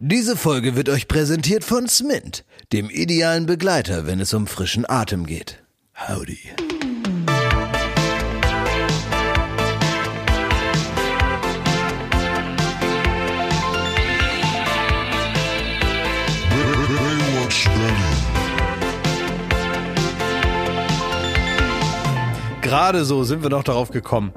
Diese Folge wird euch präsentiert von Smint, dem idealen Begleiter, wenn es um frischen Atem geht. Howdy. Gerade so sind wir noch darauf gekommen.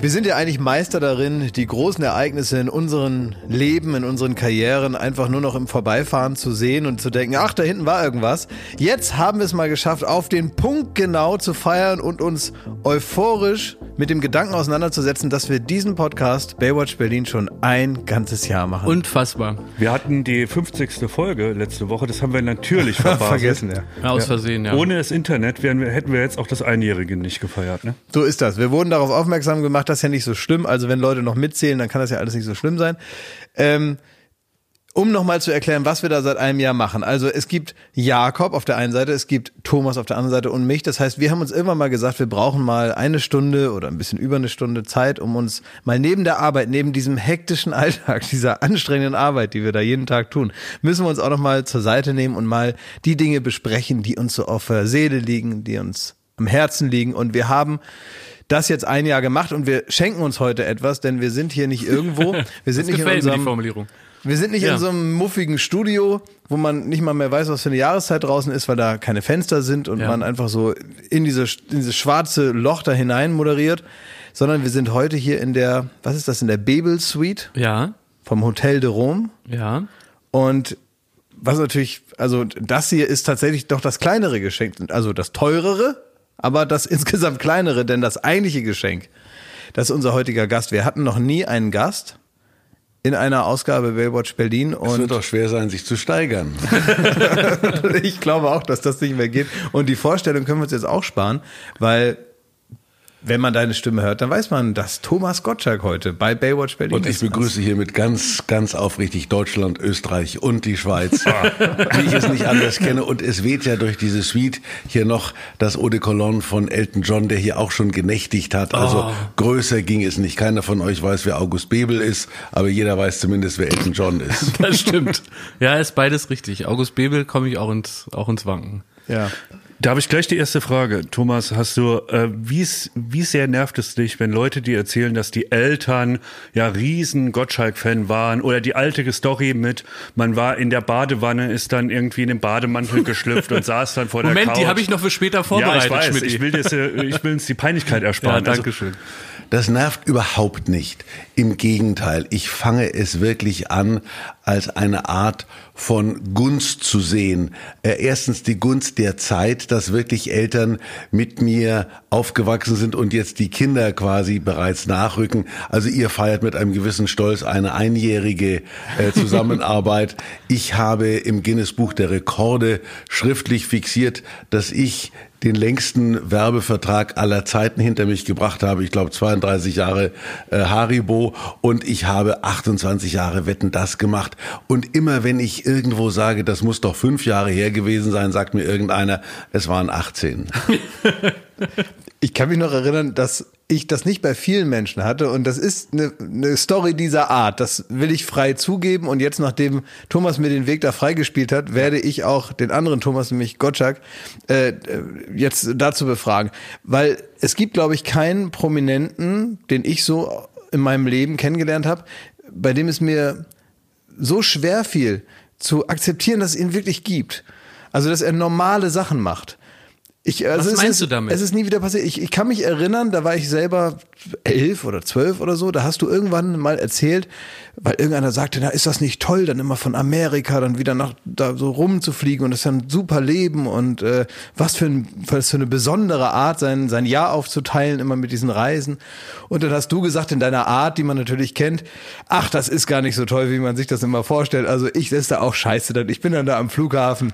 Wir sind ja eigentlich Meister darin, die großen Ereignisse in unseren Leben, in unseren Karrieren einfach nur noch im Vorbeifahren zu sehen und zu denken, ach, da hinten war irgendwas. Jetzt haben wir es mal geschafft, auf den Punkt genau zu feiern und uns euphorisch mit dem Gedanken auseinanderzusetzen, dass wir diesen Podcast Baywatch Berlin schon ein ganzes Jahr machen. Unfassbar. Wir hatten die 50. Folge letzte Woche, das haben wir natürlich verpasst. Vergessen, ja. Ja, aus Versehen, ja. Ohne das Internet wären wir, hätten wir jetzt auch das Einjährige nicht gefeiert. Ne? So ist das. Wir wurden darauf aufmerksam gemacht, das ja nicht so schlimm. Also wenn Leute noch mitzählen, dann kann das ja alles nicht so schlimm sein. Ähm, um nochmal zu erklären, was wir da seit einem Jahr machen. Also es gibt Jakob auf der einen Seite, es gibt Thomas auf der anderen Seite und mich. Das heißt, wir haben uns irgendwann mal gesagt, wir brauchen mal eine Stunde oder ein bisschen über eine Stunde Zeit, um uns mal neben der Arbeit, neben diesem hektischen Alltag, dieser anstrengenden Arbeit, die wir da jeden Tag tun, müssen wir uns auch nochmal zur Seite nehmen und mal die Dinge besprechen, die uns so auf der Seele liegen, die uns am Herzen liegen. Und wir haben das jetzt ein Jahr gemacht und wir schenken uns heute etwas, denn wir sind hier nicht irgendwo, wir sind das nicht in unserem Formulierung. wir sind nicht Ja. in so einem muffigen Studio, wo man nicht mal mehr weiß, was für eine Jahreszeit draußen ist, weil da keine Fenster sind und Ja. man einfach so in, diese, in dieses schwarze Loch da hinein moderiert, sondern wir sind heute hier in der, was ist das, in der Bebel Suite Ja, vom Hotel de Rome ja. und was natürlich, also das hier ist tatsächlich doch das kleinere Geschenk, also das teurere, aber das insgesamt kleinere, denn das eigentliche Geschenk, das ist unser heutiger Gast. Wir hatten noch nie einen Gast in einer Ausgabe Baywatch Berlin Es wird und doch schwer sein, sich zu steigern. ich glaube auch, dass das nicht mehr geht. Und die Vorstellung können wir uns jetzt auch sparen, weil wenn man deine Stimme hört, dann weiß man, dass Thomas Gottschalk heute bei Baywatch Berlin Und ich ist. begrüße hiermit ganz, ganz aufrichtig Deutschland, Österreich und die Schweiz, wie ich es nicht anders kenne. Und es weht ja durch diese Suite hier noch das Eau de Cologne von Elton John, der hier auch schon genächtigt hat. Also größer ging es nicht. Keiner von euch weiß, wer August Bebel ist, aber jeder weiß zumindest, wer Elton John ist. Das stimmt. ja, ist beides richtig. August Bebel komme ich auch ins, auch ins Wanken. Ja. Da habe ich gleich die erste Frage. Thomas, hast du, äh, wie, s- wie sehr nervt es dich, wenn Leute dir erzählen, dass die Eltern ja riesen Gottschalk-Fan waren oder die alte Story mit, man war in der Badewanne, ist dann irgendwie in den Bademantel geschlüpft und saß dann vor der Moment, Couch. die habe ich noch für später vorbereitet, Ja, ich weiß. Ich will, das, äh, ich will uns die Peinlichkeit Ja, ersparen. Also, danke schön. Das nervt überhaupt nicht. Im Gegenteil, ich fange es wirklich an, als eine Art von Gunst zu sehen. Äh, erstens die Gunst der Zeit, dass wirklich Eltern mit mir aufgewachsen sind und jetzt die Kinder quasi bereits nachrücken. Also ihr feiert mit einem gewissen Stolz eine einjährige äh, Zusammenarbeit. Ich habe im Guinness Buch der Rekorde schriftlich fixiert, dass ich den längsten Werbevertrag aller Zeiten hinter mich gebracht habe. Ich glaube 32 Jahre äh, Haribo und ich habe 28 Jahre Wetten das gemacht. Und immer wenn ich irgendwo sage, das muss doch fünf Jahre her gewesen sein, sagt mir irgendeiner, es waren 18. Ich kann mich noch erinnern, dass ich das nicht bei vielen Menschen hatte und das ist eine, eine Story dieser Art. Das will ich frei zugeben und jetzt, nachdem Thomas mir den Weg da freigespielt hat, werde ich auch den anderen Thomas, nämlich Gottschalk, äh, jetzt dazu befragen. Weil es gibt, glaube ich, keinen Prominenten, den ich so in meinem Leben kennengelernt habe, bei dem es mir so schwer fiel, zu akzeptieren, dass es ihn wirklich gibt. Also, dass er normale Sachen macht. Ich, also Was es meinst ist, du damit? Es ist nie wieder passiert. Ich, ich kann mich erinnern, da war ich selber elf oder zwölf oder so, da hast du irgendwann mal erzählt, weil irgendeiner sagte, na, ist das nicht toll, dann immer von Amerika dann wieder nach da so rumzufliegen und das ist ja ein super Leben und äh, was für, ein, was für eine besondere Art, sein, sein Jahr aufzuteilen, immer mit diesen Reisen. Und dann hast du gesagt, in deiner Art, die man natürlich kennt, ach, das ist gar nicht so toll, wie man sich das immer vorstellt. Also ich, ist da auch scheiße. Dann, ich bin dann da am Flughafen.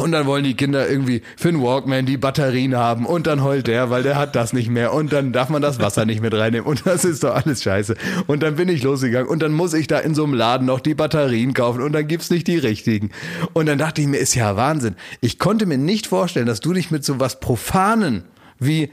Und dann wollen die Kinder irgendwie für den Walkman die Batterien haben und dann heult der, weil der hat das nicht mehr und dann darf man das Wasser nicht mit reinnehmen und das ist doch alles scheiße. Und dann bin ich losgegangen und dann muss ich da in so einem Laden noch die Batterien kaufen und dann gibt's nicht die richtigen. Und dann dachte ich mir, ist ja Wahnsinn. Ich konnte mir nicht vorstellen, dass du dich mit so was Profanen wie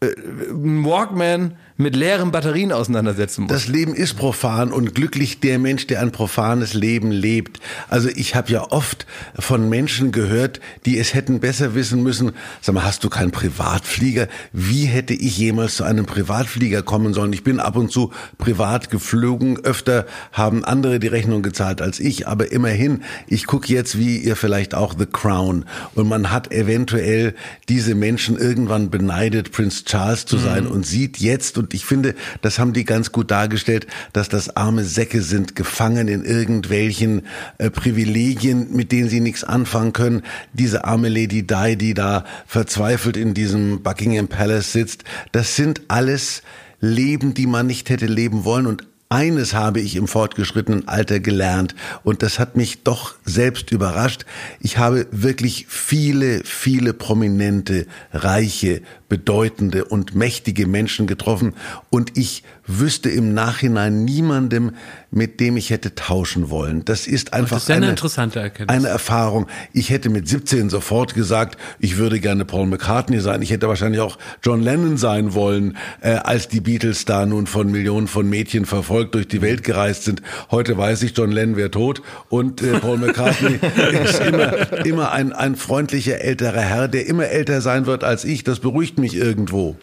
äh, Walkman mit leeren Batterien auseinandersetzen muss. Das Leben ist profan und glücklich der Mensch, der ein profanes Leben lebt. Also ich habe ja oft von Menschen gehört, die es hätten besser wissen müssen. Sag mal, hast du keinen Privatflieger? Wie hätte ich jemals zu einem Privatflieger kommen sollen? Ich bin ab und zu privat geflogen. Öfter haben andere die Rechnung gezahlt als ich. Aber immerhin, ich gucke jetzt, wie ihr vielleicht auch The Crown. Und man hat eventuell diese Menschen irgendwann beneidet, Prince Charles zu sein mhm. und sieht jetzt, und ich finde, das haben die ganz gut dargestellt, dass das arme Säcke sind, gefangen in irgendwelchen äh, Privilegien, mit denen sie nichts anfangen können. Diese arme Lady Di, die da verzweifelt in diesem Buckingham Palace sitzt, das sind alles Leben, die man nicht hätte leben wollen und eines habe ich im fortgeschrittenen Alter gelernt und das hat mich doch selbst überrascht. Ich habe wirklich viele, viele prominente, reiche, bedeutende und mächtige Menschen getroffen und ich wüsste im Nachhinein niemandem, mit dem ich hätte tauschen wollen. Das ist einfach das ist eine, eine, interessante Erkenntnis. eine Erfahrung. Ich hätte mit 17 sofort gesagt, ich würde gerne Paul McCartney sein. Ich hätte wahrscheinlich auch John Lennon sein wollen, äh, als die Beatles da nun von Millionen von Mädchen verfolgt durch die Welt gereist sind. Heute weiß ich, John Lennon wäre tot und äh, Paul McCartney ist immer, immer ein, ein freundlicher älterer Herr, der immer älter sein wird als ich. Das beruhigt mich irgendwo.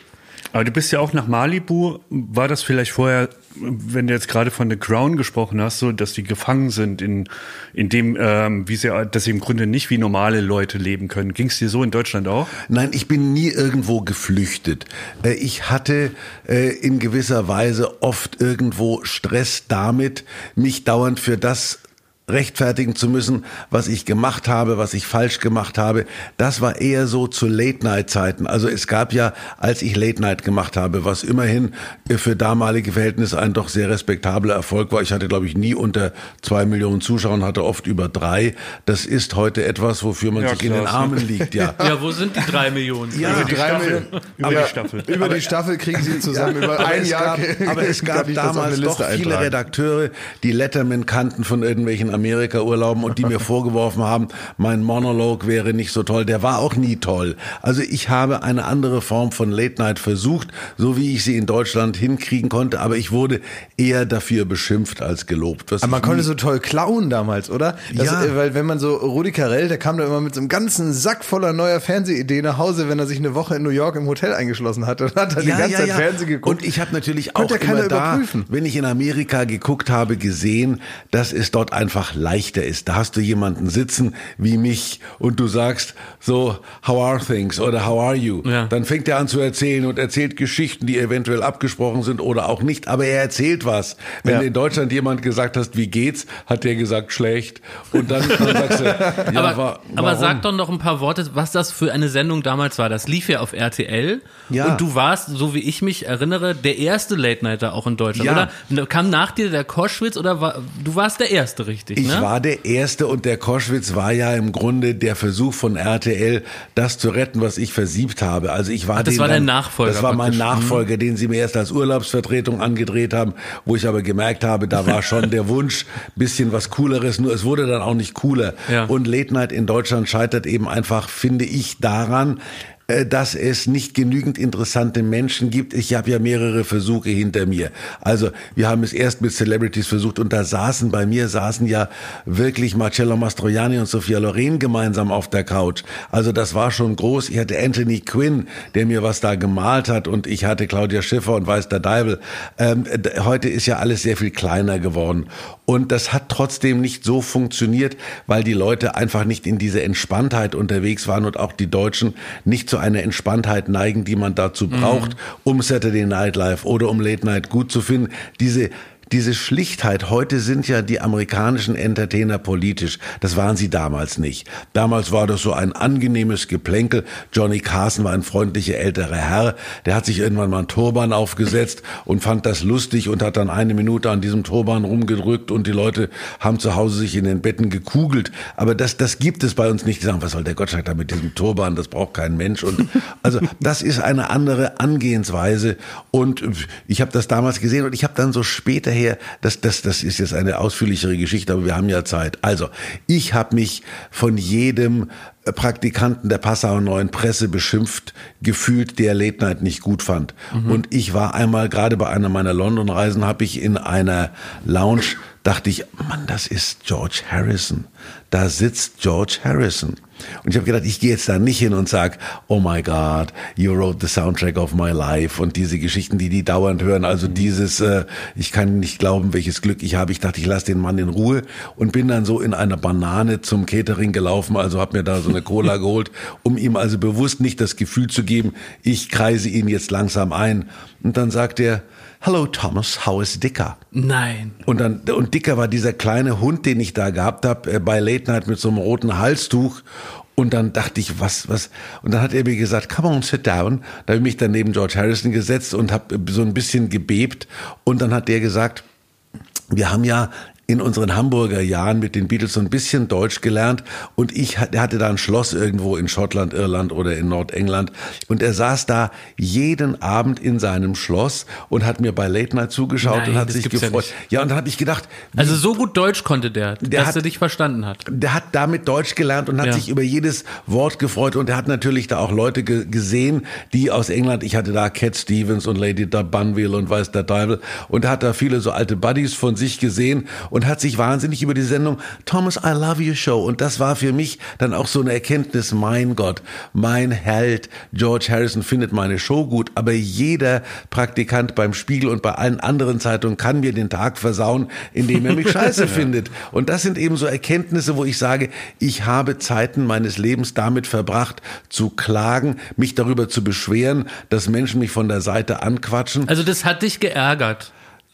Aber du bist ja auch nach Malibu. War das vielleicht vorher, wenn du jetzt gerade von The Crown gesprochen hast, so, dass die gefangen sind in, in dem, ähm, wie sie, dass sie im Grunde nicht wie normale Leute leben können? Ging es dir so in Deutschland auch? Nein, ich bin nie irgendwo geflüchtet. Äh, ich hatte äh, in gewisser Weise oft irgendwo Stress damit, mich dauernd für das rechtfertigen zu müssen, was ich gemacht habe, was ich falsch gemacht habe. Das war eher so zu Late-Night-Zeiten. Also es gab ja, als ich Late-Night gemacht habe, was immerhin für damalige Verhältnisse ein doch sehr respektabler Erfolg war. Ich hatte, glaube ich, nie unter zwei Millionen Zuschauer und hatte oft über drei. Das ist heute etwas, wofür man ja, sich klar. in den Armen liegt. Ja. ja, wo sind die drei Millionen? Ja, über die drei Staffel. Millionen. Über aber, die Staffel. Über die Staffel kriegen sie zusammen. Ja, über ein Jahr. Gab, aber es gab damals doch viele. Redakteure, die Letterman kannten von irgendwelchen Amerika-Urlauben und die mir vorgeworfen haben, mein Monolog wäre nicht so toll. Der war auch nie toll. Also ich habe eine andere Form von Late Night versucht, so wie ich sie in Deutschland hinkriegen konnte, aber ich wurde eher dafür beschimpft als gelobt. aber man konnte so toll klauen damals, oder? Das, ja. Äh, weil wenn man so Rudi Carell, der kam da immer mit so einem ganzen Sack voller neuer Fernsehideen nach Hause, wenn er sich eine Woche in New York im Hotel eingeschlossen hatte und hat dann ja, die ganze ja, Zeit ja. Fernsehen geguckt. Und ich habe natürlich auch immer da, wenn ich in Amerika geguckt habe, gesehen, dass es dort einfach einfach leichter ist. Da hast du jemanden sitzen wie mich und du sagst so, how are things oder how are you? Ja. Dann fängt er an zu erzählen und erzählt Geschichten, die eventuell abgesprochen sind oder auch nicht, aber er erzählt was. Wenn ja. in Deutschland jemand gesagt hast, wie geht's, hat der gesagt schlecht und dann, dann sagst du, ja, aber, war, aber sag doch noch ein paar Worte, was das für eine Sendung damals war. Das lief ja auf RTL ja. und du warst, so wie ich mich erinnere, der erste Late Nighter auch in Deutschland, ja. oder? Kam nach dir der Koschwitz oder war, du warst der erste, richtig? Ich ne? war der Erste und der Koschwitz war ja im Grunde der Versuch von RTL, das zu retten, was ich versiebt habe. Also ich war Ach, das war dein Nachfolger. Das war mein Nachfolger, mhm. den sie mir erst als Urlaubsvertretung angedreht haben, wo ich aber gemerkt habe, da war schon der Wunsch, bisschen was Cooleres, nur es wurde dann auch nicht cooler. Ja. Und Late Night in Deutschland scheitert eben einfach, finde ich, daran, dass es nicht genügend interessante Menschen gibt. Ich habe ja mehrere Versuche hinter mir. Also wir haben es erst mit Celebrities versucht und da saßen bei mir saßen ja wirklich Marcello Mastroianni und Sophia Loren gemeinsam auf der Couch. Also das war schon groß. Ich hatte Anthony Quinn, der mir was da gemalt hat und ich hatte Claudia Schiffer und Weiß der Deibel. Ähm, heute ist ja alles sehr viel kleiner geworden und das hat trotzdem nicht so funktioniert, weil die Leute einfach nicht in diese Entspanntheit unterwegs waren und auch die Deutschen nicht zu einer Entspanntheit neigen, die man dazu braucht, mhm. um Saturday Night Live oder um Late Night gut zu finden. Diese diese Schlichtheit, heute sind ja die amerikanischen Entertainer politisch, das waren sie damals nicht. Damals war das so ein angenehmes Geplänkel. Johnny Carson war ein freundlicher älterer Herr, der hat sich irgendwann mal einen Turban aufgesetzt und fand das lustig und hat dann eine Minute an diesem Turban rumgedrückt und die Leute haben zu Hause sich in den Betten gekugelt. Aber das, das gibt es bei uns nicht. Die sagen, was soll der Gottschalk da mit diesem Turban? Das braucht kein Mensch. Und also das ist eine andere Angehensweise. Und ich habe das damals gesehen und ich habe dann so später daher, das, das, das ist jetzt eine ausführlichere Geschichte, aber wir haben ja Zeit. Also, ich habe mich von jedem Praktikanten der Passauer Neuen Presse beschimpft gefühlt, der Late Night nicht gut fand. Mhm. Und ich war einmal, gerade bei einer meiner London-Reisen, habe ich in einer Lounge, dachte ich, Mann, das ist George Harrison. Da sitzt George Harrison. Und ich habe gedacht, ich gehe jetzt da nicht hin und sag, oh my God, you wrote the soundtrack of my life und diese Geschichten, die die dauernd hören. Also mhm. dieses, äh, ich kann nicht glauben, welches Glück ich habe. Ich dachte, ich lasse den Mann in Ruhe und bin dann so in einer Banane zum Catering gelaufen. Also habe mir da so eine Cola geholt, um ihm also bewusst nicht das Gefühl zu geben, ich kreise ihn jetzt langsam ein. Und dann sagt er, Hello Thomas, how is Dicker? Nein. Und dann und Dicker war dieser kleine Hund, den ich da gehabt habe äh, bei Late Night mit so einem roten Halstuch. Und dann dachte ich, was, was? Und dann hat er mir gesagt, come on, sit down. Da habe ich mich dann neben George Harrison gesetzt und habe so ein bisschen gebebt. Und dann hat der gesagt, wir haben ja in unseren Hamburger Jahren mit den Beatles so ein bisschen Deutsch gelernt und ich hatte da ein Schloss irgendwo in Schottland, Irland oder in Nordengland und er saß da jeden Abend in seinem Schloss und hat mir bei Late Night zugeschaut Nein, und hat sich gefreut. Ja, ja, und dann habe ich gedacht, also so gut Deutsch konnte der, der dass hat, er dich verstanden hat. Der hat damit Deutsch gelernt und hat ja. sich über jedes Wort gefreut und er hat natürlich da auch Leute ge gesehen, die aus England, ich hatte da Cat Stevens und Lady Bunville und weiß der Teufel und hat da viele so alte Buddies von sich gesehen und hat sich wahnsinnig über die Sendung Thomas, I Love You Show. Und das war für mich dann auch so eine Erkenntnis, mein Gott, mein Held George Harrison findet meine Show gut, aber jeder Praktikant beim Spiegel und bei allen anderen Zeitungen kann mir den Tag versauen, indem er mich scheiße findet. Und das sind eben so Erkenntnisse, wo ich sage, ich habe Zeiten meines Lebens damit verbracht, zu klagen, mich darüber zu beschweren, dass Menschen mich von der Seite anquatschen. Also das hat dich geärgert.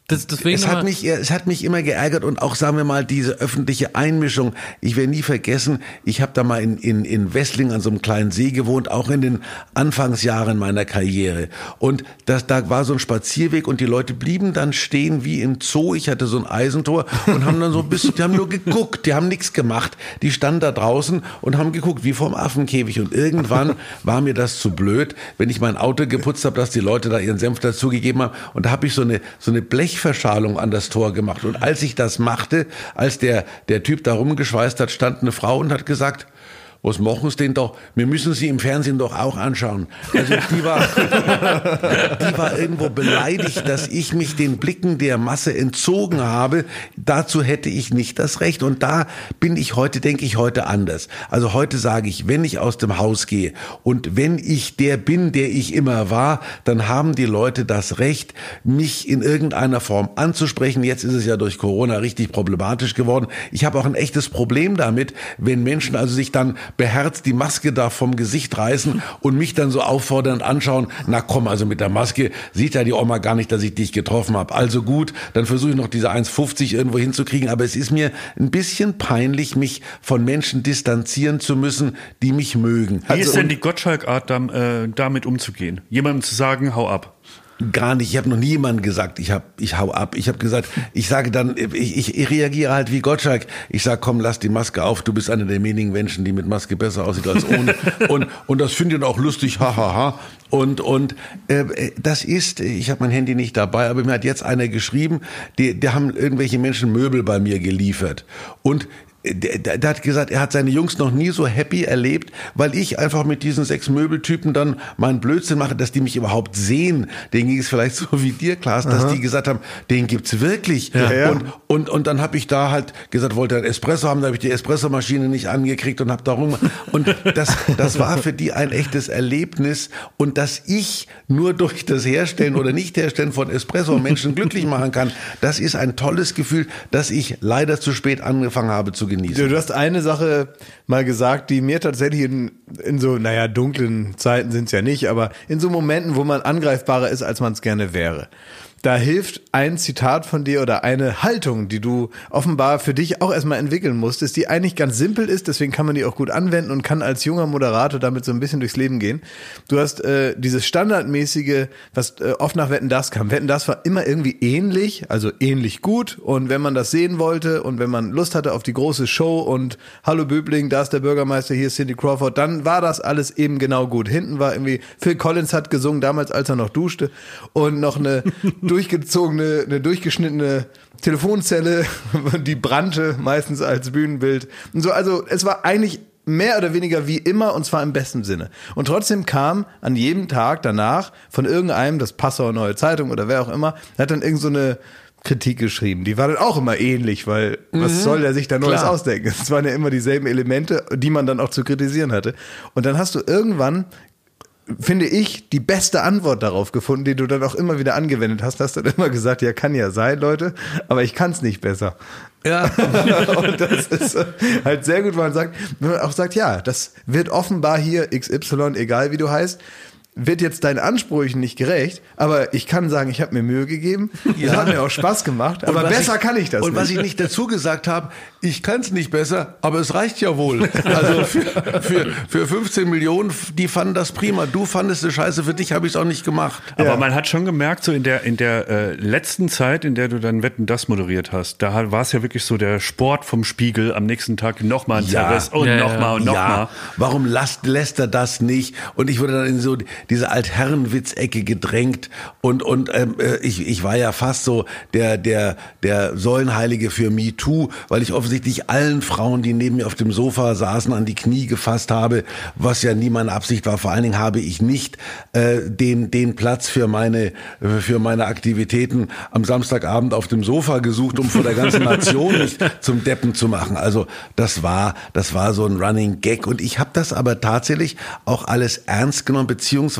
Das, deswegen es, hat mich, es hat mich immer geärgert und auch, sagen wir mal, diese öffentliche Einmischung. Ich werde nie vergessen, ich habe da mal in, in, in Wessling an so einem kleinen See gewohnt, auch in den Anfangsjahren meiner Karriere. Und das, da war so ein Spazierweg und die Leute blieben dann stehen wie im Zoo. Ich hatte so ein Eisentor und haben dann so ein bisschen, die haben nur geguckt, die haben nichts gemacht. Die standen da draußen und haben geguckt, wie vorm Affenkäfig. Und irgendwann war mir das zu blöd, wenn ich mein Auto geputzt habe, dass die Leute da ihren Senf dazugegeben haben. Und da habe ich so eine, so eine Blech Blechverschalung an das Tor gemacht. Und als ich das machte, als der, der Typ da rumgeschweißt hat, stand eine Frau und hat gesagt, was machen Sie denn doch? Wir müssen sie im Fernsehen doch auch anschauen. Also die war, die war irgendwo beleidigt, dass ich mich den Blicken der Masse entzogen habe. Dazu hätte ich nicht das Recht. Und da bin ich heute, denke ich heute anders. Also heute sage ich, wenn ich aus dem Haus gehe und wenn ich der bin, der ich immer war, dann haben die Leute das Recht, mich in irgendeiner Form anzusprechen. Jetzt ist es ja durch Corona richtig problematisch geworden. Ich habe auch ein echtes Problem damit, wenn Menschen also sich dann beherzt die Maske da vom Gesicht reißen und mich dann so auffordernd anschauen, na komm, also mit der Maske sieht ja die Oma gar nicht, dass ich dich getroffen habe. Also gut, dann versuche ich noch diese 1,50 irgendwo hinzukriegen, aber es ist mir ein bisschen peinlich, mich von Menschen distanzieren zu müssen, die mich mögen. Wie also, ist denn die Gottschalk-Art, äh, damit umzugehen? Jemandem zu sagen, hau ab. Gar nicht. Ich habe noch nie jemandem gesagt, ich hab, ich hau ab. Ich habe gesagt, ich sage dann, ich, ich, ich reagiere halt wie Gottschalk. Ich sage, komm, lass die Maske auf. Du bist einer der wenigen Menschen, die mit Maske besser aussieht als ohne. und und das finde ich auch lustig, hahaha. Ha, ha. Und und äh, das ist, ich habe mein Handy nicht dabei, aber mir hat jetzt einer geschrieben, die, die haben irgendwelche Menschen Möbel bei mir geliefert. Und der, der, der, hat gesagt, er hat seine Jungs noch nie so happy erlebt, weil ich einfach mit diesen sechs Möbeltypen dann meinen Blödsinn mache, dass die mich überhaupt sehen. Den ging es vielleicht so wie dir, Klaas, dass Aha. die gesagt haben, den gibt's wirklich. Ja, ja. Und, und, und dann habe ich da halt gesagt, wollte ein Espresso haben, da habe ich die Espressomaschine nicht angekriegt und habe darum. Und das, das war für die ein echtes Erlebnis. Und dass ich nur durch das Herstellen oder Nicht-Herstellen von Espresso Menschen glücklich machen kann, das ist ein tolles Gefühl, dass ich leider zu spät angefangen habe zu genießen. Du hast eine Sache mal gesagt, die mir tatsächlich in, in so, naja, dunklen Zeiten sind es ja nicht, aber in so Momenten, wo man angreifbarer ist, als man es gerne wäre da hilft ein Zitat von dir oder eine Haltung, die du offenbar für dich auch erstmal entwickeln musstest, die eigentlich ganz simpel ist, deswegen kann man die auch gut anwenden und kann als junger Moderator damit so ein bisschen durchs Leben gehen. Du hast äh, dieses standardmäßige, was äh, oft nach Wetten das kam. Wetten das war immer irgendwie ähnlich, also ähnlich gut und wenn man das sehen wollte und wenn man Lust hatte auf die große Show und Hallo Böbling, da ist der Bürgermeister, hier ist Cindy Crawford, dann war das alles eben genau gut. Hinten war irgendwie Phil Collins hat gesungen, damals als er noch duschte und noch eine durchgezogene, eine durchgeschnittene Telefonzelle, die brannte meistens als Bühnenbild. Und so, also es war eigentlich mehr oder weniger wie immer und zwar im besten Sinne. Und trotzdem kam an jedem Tag danach von irgendeinem, das Passauer Neue Zeitung oder wer auch immer, hat dann irgend so eine Kritik geschrieben. Die war dann auch immer ähnlich, weil mhm. was soll der sich da Neues Klar. ausdenken? Es waren ja immer dieselben Elemente, die man dann auch zu kritisieren hatte. Und dann hast du irgendwann finde ich, die beste Antwort darauf gefunden, die du dann auch immer wieder angewendet hast. Hast dann immer gesagt, ja, kann ja sein, Leute, aber ich kann es nicht besser. Ja. und das ist halt sehr gut, weil man sagt, wenn man auch sagt, ja, das wird offenbar hier XY, egal wie du heißt, wird jetzt deinen Ansprüchen nicht gerecht, aber ich kann sagen, ich habe mir Mühe gegeben. Ja. Es hat mir auch Spaß gemacht, aber besser ich, kann ich das und nicht. Und was ich nicht dazu gesagt habe, ich kann es nicht besser, aber es reicht ja wohl. Also für, für, für 15 Millionen, die fanden das prima. Du fandest es scheiße, für dich habe ich es auch nicht gemacht. Aber ja. man hat schon gemerkt, so in der, in der äh, letzten Zeit, in der du dann Wetten das moderiert hast, da war es ja wirklich so der Sport vom Spiegel am nächsten Tag nochmal ein ja. Zerriss und ja, nochmal und nochmal. Ja. Warum lässt, lässt er das nicht? Und ich wurde dann in so diese Altherrenwitzecke gedrängt und, und ähm, äh, ich, ich war ja fast so der, der, der Säulenheilige für MeToo, weil ich offensichtlich allen Frauen, die neben mir auf dem Sofa saßen, an die Knie gefasst habe, was ja nie meine Absicht war. Vor allen Dingen habe ich nicht äh, den, den Platz für meine, für meine Aktivitäten am Samstagabend auf dem Sofa gesucht, um vor der ganzen Nation mich zum Deppen zu machen. Also das war, das war so ein Running Gag und ich habe das aber tatsächlich auch alles ernst genommen, beziehungsweise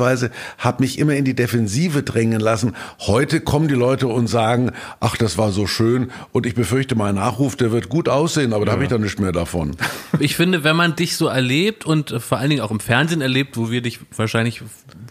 habe mich immer in die Defensive drängen lassen. Heute kommen die Leute und sagen, ach, das war so schön und ich befürchte, mein Nachruf, der wird gut aussehen, aber ja. da habe ich dann nicht mehr davon. Ich finde, wenn man dich so erlebt und vor allen Dingen auch im Fernsehen erlebt, wo wir dich wahrscheinlich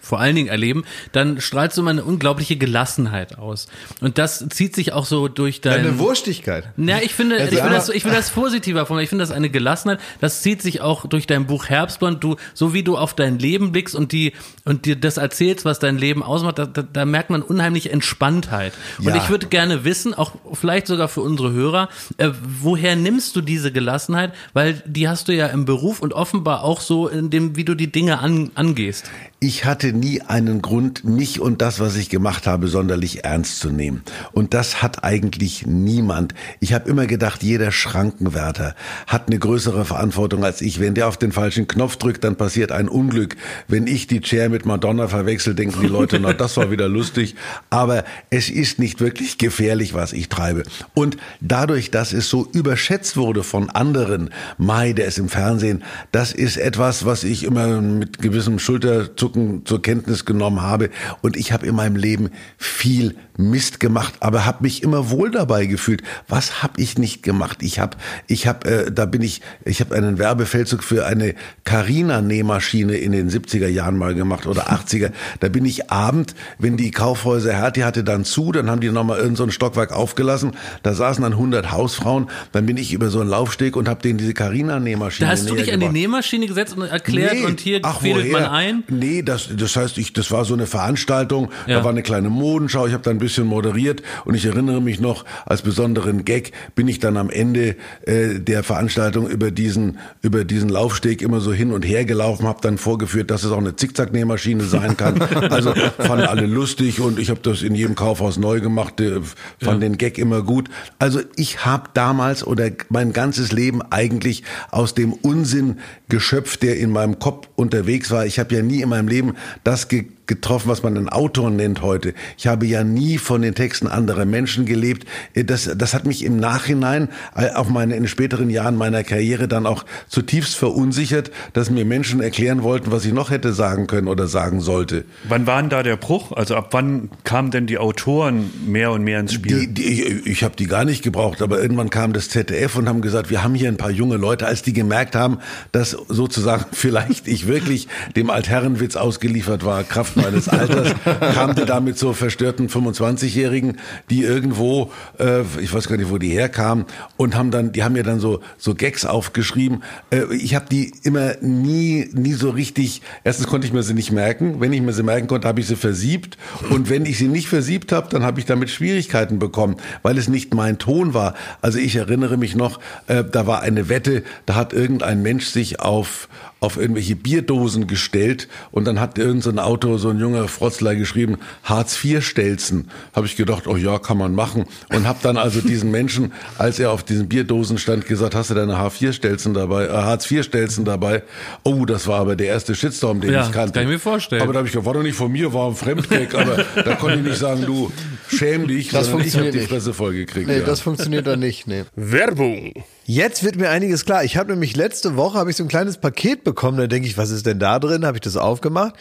vor allen Dingen erleben, dann strahlst du immer eine unglaubliche Gelassenheit aus. Und das zieht sich auch so durch deine Deine Wurstigkeit. Ja, ich finde, also ich, will das, ich will das positiver formulieren. Ich finde das eine Gelassenheit. Das zieht sich auch durch dein Buch Herbstblond. Du, so wie du auf dein Leben blickst und die, und dir das erzählst, was dein Leben ausmacht, da, da, da merkt man unheimliche Entspanntheit. Und ja. ich würde gerne wissen, auch vielleicht sogar für unsere Hörer, äh, woher nimmst du diese Gelassenheit? Weil die hast du ja im Beruf und offenbar auch so in dem, wie du die Dinge an, angehst. Ich hatte nie einen Grund, mich und das, was ich gemacht habe, sonderlich ernst zu nehmen. Und das hat eigentlich niemand. Ich habe immer gedacht, jeder Schrankenwärter hat eine größere Verantwortung als ich. Wenn der auf den falschen Knopf drückt, dann passiert ein Unglück. Wenn ich die Chair mit Madonna verwechsel, denken die Leute, na, das war wieder lustig. Aber es ist nicht wirklich gefährlich, was ich treibe. Und dadurch, dass es so überschätzt wurde von anderen, Mai, der ist im Fernsehen, das ist etwas, was ich immer mit gewissem Schulterzucken zur Kenntnis genommen habe. Und ich habe in meinem Leben viel Mist gemacht, aber habe mich immer wohl dabei gefühlt. Was habe ich nicht gemacht? Ich habe, ich habe, äh, da bin ich, ich habe einen Werbefeldzug für eine Carina Nähmaschine in den 70er Jahren mal gemacht oder 80er. Da bin ich Abend, wenn die Kaufhäuser Hertie hatte dann zu, dann haben die nochmal irgend so ein Stockwerk aufgelassen. Da saßen dann 100 Hausfrauen. Dann bin ich über so einen Laufsteg und habe denen diese Carina Nähmaschine. Da hast du dich gebracht. an die Nähmaschine gesetzt und erklärt nee, und hier ach, fädelt man ein? Nee, das, das heißt, ich, das war so eine Veranstaltung. Ja. Da war eine kleine Modenschau. Ich habe da ein bisschen moderiert und ich erinnere mich noch, als besonderen Gag bin ich dann am Ende äh, der Veranstaltung über diesen, über diesen Laufsteg immer so hin und her gelaufen, habe dann vorgeführt, dass es auch eine Zickzacknähmaschine sein kann. Also fanden alle lustig und ich habe das in jedem Kaufhaus neu gemacht, äh, fand ja. den Gag immer gut. Also ich habe damals oder mein ganzes Leben eigentlich aus dem Unsinn geschöpft, der in meinem Kopf unterwegs war. Ich habe ja nie in meinem Leben das ge getroffen, was man einen Autor nennt heute. Ich habe ja nie von den Texten anderer Menschen gelebt. Das, das hat mich im Nachhinein, äh, auf meine, in späteren Jahren meiner Karriere dann auch zutiefst verunsichert, dass mir Menschen erklären wollten, was ich noch hätte sagen können oder sagen sollte. Wann war denn da der Bruch? Also ab wann kamen denn die Autoren mehr und mehr ins Spiel? Die, die, ich ich habe die gar nicht gebraucht, aber irgendwann kam das ZDF und haben gesagt, wir haben hier ein paar junge Leute, als die gemerkt haben, dass sozusagen vielleicht ich wirklich dem Altherrenwitz ausgeliefert war, Kraft meines Alters, kam der da mit so verstörten 25-Jährigen, die irgendwo, äh, ich weiß gar nicht, wo die herkamen, und haben dann, die haben mir dann so, so Gags aufgeschrieben. Äh, ich habe die immer nie, nie so richtig, erstens konnte ich mir sie nicht merken. Wenn ich mir sie merken konnte, habe ich sie versiebt. Und wenn ich sie nicht versiebt habe, dann habe ich damit Schwierigkeiten bekommen, weil es nicht mein Ton war. Also ich erinnere mich noch, äh, da war eine Wette, da hat irgendein Mensch sich auf auf irgendwelche Bierdosen gestellt und dann hat irgendein so Auto, so ein junger Frotzler geschrieben, Hartz IV Stelzen. Habe ich gedacht, oh ja, kann man machen. Und habe dann also diesen Menschen, als er auf diesen Bierdosen stand, gesagt, hast du deine H4 Stelzen dabei, äh, Hartz IV Stelzen dabei? Oh, das war aber der erste Shitstorm, den ja, ich kannte. Kann ich mir vorstellen. Aber da habe ich gesagt, war doch nicht von mir, war ein Fremdgag, aber da konnte ich nicht sagen, du schäm dich, Das sondern ich habe funktioniert die nicht. Fresse voll gekriegt. Nee, ja. das funktioniert dann nicht. Nee. Werbung. Jetzt wird mir einiges klar. Ich habe nämlich letzte Woche habe ich so ein kleines Paket bekommen. Da denke ich, was ist denn da drin? Habe ich das aufgemacht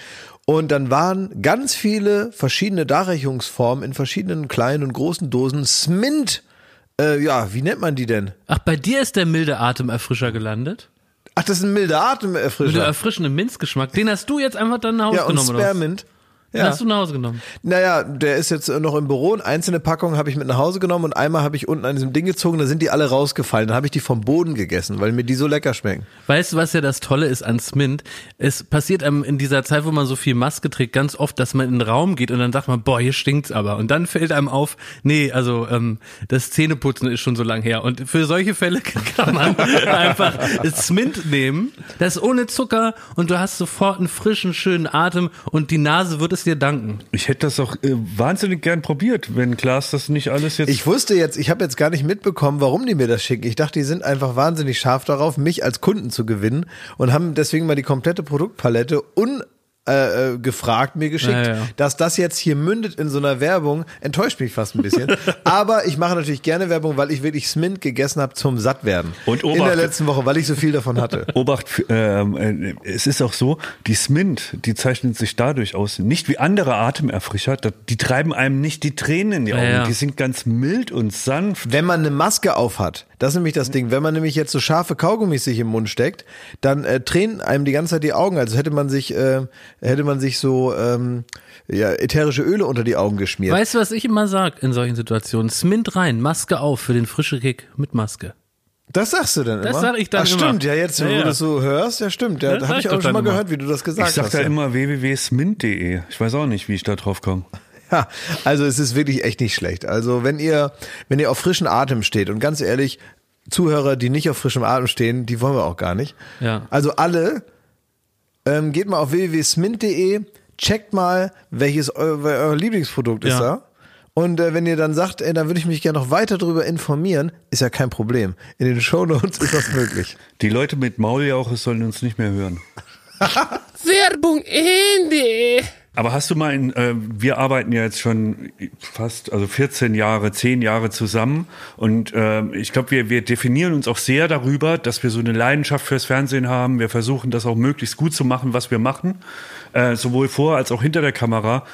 und dann waren ganz viele verschiedene Darreichungsformen in verschiedenen kleinen und großen Dosen Smint. Äh, ja, wie nennt man die denn? Ach, bei dir ist der milde Atemerfrischer gelandet? Ach, das ist ein milder Mit Atemerfrischer. erfrischenden Minzgeschmack. Den hast du jetzt einfach dann nach Hause Ja, und genommen, oder? Den Ja. hast du nach Hause genommen. Naja, der ist jetzt noch im Büro. Eine einzelne Packung habe ich mit nach Hause genommen und einmal habe ich unten an diesem Ding gezogen, da sind die alle rausgefallen. Dann habe ich die vom Boden gegessen, weil mir die so lecker schmecken. Weißt du, was ja das Tolle ist an Smint? Es passiert einem in dieser Zeit, wo man so viel Maske trägt, ganz oft, dass man in den Raum geht und dann sagt man, boah, hier stinkt's aber. Und dann fällt einem auf, nee, also ähm, das Zähneputzen ist schon so lang her. Und für solche Fälle kann man einfach Smint nehmen, das ist ohne Zucker und du hast sofort einen frischen, schönen Atem und die Nase wird es dir danken. Ich hätte das auch äh, wahnsinnig gern probiert, wenn Klaas das nicht alles jetzt. Ich wusste jetzt, ich habe jetzt gar nicht mitbekommen, warum die mir das schicken. Ich dachte, die sind einfach wahnsinnig scharf darauf, mich als Kunden zu gewinnen und haben deswegen mal die komplette Produktpalette un äh, äh, gefragt, mir geschickt. Ja, ja. Dass das jetzt hier mündet in so einer Werbung, enttäuscht mich fast ein bisschen. Aber ich mache natürlich gerne Werbung, weil ich wirklich Smint gegessen habe zum Sattwerden. Und In der Obacht- letzten Woche, weil ich so viel davon hatte. Obacht, ähm, äh, es ist auch so, die Smint, die zeichnet sich dadurch aus, nicht wie andere Atemerfrischer, die treiben einem nicht die Tränen in die Augen, ja. die sind ganz mild und sanft. Wenn man eine Maske auf hat, das ist nämlich das Ding, wenn man nämlich jetzt so scharfe Kaugummis sich im Mund steckt, dann äh, tränen einem die ganze Zeit die Augen, also hätte man sich, äh, hätte man sich so ähm, ja, ätherische Öle unter die Augen geschmiert. Weißt du, was ich immer sag in solchen Situationen? Smint rein, Maske auf für den frischen Kick mit Maske. das sagst du dann Das immer? sag ich dann Ach, immer. stimmt, ja jetzt, wo Ja, ja. du das so hörst, ja stimmt, ja, Das da sag habe ich ich auch doch schon mal immer. gehört, wie du das gesagt Ich sag hast. da ja. immer www.smint.de. Ich weiß auch nicht, wie ich da drauf komme. Ja, also es ist wirklich echt nicht schlecht. Also wenn ihr, wenn ihr auf frischen Atem steht und ganz ehrlich, Zuhörer, die nicht auf frischem Atem stehen, die wollen wir auch gar nicht. Ja. Also alle, ähm, geht mal auf www.smint.de, checkt mal, welches eu euer Lieblingsprodukt ist Ja. da. Und äh, wenn ihr dann sagt, ey, da würde ich mich gerne noch weiter darüber informieren, ist ja kein Problem. In den Shownotes ist das möglich. Die Leute mit Mauljauche sollen uns nicht mehr hören. Werbung Ende. Aber hast du mal in, äh, wir arbeiten ja jetzt schon fast, also 14 Jahre, 10 Jahre zusammen und äh, ich glaube, wir, wir definieren uns auch sehr darüber, dass wir so eine Leidenschaft fürs Fernsehen haben. Wir versuchen das auch möglichst gut zu machen, was wir machen, äh, sowohl vor als auch hinter der Kamera.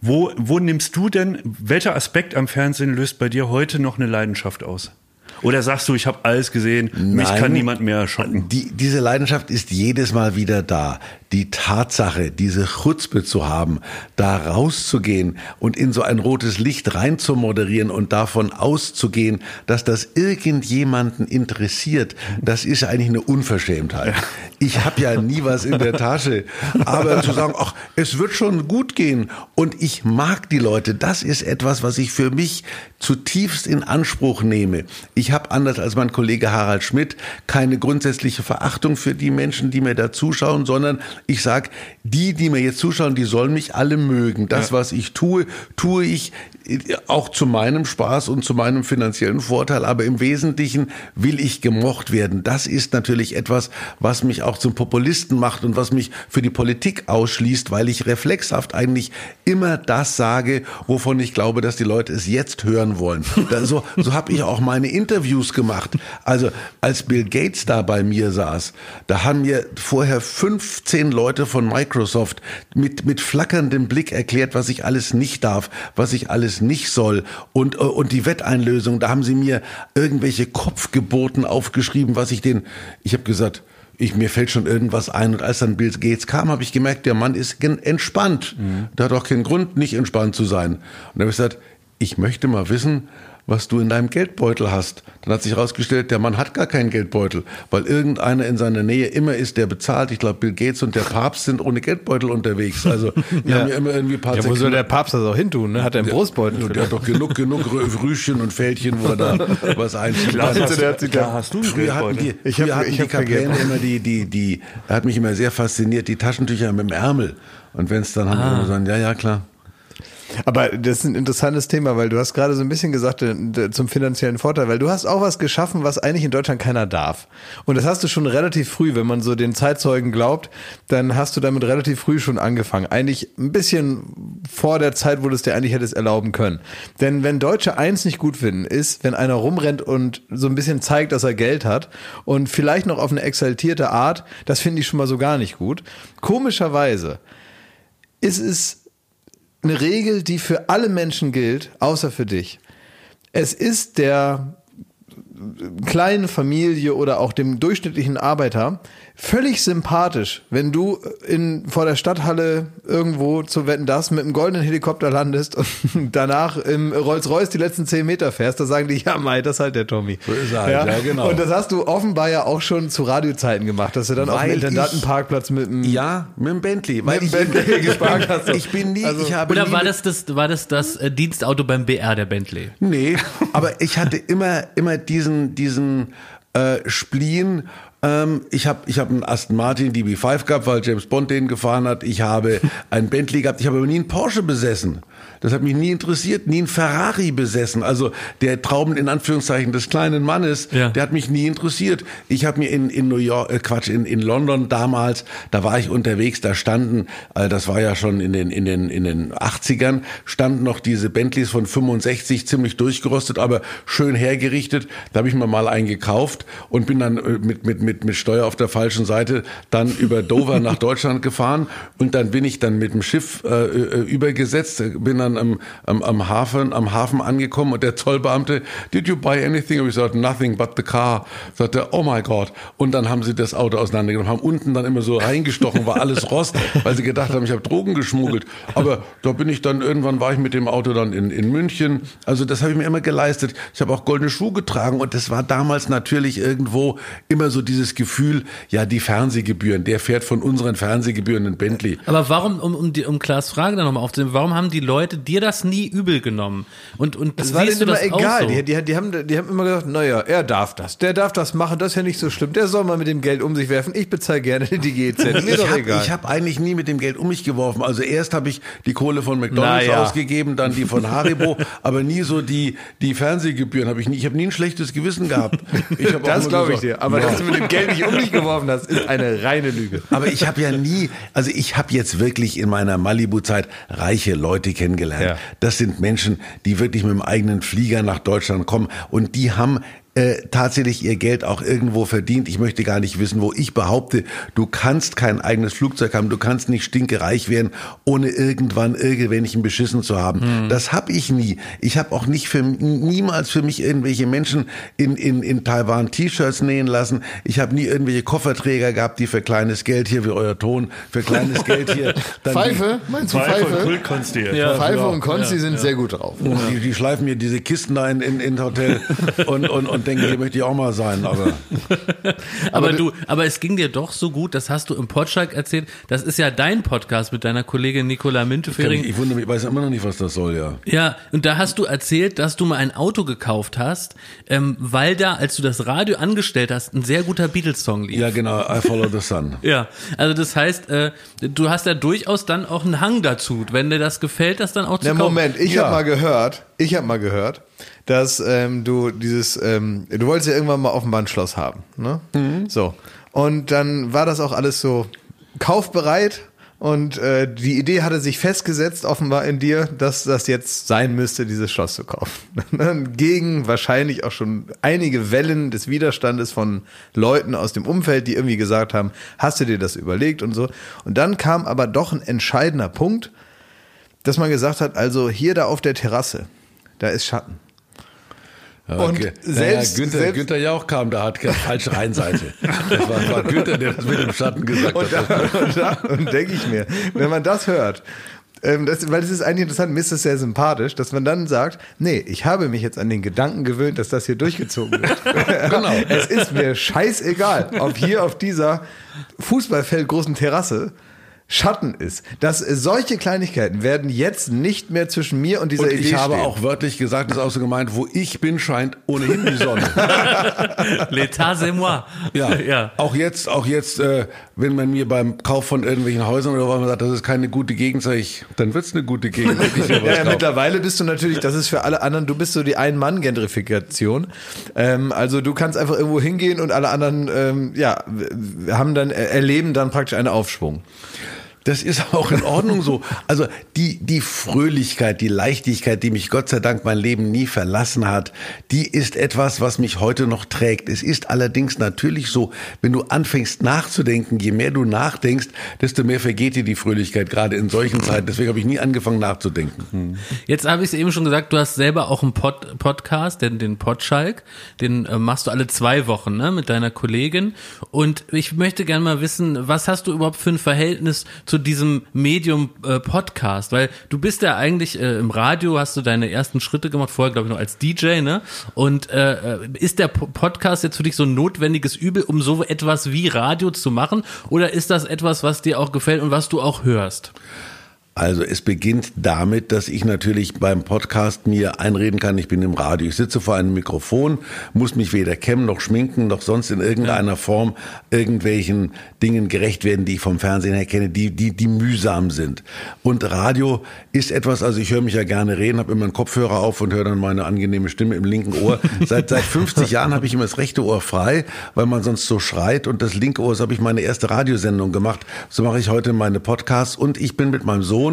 Wo, wo nimmst du denn, welcher Aspekt am Fernsehen löst bei dir heute noch eine Leidenschaft aus? Oder sagst du, ich habe alles gesehen, mich Nein. kann niemand mehr schocken? Die, diese Leidenschaft ist jedes Mal wieder da. Die Tatsache, diese Chutzpe zu haben, da rauszugehen und in so ein rotes Licht rein zu moderieren und davon auszugehen, dass das irgendjemanden interessiert, das ist eigentlich eine Unverschämtheit. Ich habe ja nie was in der Tasche, aber zu sagen, ach, es wird schon gut gehen und ich mag die Leute, das ist etwas, was ich für mich zutiefst in Anspruch nehme. Ich habe anders als mein Kollege Harald Schmidt keine grundsätzliche Verachtung für die Menschen, die mir da zuschauen, sondern ich sage, die, die mir jetzt zuschauen, die sollen mich alle mögen. Das, was ich tue, tue ich auch zu meinem Spaß und zu meinem finanziellen Vorteil, aber im Wesentlichen will ich gemocht werden. Das ist natürlich etwas, was mich auch zum Populisten macht und was mich für die Politik ausschließt, weil ich reflexhaft eigentlich immer das sage, wovon ich glaube, dass die Leute es jetzt hören wollen. So so habe ich auch meine Interviews gemacht. Also als Bill Gates da bei mir saß, da haben mir vorher 15 Leute von Microsoft mit, mit flackerndem Blick erklärt, was ich alles nicht darf, was ich alles nicht soll. Und, äh, und die Wetteinlösung, da haben sie mir irgendwelche Kopfgeburten aufgeschrieben, was ich den, ich habe gesagt, ich, mir fällt schon irgendwas ein. Und als dann Bill Gates kam, habe ich gemerkt, der Mann ist entspannt. Der hat auch keinen Grund, nicht entspannt zu sein. Und da habe ich gesagt, ich möchte mal wissen, was du in deinem Geldbeutel hast. Dann hat sich herausgestellt, der Mann hat gar keinen Geldbeutel, weil irgendeiner in seiner Nähe immer ist, der bezahlt. Ich glaube, Bill Gates und der Papst sind ohne Geldbeutel unterwegs. Also die Ja. haben ja immer irgendwie ein paar Ja, wo soll der Papst das auch hin tun? Ne? Hat er einen Brustbeutel? Ja, der hat doch genug, genug Rüschen und Fältchen, wo er da was einschiebt. Klar, hast, der hat sich klar da- hast du einen Früher hatten die, Geldbeutel. Ich hab- früher hatten ich die hab Geld. immer die, die, die, hat mich immer sehr fasziniert, die Taschentücher mit dem Ärmel. Und wenn es dann haben, wir sagen, ja, ja, klar. Aber das ist ein interessantes Thema, weil du hast gerade so ein bisschen gesagt äh, zum finanziellen Vorteil, weil du hast auch was geschaffen, was eigentlich in Deutschland keiner darf. Und das hast du schon relativ früh, wenn man so den Zeitzeugen glaubt, dann hast du damit relativ früh schon angefangen. Eigentlich ein bisschen vor der Zeit, wo du es dir eigentlich hättest erlauben können. Denn wenn Deutsche eins nicht gut finden, ist, wenn einer rumrennt und so ein bisschen zeigt, dass er Geld hat und vielleicht noch auf eine exaltierte Art, das finde ich schon mal so gar nicht gut. Komischerweise ist es eine Regel, die für alle Menschen gilt, außer für dich. Es ist der kleinen Familie oder auch dem durchschnittlichen Arbeiter völlig sympathisch, wenn du in, vor der Stadthalle irgendwo zu wetten das mit einem goldenen Helikopter landest und danach im Rolls-Royce die letzten zehn Meter fährst, da sagen die, ja Mai, das ist halt der Tommy. So ist er halt, ja, genau. Und das hast du offenbar ja auch schon zu Radiozeiten gemacht, dass du dann auf Weil dem ich- Intendantenparkplatz mit dem Ja, mit dem Bentley. Weil Mit ich, dem Bentley gespart hast ich bin nie, Also- ich habe Oder nie war das das, war das, das äh, Dienstauto beim BR der Bentley? Nee, aber ich hatte immer, immer diesen, diesen äh, Spleen. Ähm, ich habe ich hab einen Aston Martin DB5 gehabt, weil James Bond den gefahren hat. Ich habe einen Bentley gehabt. Ich habe aber nie einen Porsche besessen. Das hat mich nie interessiert. Nie einen Ferrari besessen. Also der Traum in Anführungszeichen des kleinen Mannes, Ja. der hat mich nie interessiert. Ich habe mir in, in New York, äh, Quatsch, in, in London damals, da war ich unterwegs, da standen, äh, das war ja schon in den, in den, in den 80ern, standen noch diese Bentleys von 65, ziemlich durchgerostet, aber schön hergerichtet. Da habe ich mir mal einen gekauft und bin dann äh, mit, mit, mit, mit Steuer auf der falschen Seite dann über Dover nach Deutschland gefahren und dann bin ich dann mit dem Schiff äh, äh, übergesetzt, bin dann am, am, am Hafen, am Hafen angekommen und der Zollbeamte, did you buy anything? Und ich sagte, nothing but the car. Sagte, oh my God. Und dann haben sie das Auto auseinandergenommen, haben unten dann immer so reingestochen, war alles Rost, weil sie gedacht haben, ich habe Drogen geschmuggelt. Aber da bin ich dann, irgendwann war ich mit dem Auto dann in, in München. Also das habe ich mir immer geleistet. Ich habe auch goldene Schuhe getragen und das war damals natürlich irgendwo immer so dieses Gefühl, ja, die Fernsehgebühren, der fährt von unseren Fernsehgebühren in Bentley. Aber warum, um, um, die, um Klaas Frage dann nochmal aufzunehmen, warum haben die Leute dir das nie übel genommen? Und, und Das war denen immer das egal. so? Die, die, die, haben, die haben immer gesagt, naja, er darf das. Der darf das machen, das ist ja nicht so schlimm. Der soll mal mit dem Geld um sich werfen. Ich bezahle gerne die GZ. Mir Ich doch habe egal. hab eigentlich nie mit dem Geld um mich geworfen. Also erst habe ich die Kohle von McDonalds Naja. ausgegeben, dann die von Haribo, aber nie so die, die Fernsehgebühren habe ich nie. Ich habe nie ein schlechtes Gewissen gehabt. Ich hab das glaube ich dir. Aber ja. dass du mit dem Geld nicht um dich geworfen hast, ist eine reine Lüge. Aber ich habe ja nie, also ich habe jetzt wirklich in meiner Malibu-Zeit reiche Leute kennengelernt. Ja. Das sind Menschen, die wirklich mit dem eigenen Flieger nach Deutschland kommen und die haben äh, tatsächlich ihr Geld auch irgendwo verdient. Ich möchte gar nicht wissen, wo ich behaupte, du kannst kein eigenes Flugzeug haben, du kannst nicht stinkereich werden, ohne irgendwann irgendwelchen beschissen zu haben. Das habe ich nie. Ich habe auch nicht für niemals für mich irgendwelche Menschen in in in Taiwan T-Shirts nähen lassen. Ich habe nie irgendwelche Kofferträger gehabt, die für kleines Geld hier wie euer Ton für kleines Geld hier dann Pfeife? Meinst du Pfeife und Pfeife? Kultkonstiert. Ja. Pfeife und Konzi sind sehr gut drauf. Die, die, die schleifen mir diese Kisten da in, in, in Hotel und, und, und denken, hier möchte ich auch mal sein. Aber Aber, du, aber es ging dir doch so gut, das hast du im Podschalk erzählt. Das ist ja dein Podcast mit deiner Kollegin Nicola Müntefering. ich wundere mich, ich weiß immer noch nicht, was das soll, ja. Ja, und da hast du erzählt, dass du mal ein Auto gekauft hast, ähm, weil da, als du das Radio angestellt hast, ein sehr guter Beatles-Song lief. Ja, genau, I follow the sun. Ja, also das heißt, äh, du hast ja durchaus dann auch einen Hang dazu, wenn dir das gefällt, das dann auch zu Na, kaufen. Moment, ich Ja. habe mal gehört, ich habe mal gehört, dass ähm, du dieses, ähm, du wolltest ja irgendwann mal Offenbandschloss haben, ne? So. Und dann war das auch alles so kaufbereit und äh, die Idee hatte sich festgesetzt offenbar in dir, dass das jetzt sein müsste, dieses Schloss zu kaufen. Gegen wahrscheinlich auch schon einige Wellen des Widerstandes von Leuten aus dem Umfeld, die irgendwie gesagt haben, hast du dir das überlegt und so. Und dann kam aber doch ein entscheidender Punkt, dass man gesagt hat, also hier da auf der Terrasse, da ist Schatten. Und selbst- naja, Günther, selbst- Günther Jauch kam, da hat keine falsche Rheinseite. Das war, war Günther, der das mit dem Schatten gesagt Und hat. da, und da und denke ich mir, wenn man das hört, Ähm, das, weil es ist eigentlich interessant, mir ist das sehr sympathisch, dass man dann sagt, nee, ich habe mich jetzt an den Gedanken gewöhnt, dass das hier durchgezogen wird. genau. Es ist mir scheißegal, ob hier auf dieser Fußballfeld großen Terrasse Schatten ist. Dass solche Kleinigkeiten werden jetzt nicht mehr zwischen mir und dieser und Idee ich habe stehen. auch wörtlich gesagt, das ist auch so gemeint, wo ich bin, scheint ohnehin die Sonne. L'état c'est moi. Ja. ja. Auch jetzt, auch jetzt, äh, wenn man mir beim Kauf von irgendwelchen Häusern oder was man sagt, das ist keine gute Gegend, sag ich, dann wird's eine gute Gegend. ich Ja, ja, mittlerweile bist du natürlich, das ist für alle anderen, du bist so die Ein-Mann-Gentrifikation. Ähm, also du kannst einfach irgendwo hingehen und alle anderen, ähm, ja, haben dann, äh, erleben dann praktisch einen Aufschwung. Das ist auch in Ordnung so. Also die, die Fröhlichkeit, die Leichtigkeit, die mich Gott sei Dank mein Leben nie verlassen hat, die ist etwas, was mich heute noch trägt. Es ist allerdings natürlich so, wenn du anfängst nachzudenken, je mehr du nachdenkst, desto mehr vergeht dir die Fröhlichkeit, gerade in solchen Zeiten. Deswegen habe ich nie angefangen nachzudenken. Jetzt habe ich es eben schon gesagt, du hast selber auch einen Pod Podcast, den, den Podschalk, den äh, machst du alle zwei Wochen ne, mit deiner Kollegin. Und ich möchte gerne mal wissen, was hast du überhaupt für ein Verhältnis zu diesem Medium äh, Podcast? Weil du bist ja eigentlich äh, im Radio, hast du deine ersten Schritte gemacht, vorher glaube ich noch als DJ, ne? Und äh, äh, ist der Po- Podcast jetzt für dich so ein notwendiges Übel, um so etwas wie Radio zu machen? Oder ist das etwas, was dir auch gefällt und was du auch hörst? Also es beginnt damit, dass ich natürlich beim Podcast mir einreden kann, ich bin im Radio. Ich sitze vor einem Mikrofon, muss mich weder kämmen noch schminken noch sonst in irgendeiner Form irgendwelchen Dingen gerecht werden, die ich vom Fernsehen her kenne, die, die, die mühsam sind. Und Radio ist etwas, also ich höre mich ja gerne reden, habe immer einen Kopfhörer auf und höre dann meine angenehme Stimme im linken Ohr. Seit, seit 50 Jahren habe ich immer das rechte Ohr frei, weil man sonst so schreit und das linke Ohr, so habe ich meine erste Radiosendung gemacht. So mache ich heute meine Podcasts und ich bin mit meinem Sohn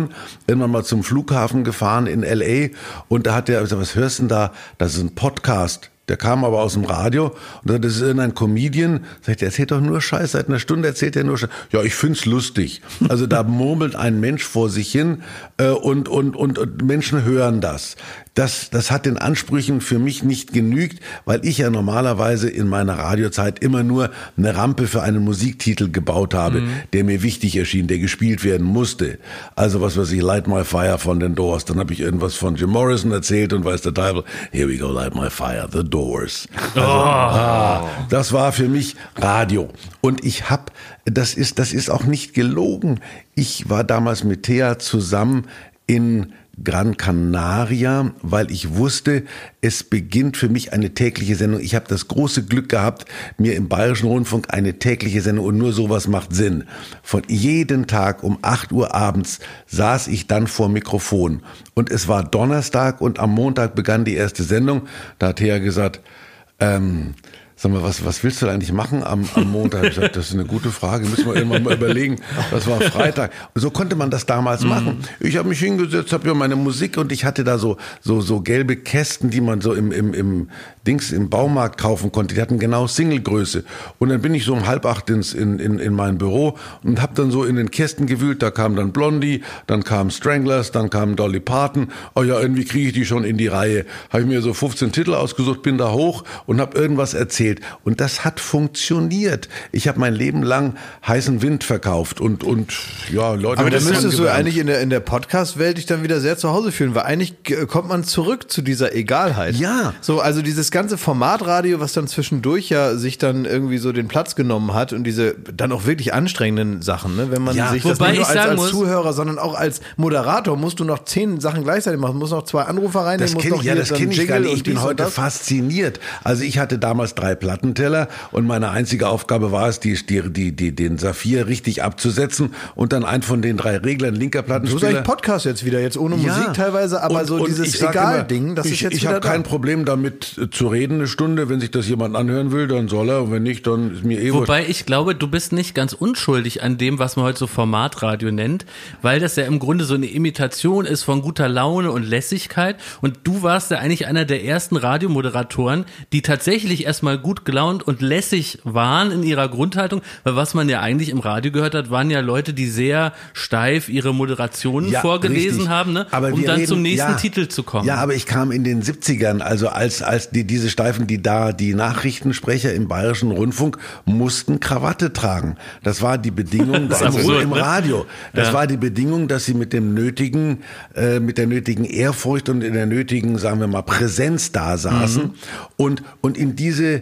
irgendwann mal zum Flughafen gefahren in L.A. und da hat der gesagt, was hörst du denn da? Das ist ein Podcast. Der kam aber aus dem Radio und sagte, das ist irgendein Comedian. Sagt, der erzählt doch nur Scheiß. Seit einer Stunde erzählt er nur Scheiß. Ja, ich find's lustig. Also da murmelt ein Mensch vor sich hin äh, und, und, und, und Menschen hören das. Das, das hat den Ansprüchen für mich nicht genügt, weil ich ja normalerweise in meiner Radiozeit immer nur eine Rampe für einen Musiktitel gebaut habe, der mir wichtig erschien, der gespielt werden musste. Also was weiß ich, Light My Fire von den Doors. Dann habe ich irgendwas von Jim Morrison erzählt und weiß der Teufel, here we go, Light My Fire, The Doors. Also, ah, das war für mich Radio. Und ich habe, das ist, das ist auch nicht gelogen. Ich war damals mit Thea zusammen in Gran Canaria, weil ich wusste, es beginnt für mich eine tägliche Sendung. Ich habe das große Glück gehabt, mir im Bayerischen Rundfunk eine tägliche Sendung und nur sowas macht Sinn. Von jeden Tag um 8 Uhr abends saß ich dann vor Mikrofon und es war Donnerstag und am Montag begann die erste Sendung. Da hat Thea gesagt, ähm, Sag mal, was, was willst du eigentlich machen am, am Montag? Ich gesagt, das ist eine gute Frage, müssen wir irgendwann mal überlegen. Das war Freitag. So konnte man das damals machen. Ich habe mich hingesetzt, habe ja meine Musik und ich hatte da so, so, so gelbe Kästen, die man so im, im, im Dings im Baumarkt kaufen konnte. Die hatten genau Singlegröße. Und dann bin ich so um halb acht ins, in, in, in mein Büro und habe dann so in den Kästen gewühlt. Da kam dann Blondie, dann kam Stranglers, dann kam Dolly Parton. Oh ja, irgendwie kriege ich die schon in die Reihe. Habe ich mir so 15 Titel ausgesucht, bin da hoch und habe irgendwas erzählt. Und das hat funktioniert. Ich habe mein Leben lang heißen Wind verkauft und, und ja, Leute Aber da müsstest du eigentlich in der, in der Podcast-Welt dich dann wieder sehr zu Hause fühlen, weil eigentlich kommt man zurück zu dieser Egalheit. Ja. So, also dieses ganze Formatradio, was dann zwischendurch ja sich dann irgendwie so den Platz genommen hat und diese dann auch wirklich anstrengenden Sachen, ne? wenn man Ja, sich das nicht nur als, als Zuhörer, sondern auch als Moderator musst du noch zehn Sachen gleichzeitig machen, musst noch zwei Anrufer reinnehmen, Das musst kenne noch ich, ja, das kenne ich gar nicht. Ich bin heute fasziniert. Also ich hatte damals drei Plattenteller und meine einzige Aufgabe war es, die, die, die, die, den Saphir richtig abzusetzen und dann einen von den drei Reglern linker Du bist Plattenspieler. eigentlich Podcast jetzt wieder, jetzt ohne Musik teilweise, aber Und- so und dieses Egal-Ding, das ich, ist jetzt Ich habe da. kein Problem damit äh, zu reden eine Stunde. Wenn sich das jemand anhören will, dann soll er. Und wenn nicht, dann ist mir eh. Wobei ich glaube, du bist nicht ganz unschuldig an dem, was man heute so Formatradio nennt, weil das ja im Grunde so eine Imitation ist von guter Laune und Lässigkeit. Und du warst ja eigentlich einer der ersten Radiomoderatoren, die tatsächlich erstmal gut gelaunt und lässig waren in ihrer Grundhaltung, weil was man ja eigentlich im Radio gehört hat, waren ja Leute, die sehr steif ihre Moderationen Ja, vorgelesen richtig. haben, ne? Aber um dann reden- zum nächsten ja. Titel zu kommen. Ja, aber ich kam in den 70ern, also als, als die, diese Steifen, die da, die Nachrichtensprecher im Bayerischen Rundfunk mussten Krawatte tragen. Das war die Bedingung Das also absurd, im ne? Radio. Das Ja. war die Bedingung, dass sie mit dem nötigen, äh, mit der nötigen Ehrfurcht und in der nötigen, sagen wir mal, Präsenz da saßen. Mhm. Und, und in diese,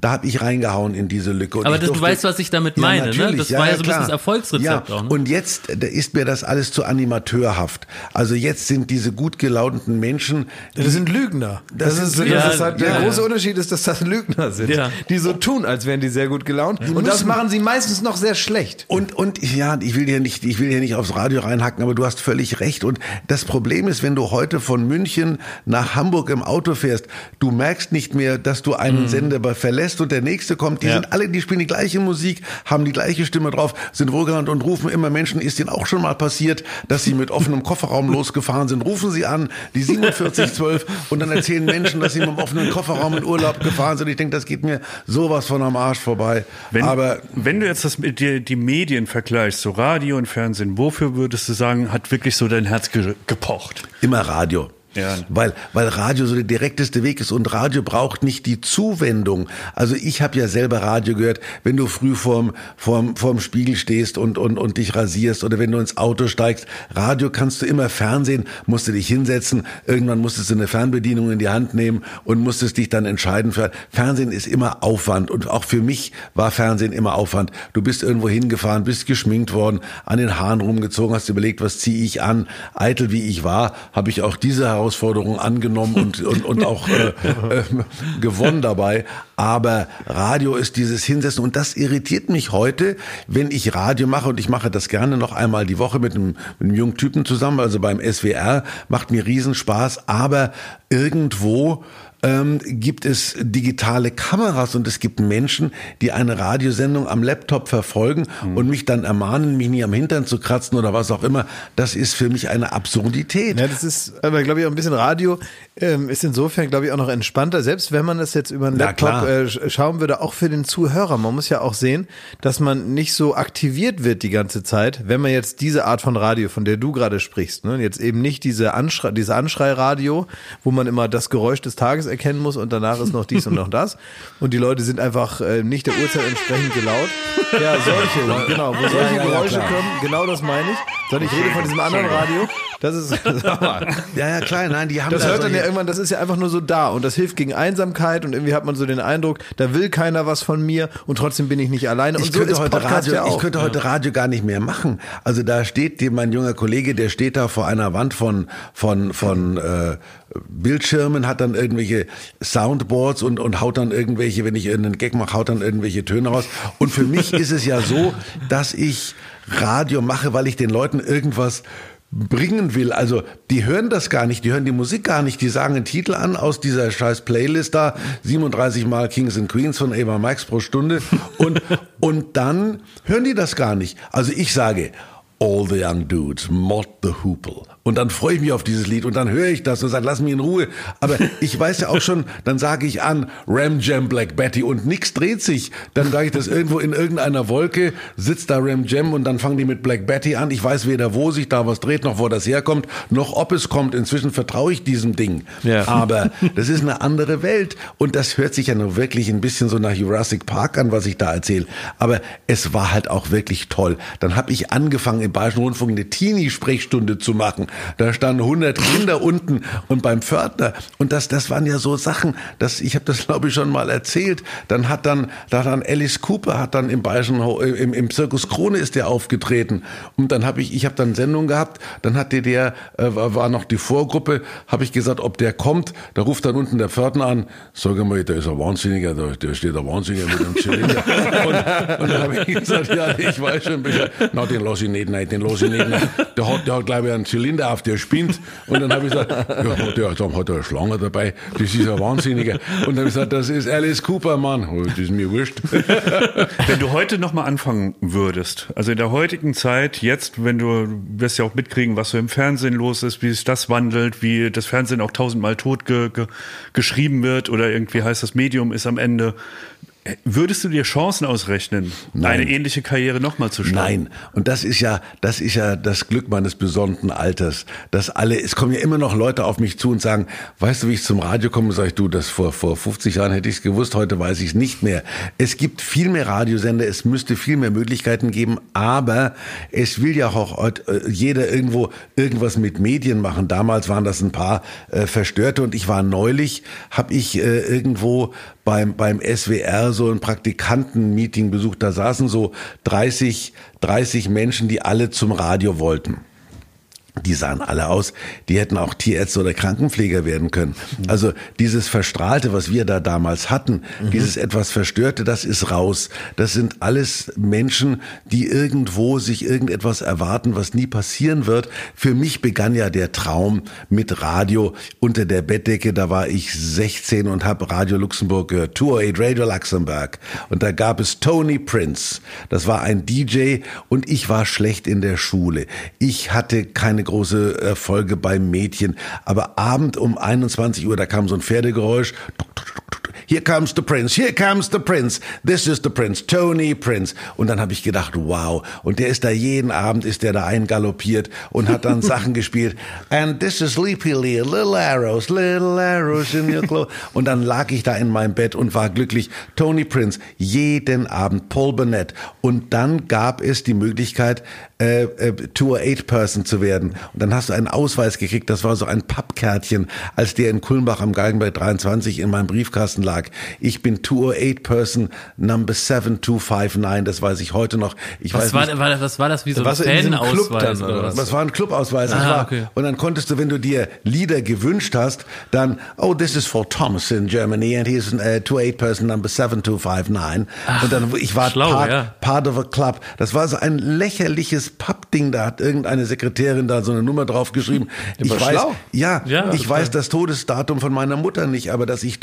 da habe ich reingehauen in diese Lücke. Und Aber das- du weißt, was ich damit meine, ne? natürlich. Das war ja so ein bisschen das Erfolgsrezept ja. auch, ne? Und jetzt ist mir das alles zu animateurhaft. Also jetzt sind diese gut gelaunten Menschen, Das sind Lügner. Das, Das ist, das Lügner. ist halt, der Ja, ja. große Unterschied ist, dass das Lügner sind, Ja. die so tun, als wären die sehr gut gelaunt. Und das machen sie meistens noch sehr schlecht. Und, und ja, ich will hier nicht, ich will hier nicht aufs Radio reinhacken, aber du hast völlig recht. Und das Problem ist, wenn du heute von München nach Hamburg im Auto fährst, du merkst nicht mehr, dass du einen Sender verlässt und der nächste kommt. Die Ja. sind alle, die spielen die gleiche Musik, haben die gleiche Stimme drauf, sind wohlgelandet und rufen immer Menschen, ist ihnen auch schon mal passiert, dass sie mit offenem Kofferraum losgefahren sind, rufen sie an, die 4712 und dann erzählen Menschen, dass sie mit dem offenen Kofferraum in Urlaub gefahren sind. Ich denke, das geht mir sowas von am Arsch vorbei. Wenn, aber wenn du jetzt das mit dir, die Medien vergleichst, so Radio und Fernsehen, wofür würdest du sagen, hat wirklich so dein Herz ge gepocht? Immer Radio. Ja. Weil, weil Radio so der direkteste Weg ist und Radio braucht nicht die Zuwendung. Also ich habe ja selber Radio gehört, wenn du früh vorm, vorm, vorm Spiegel stehst und, und, und dich rasierst oder wenn du ins Auto steigst. Radio kannst du immer Fernsehen, musst du dich hinsetzen, irgendwann musstest du eine Fernbedienung in die Hand nehmen und musstest dich dann entscheiden für, Fernsehen ist immer Aufwand und auch für mich war Fernsehen immer Aufwand. Du bist irgendwo hingefahren, bist geschminkt worden, an den Haaren rumgezogen, hast überlegt, was ziehe ich an. Eitel wie ich war, habe ich auch diese Herausforderung angenommen und, und, und auch äh, äh, gewonnen dabei. Aber Radio ist dieses Hinsetzen und das irritiert mich heute, wenn ich Radio mache und ich mache das gerne noch einmal die Woche mit einem, mit einem jungen Typen zusammen, also beim SWR, macht mir Riesenspaß, aber irgendwo ähm, gibt es digitale Kameras und es gibt Menschen, die eine Radiosendung am Laptop verfolgen und mich dann ermahnen, mich nie am Hintern zu kratzen oder was auch immer. Das ist für mich eine Absurdität. Ja, das ist, aber glaube ich auch ein bisschen Radio ähm, ist insofern, glaube ich, auch noch entspannter, selbst wenn man das jetzt über einen Na, Laptop äh, sch- schauen würde, auch für den Zuhörer. Man muss ja auch sehen, dass man nicht so aktiviert wird die ganze Zeit, wenn man jetzt diese Art von Radio, von der du gerade sprichst, ne, jetzt eben nicht diese Anschrei, diese Anschreiradio, wo man immer das Geräusch des Tages erkennen muss und danach ist noch dies und noch das und die Leute sind einfach äh, nicht der Uhrzeit entsprechend gelaut. Ja, solche, genau, wo solche Ja, ja, ja, Geräusche klar. kommen, genau das meine ich. Sondern ich rede von diesem anderen Radio. Das ist, Ja, ja, klar, nein, die haben das da hört dann ja irgendwann, das ist ja einfach nur so da und das hilft gegen Einsamkeit und irgendwie hat man so den Eindruck, da will keiner was von mir und trotzdem bin ich nicht alleine. Und ich so könnte heute Radio, ja auch. ich könnte heute Radio gar nicht mehr machen. Also da steht die- mein junger Kollege, der steht da vor einer Wand von von von äh, Bildschirmen, hat dann irgendwelche Soundboards und und haut dann irgendwelche, wenn ich irgendeinen Gag mache, haut dann irgendwelche Töne raus. Und für mich ist es ja so, dass ich Radio mache, weil ich den Leuten irgendwas bringen will. Also die hören das gar nicht, die hören die Musik gar nicht, die sagen einen Titel an aus dieser scheiß Playlist da, 37 Mal Kings and Queens von Eva Max pro Stunde und, und dann hören die das gar nicht. Also ich sage, All the Young Dudes, Mod the Hoople. Und dann freue ich mich auf dieses Lied und dann höre ich das und sage, lass mich in Ruhe. Aber ich weiß ja auch schon, dann sage ich an, Ram Jam Black Betty und nix dreht sich. Dann sage ich das irgendwo in irgendeiner Wolke, sitzt da Ram Jam und dann fangen die mit Black Betty an. Ich weiß weder, wo sich da was dreht, noch wo das herkommt, noch ob es kommt. Inzwischen vertraue ich diesem Ding. Ja. Aber das ist eine andere Welt und das hört sich ja nur wirklich ein bisschen so nach Jurassic Park an, was ich da erzähle. Aber es war halt auch wirklich toll. Dann habe ich angefangen, im Bayerischen Rundfunk eine Teenie-Sprechstunde zu machen. Da standen 100 Kinder unten und beim Pförtner. Und das, das waren ja so Sachen, das, ich habe das glaube ich schon mal erzählt. Dann hat dann, da dann Alice Cooper hat dann im Bayerischen, äh, im, im Zirkus Krone ist der aufgetreten. Und dann habe ich, ich habe dann Sendung gehabt. Dann hatte der, äh, war noch die Vorgruppe, habe ich gesagt, ob der kommt. Da ruft dann unten der Pförtner an. Sag mal, der ist ein Wahnsinniger, da, der steht ein Wahnsinniger mit einem Zylinder. und, und dann habe ich gesagt, ja, ich weiß schon. Na, den lass ich nicht rein, den lass ich nicht rein. Der hat, der hat glaube ich einen Zylinder auf, der spinnt. Und dann habe ich gesagt, ja, der, hat eine Schlange dabei, das ist ein Wahnsinniger. Und dann habe ich gesagt, das ist Alice Cooper, Mann. Oh, das ist mir wurscht. Wenn du heute nochmal anfangen würdest, also in der heutigen Zeit, jetzt, wenn du, du wirst ja auch mitkriegen, was so im Fernsehen los ist, wie sich das wandelt, wie das Fernsehen auch tausendmal tot ge, ge, geschrieben wird oder irgendwie heißt das Medium ist am Ende. Würdest du dir Chancen ausrechnen, Nein. eine ähnliche Karriere nochmal zu starten? Nein, und das ist ja, das ist ja das Glück meines besonnten Alters, dass alle, es kommen ja immer noch Leute auf mich zu und sagen, weißt du, wie ich zum Radio komme? Sag ich, du, das vor vor 50 Jahren hätte ich es gewusst, heute weiß ich es nicht mehr. Es gibt viel mehr Radiosender, es müsste viel mehr Möglichkeiten geben, aber es will ja auch heute, äh, jeder irgendwo irgendwas mit Medien machen. Damals waren das ein paar äh, Verstörte und ich war neulich, habe ich äh, irgendwo beim, beim SWR so ein Praktikantenmeeting besucht. Da saßen so 30, 30 Menschen, die alle zum Radio wollten. Die sahen alle aus, die hätten auch Tierärzte oder Krankenpfleger werden können. Also dieses Verstrahlte, was wir da damals hatten, dieses etwas Verstörte, das ist raus. Das sind alles Menschen, die irgendwo sich irgendetwas erwarten, was nie passieren wird. Für mich begann ja der Traum mit Radio unter der Bettdecke. Da war ich 16 und habe Radio Luxemburg gehört, 208 Radio Luxemburg. Und da gab es Tony Prince. Das war ein DJ und ich war schlecht in der Schule. Ich hatte keine große Erfolge beim Mädchen. Aber Abend um 21 Uhr, da kam so ein Pferdegeräusch. Here comes the Prince, here comes the Prince, this is the Prince, Tony Prince. Und dann habe ich gedacht, wow. Und der ist da jeden Abend, ist der da eingaloppiert und hat dann Sachen gespielt. And this is Sleepy Lee, little arrows, little arrows in your clothes. Und dann lag ich da in meinem Bett und war glücklich. Tony Prince, jeden Abend, Paul Burnett. Und dann gab es die Möglichkeit, äh, äh, Tour 8 Person zu werden. Und dann hast du einen Ausweis gekriegt, das war so ein Pappkärtchen, als der in Kulmbach am Galgenberg 23 in meinem Briefkasten lag. Ich bin Tour 8 Person Number 7259, das weiß ich heute noch. Ich Was weiß war, nicht, war, das- was war das wie so ein warst du in diesem Club Fanausweis dann, oder was? das war ein Clubausweis. das Ah, war, okay. Und dann konntest du, wenn du dir Lieder gewünscht hast, dann, oh, this is for Thomas in Germany and he's uh, to eight person number 7259. und dann, ich war schlau, part, ja. part of a club. Das war so ein lächerliches Pappding. Da hat irgendeine Sekretärin da so eine Nummer drauf geschrieben. Ich weiß, schlau. ja, Ja, ich weiß das Todesdatum von meiner Mutter nicht, aber dass ich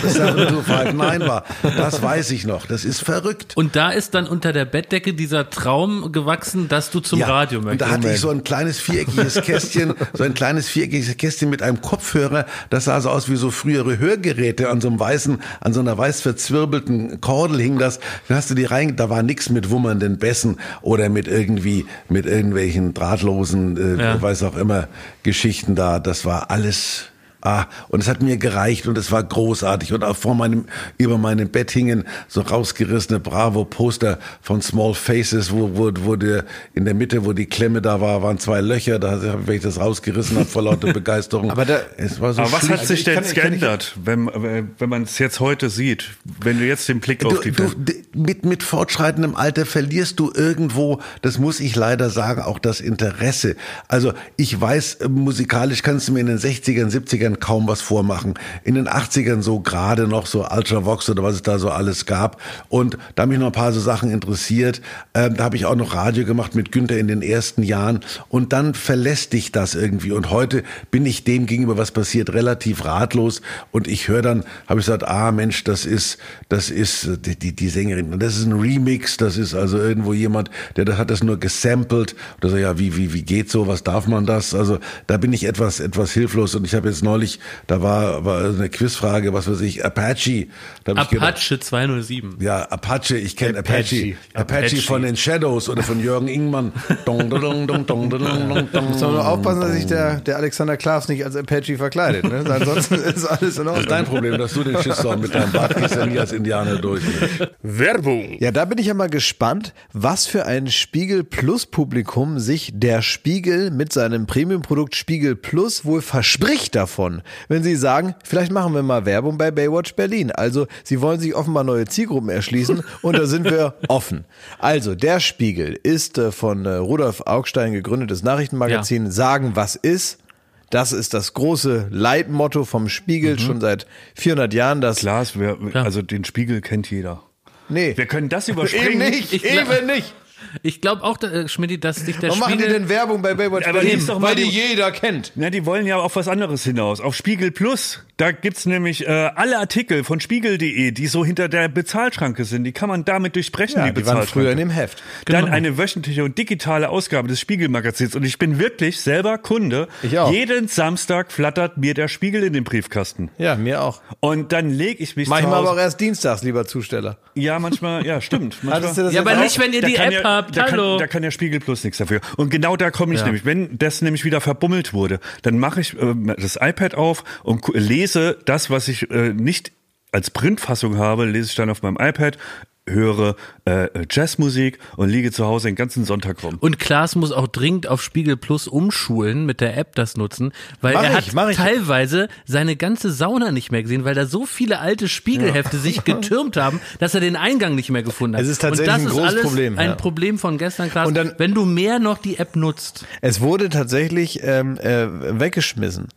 Tour 8 Person number 7259 war, das weiß ich noch. Das ist verrückt. Und da ist dann unter der Bettdecke dieser Traum gewachsen, dass du zum Radio Und da möchtest. hatte ich so ein kleines viereckiges Kästchen, so ein kleines viereckiges Kästchen mit einem Kopfhörer. Das sah so aus wie so frühere Hörgeräte an so einem weißen, an so einer weiß verzwirbelten Kordel hing das. Da hast du die rein, da war nichts mit wummernden Bässen oder mit irgendwie, mit irgendwelchen drahtlosen, äh, Ja. weiß auch immer, Geschichten da. Das war alles Ah, und es hat mir gereicht und es war großartig. Und auch vor meinem, über meinem Bett hingen so rausgerissene Bravo-Poster von Small Faces, wo, wo, wo der, in der Mitte, wo die Klemme da war, waren zwei Löcher. Da habe ich das rausgerissen habe vor lauter Begeisterung. Aber da- es war so Aber was hat sich ich denn geändert, wenn, wenn man es jetzt heute sieht? Wenn du jetzt den Blick auf Du, die du, mit, mit fortschreitendem Alter verlierst du irgendwo, das muss ich leider sagen, auch das Interesse. Also ich weiß, äh, musikalisch kannst du mir in den 60ern, 70ern kaum was vormachen. In den 80ern so gerade noch so Ultravox oder was es da so alles gab. Und da haben mich noch ein paar so Sachen interessiert. Ähm, da habe ich auch noch Radio gemacht mit Günther in den ersten Jahren. Und dann verlässt dich das irgendwie. Und heute bin ich dem gegenüber, was passiert, relativ ratlos. Und ich höre dann, habe ich gesagt, ah Mensch, das ist, das ist äh, die, die, die Sängerin. Und das ist ein Remix. Das ist also irgendwo jemand, der das hat das nur gesampelt. Oder so, ja, wie, wie, wie geht so? Was darf man das? Also da bin ich etwas, etwas hilflos. Und ich habe jetzt neulich, da war, war eine Quizfrage, was weiß ich, Apache. Ich gedacht, Apache 207. ja, Apache, ich kenne Apache. Apache. Apache. Apache. von den Shadows oder von Jürgen Ingmann. Dong, dong, dong, dong, dong, dong, dong. Muss man nur aufpassen, dass sich der, der Alexander Klaas nicht als Apache verkleidet. Ne? Ansonsten ist alles in Das ist Ordnung. dein Problem, dass du den Shitstorm mit deinem Bart gehst ja nie als Indianer durch. Werbung. Ja, da bin ich ja mal gespannt, was für ein Spiegel Plus Publikum sich der Spiegel mit seinem Premium-Produkt Spiegel Plus wohl verspricht davon, wenn sie sagen, vielleicht machen wir mal Werbung bei Baywatch Berlin. Also, sie wollen sich offenbar neue Zielgruppen erschließen und da sind wir offen. Also, der Spiegel ist äh, von äh, Rudolf Augstein gegründetes Nachrichtenmagazin Sagen, was ist. Das ist das große Leitmotto vom Spiegel schon seit 400 Jahren. Das Klaas, wer, also den Spiegel kennt jeder. nee, Wir können das eben überspringen. nicht, Ich- eben nicht. Ich glaube auch, äh, Schmidt, dass sich der Warum machen die Spiegel... denn Werbung bei Baywatch Aber Berlin? lies doch mal Weil die die- jeder kennt. Na, die wollen ja auf was anderes hinaus. Auf Spiegel Plus, da gibt's nämlich äh, alle Artikel von spiegel.de, die so hinter der Bezahlschranke sind. Die kann man damit durchbrechen, Ja, die die waren Bezahlschranke. früher in dem Heft. Dann Genau. eine wöchentliche und digitale Ausgabe des Spiegelmagazins. Und ich bin wirklich selber Kunde. Ich auch. Jeden Samstag flattert mir der Spiegel in den Briefkasten. Ja, mir auch. Und dann lege ich mich Manchmal zu aber Hause. auch erst dienstags, lieber Zusteller. Ja, manchmal, ja, stimmt. Manchmal, Hattest du das Ja, jetzt aber auch? nicht, wenn ihr da die kann App ja, habt. da Hallo. Kann, da kann ja Spiegel Plus nichts dafür. Und genau da komme ich Ja. nämlich. Wenn das nämlich wieder verbummelt wurde, dann mache ich äh, das iPad auf und lese das, was ich äh, nicht als Printfassung habe, lese ich dann auf meinem iPad, höre äh, Jazzmusik und liege zu Hause den ganzen Sonntag rum. Und Klaas muss auch dringend auf Spiegel Plus umschulen, mit der App das nutzen, weil Mach er ich, hat mach ich. teilweise seine ganze Sauna nicht mehr gesehen, weil da so viele alte Spiegelhefte sich getürmt haben, dass er den Eingang nicht mehr gefunden hat. Es ist tatsächlich Und das ein ist großes alles Problem, Ein ja. Problem von gestern, Klaas. Und dann- wenn du mehr noch die App nutzt. Es wurde tatsächlich ähm, äh, weggeschmissen.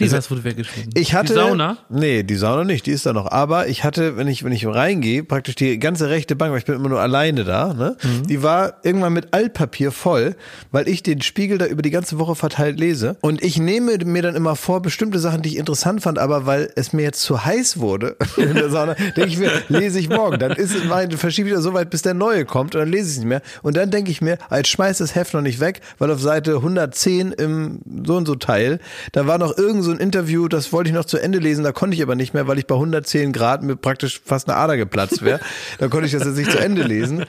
Wie das wurde weggeschmissen? Ich hatte die Sauna. Nee, die Sauna nicht, die ist da noch. Aber ich hatte, wenn ich wenn ich reingehe, praktisch die ganze rechte Bank, weil ich bin immer nur alleine da, ne? Mhm. Die war irgendwann mit Altpapier voll, weil ich den Spiegel da über die ganze Woche verteilt lese und ich nehme mir dann immer vor bestimmte Sachen, die ich interessant fand, aber weil es mir jetzt zu heiß wurde in der Sauna, denke ich mir, lese ich morgen, dann ist es mein verschiebe ich das so weit, bis der neue kommt und dann lese ich es nicht mehr und dann denke ich mir, jetzt schmeiß das Heft noch nicht weg, weil auf Seite 110 im so und so Teil, da war noch irgend so ein Interview, das wollte ich noch zu Ende lesen, da konnte ich aber nicht mehr, weil ich bei 110 Grad mir praktisch fast eine Ader geplatzt wäre. da konnte ich das jetzt nicht zu Ende lesen.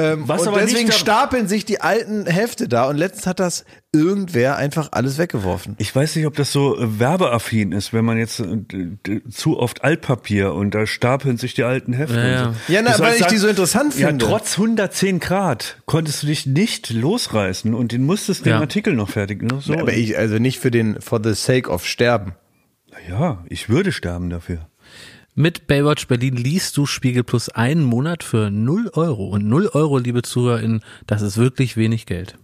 Ähm, Was und deswegen stapeln sich die alten Hefte da und letztens hat das irgendwer einfach alles weggeworfen. Ich weiß nicht, ob das so äh, werbeaffin ist, wenn man jetzt äh, zu oft Altpapier und da stapeln sich die alten Hefte. Ja, und ja. so. Ja, na, weil ich die so interessant Ja, finde. trotz 110 Grad konntest du dich nicht losreißen und den musstest den Ja. Artikel noch fertig. Noch so. Aber ich, also nicht für den, for the sake of sterben. ja, ich würde sterben dafür. Mit Baywatch Berlin liest du Spiegel Plus einen Monat für 0 Euro. Und 0 Euro, liebe ZuhörerInnen, das ist wirklich wenig Geld.